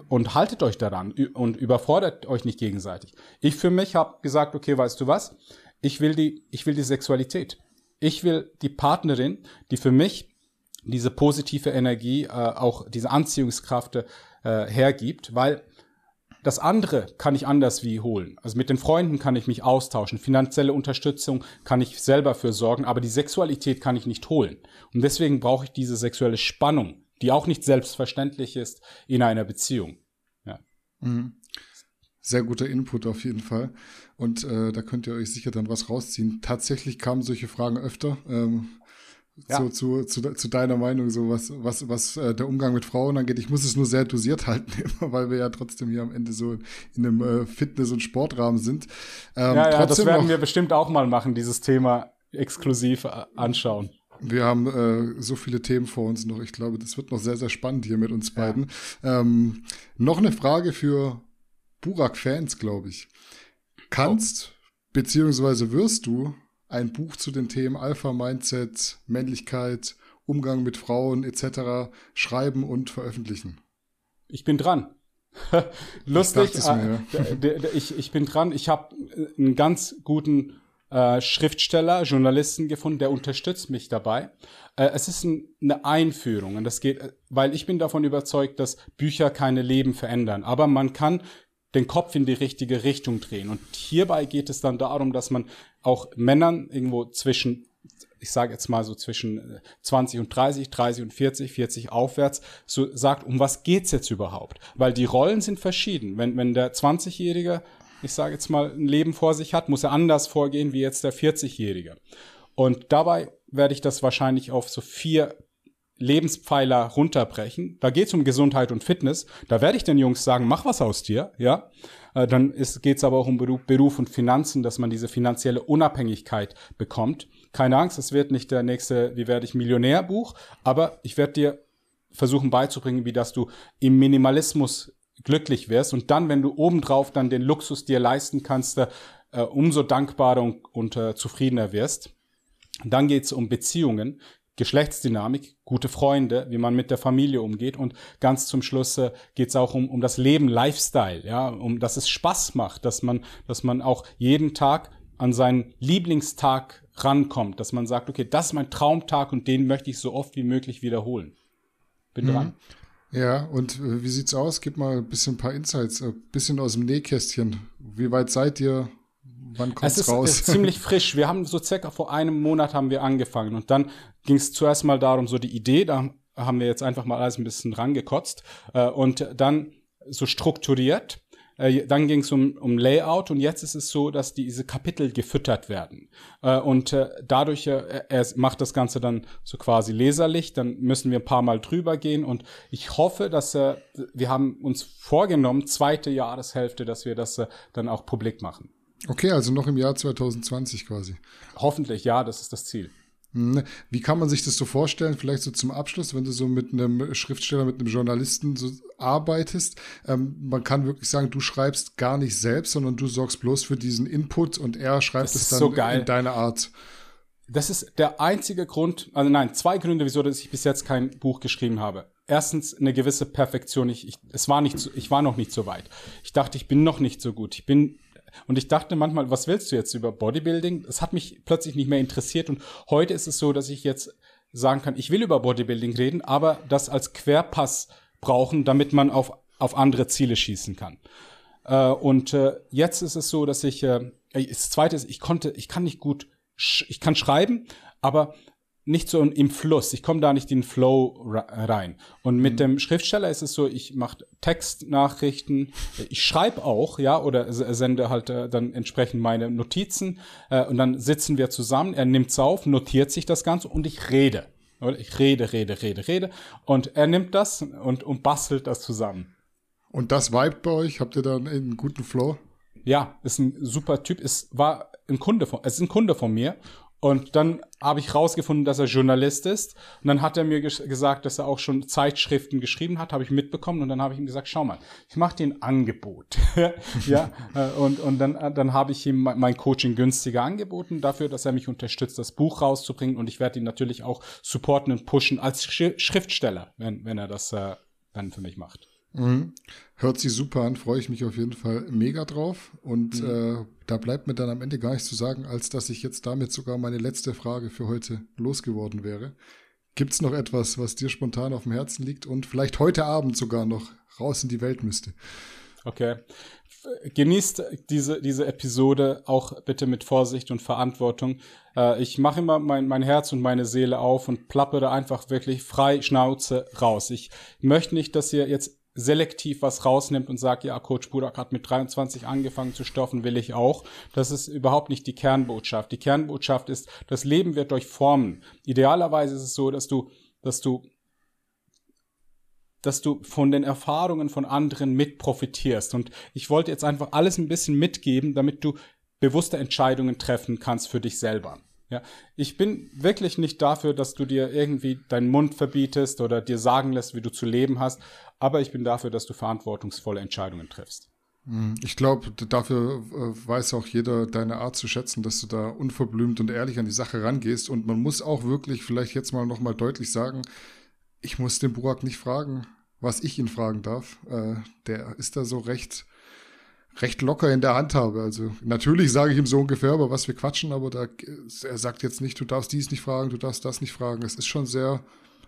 und haltet euch daran und überfordert euch nicht gegenseitig. Ich für mich habe gesagt, okay, weißt du was? Ich will die, ich will die Sexualität. Ich will die Partnerin, die für mich diese positive Energie, äh, auch diese Anziehungskraft äh, hergibt, weil das andere kann ich anders wie holen. Also mit den Freunden kann ich mich austauschen. Finanzielle Unterstützung kann ich selber für sorgen, aber die Sexualität kann ich nicht holen. Und deswegen brauche ich diese sexuelle Spannung, die auch nicht selbstverständlich ist in einer Beziehung. Ja. Mhm. Sehr guter Input auf jeden Fall. Und äh, da könnt ihr euch sicher dann was rausziehen. Tatsächlich kamen solche Fragen öfter. Ähm, ja. zu, zu, zu, zu, deiner Meinung, so was, was, was äh, der Umgang mit Frauen angeht. Ich muss es nur sehr dosiert [LAUGHS] halten, weil wir ja trotzdem hier am Ende so in einem äh, Fitness- und Sportrahmen sind. Ähm, ja, ja, das werden wir bestimmt auch mal machen, dieses Thema exklusiv äh, anschauen. Wir haben äh, so viele Themen vor uns noch. Ich glaube, das wird noch sehr, sehr spannend hier mit uns beiden. Ähm, noch eine Frage für Burak-Fans, glaube ich. Kannst, beziehungsweise wirst du ein Buch zu den Themen Alpha-Mindset, Männlichkeit, Umgang mit Frauen etc. schreiben und veröffentlichen. Ich bin dran. [LAUGHS] Lustig. Ich, äh, ich, ich, bin dran. Ich habe äh, einen ganz guten äh, Schriftsteller, Journalisten gefunden, der unterstützt mich dabei. Äh, es ist ein, eine Einführung und das geht, äh, weil ich bin davon überzeugt, dass Bücher keine Leben verändern. Aber man kann den Kopf in die richtige Richtung drehen. Und hierbei geht es dann darum, dass man auch Männern irgendwo zwischen ich sage jetzt mal so zwischen 20 und 30, 30 und 40, 40 aufwärts, so sagt, um was geht's jetzt überhaupt? Weil die Rollen sind verschieden. Wenn, wenn der 20-Jährige, ich sage jetzt mal, ein Leben vor sich hat, muss er anders vorgehen wie jetzt der 40-Jährige. Und dabei werde ich das wahrscheinlich auf so vier Lebenspfeiler runterbrechen. Da geht es um Gesundheit und Fitness. Da werde ich den Jungs sagen, mach was aus dir, ja. Äh, dann geht es aber auch um Beruf, Beruf und Finanzen, dass man diese finanzielle Unabhängigkeit bekommt. Keine Angst, es wird nicht der nächste Wie werde ich Millionär Buch, aber ich werde dir versuchen beizubringen, wie dass du im Minimalismus glücklich wirst und dann, wenn du obendrauf dann den Luxus dir leisten kannst, äh, umso dankbarer und, und äh, zufriedener wirst. Dann geht es um Beziehungen. Geschlechtsdynamik, gute Freunde, wie man mit der Familie umgeht und ganz zum Schluss äh, geht es auch um, um das Leben, Lifestyle, ja, um dass es Spaß macht, dass man, dass man auch jeden Tag an seinen Lieblingstag rankommt, dass man sagt, okay, das ist mein Traumtag und den möchte ich so oft wie möglich wiederholen. Bin mhm. dran. Ja, und äh, wie sieht's aus? Gib mal ein bisschen ein paar Insights, ein bisschen aus dem Nähkästchen. Wie weit seid ihr? Wann kommt's es ist, raus? Es [LAUGHS] ist ziemlich frisch. Wir haben so circa vor einem Monat haben wir angefangen und dann ging es zuerst mal darum, so die Idee, da haben wir jetzt einfach mal alles ein bisschen rangekotzt äh, und dann so strukturiert Äh, dann ging es um, um Layout und jetzt ist es so, dass diese Kapitel gefüttert werden. Äh, und äh, dadurch, äh, er macht das Ganze dann so quasi leserlich, dann müssen wir ein paar Mal drüber gehen und ich hoffe, dass äh, wir haben uns vorgenommen, zweite Jahreshälfte, dass wir das äh, dann auch publik machen. Okay, also noch im Jahr 2020 quasi. Hoffentlich, ja, das ist das Ziel. Hm, wie kann man sich das so vorstellen? Vielleicht so zum Abschluss, wenn du so mit einem Schriftsteller, mit einem Journalisten so arbeitest. Ähm, man kann wirklich sagen, du schreibst gar nicht selbst, sondern du sorgst bloß für diesen Input und er schreibt es dann so in deine Art. Das ist der einzige Grund, also nein, zwei Gründe, wieso dass ich bis jetzt kein Buch geschrieben habe. Erstens eine gewisse Perfektion. Ich, ich, es war nicht, so, ich war noch nicht so weit. Ich dachte, ich bin noch nicht so gut. Ich bin und ich dachte manchmal, was willst du jetzt über Bodybuilding? Es hat mich plötzlich nicht mehr interessiert. Und heute ist es so, dass ich jetzt sagen kann, ich will über Bodybuilding reden, aber das als Querpass brauchen, damit man auf, auf andere Ziele schießen kann. Äh, und äh, jetzt ist es so, dass ich, äh, das zweite ist, ich konnte, ich kann nicht gut, ich kann schreiben, aber nicht so im Fluss. Ich komme da nicht in den Flow rein. Und mit mhm. dem Schriftsteller ist es so, ich mache Textnachrichten, ich schreibe auch, ja, oder sende halt äh, dann entsprechend meine Notizen äh, und dann sitzen wir zusammen, er nimmt's auf, notiert sich das Ganze und ich rede. Ich rede, rede, rede, rede. Und er nimmt das und, und bastelt das zusammen. Und das vibet bei euch? Habt ihr dann einen guten Flow? Ja, ist ein super Typ. Es war ein Kunde von, es ist ein Kunde von mir und dann habe ich rausgefunden, dass er Journalist ist. Und dann hat er mir ges gesagt, dass er auch schon Zeitschriften geschrieben hat, habe ich mitbekommen. Und dann habe ich ihm gesagt, schau mal, ich mache dir ein Angebot. [LAUGHS] ja, äh, und, und dann, äh, dann habe ich ihm mein Coaching günstiger angeboten, dafür, dass er mich unterstützt, das Buch rauszubringen. Und ich werde ihn natürlich auch supporten und pushen als Schriftsteller, wenn, wenn er das äh, dann für mich macht. Mhm. Hört sich super an, freue ich mich auf jeden Fall mega drauf. Und mhm. äh, da bleibt mir dann am Ende gar nichts zu sagen, als dass ich jetzt damit sogar meine letzte Frage für heute losgeworden wäre. Gibt es noch etwas, was dir spontan auf dem Herzen liegt und vielleicht heute Abend sogar noch raus in die Welt müsste? Okay. Genießt diese, diese Episode auch bitte mit Vorsicht und Verantwortung. Äh, ich mache immer mein, mein Herz und meine Seele auf und plappere einfach wirklich frei Schnauze raus. Ich möchte nicht, dass ihr jetzt selektiv was rausnimmt und sagt, ja, Coach Budak hat mit 23 angefangen zu stoffen, will ich auch. Das ist überhaupt nicht die Kernbotschaft. Die Kernbotschaft ist, das Leben wird durch formen. Idealerweise ist es so, dass du, dass du dass du von den Erfahrungen von anderen mit profitierst. Und ich wollte jetzt einfach alles ein bisschen mitgeben, damit du bewusste Entscheidungen treffen kannst für dich selber. Ja, ich bin wirklich nicht dafür, dass du dir irgendwie deinen Mund verbietest oder dir sagen lässt, wie du zu leben hast, aber ich bin dafür, dass du verantwortungsvolle Entscheidungen triffst. Hm, ich glaube, dafür äh, weiß auch jeder deine Art zu schätzen, dass du da unverblümt und ehrlich an die Sache rangehst. Und man muss auch wirklich vielleicht jetzt mal nochmal deutlich sagen, ich muss den Burak nicht fragen, was ich ihn fragen darf. Äh, der ist da so recht recht locker in der Hand habe. Also natürlich sage ich ihm so ungefähr, aber was wir quatschen, aber da, er sagt jetzt nicht, du darfst dies nicht fragen, du darfst das nicht fragen. Es ist schon sehr,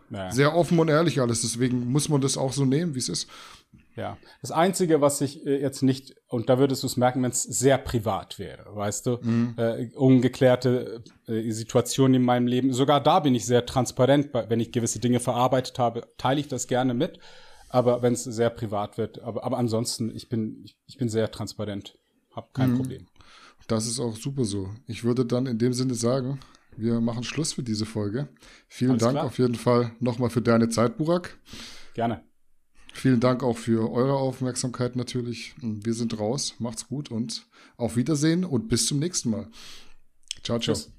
naja. sehr offen und ehrlich alles. Deswegen muss man das auch so nehmen, wie es ist. Ja, das Einzige, was ich äh, jetzt nicht, und da würdest du es merken, wenn es sehr privat wäre, weißt du, mhm. äh, ungeklärte äh, Situationen in meinem Leben, sogar da bin ich sehr transparent, wenn ich gewisse Dinge verarbeitet habe, teile ich das gerne mit aber wenn es sehr privat wird. Aber, aber ansonsten, ich bin, ich, ich bin sehr transparent, habe kein mhm. Problem. Das ist auch super so. Ich würde dann in dem Sinne sagen, wir machen Schluss für diese Folge. Vielen Alles Dank klar. auf jeden Fall nochmal für deine Zeit, Burak. Gerne. Vielen Dank auch für eure Aufmerksamkeit natürlich. Wir sind raus. Macht's gut und auf Wiedersehen und bis zum nächsten Mal. Ciao, ciao. Tschüss.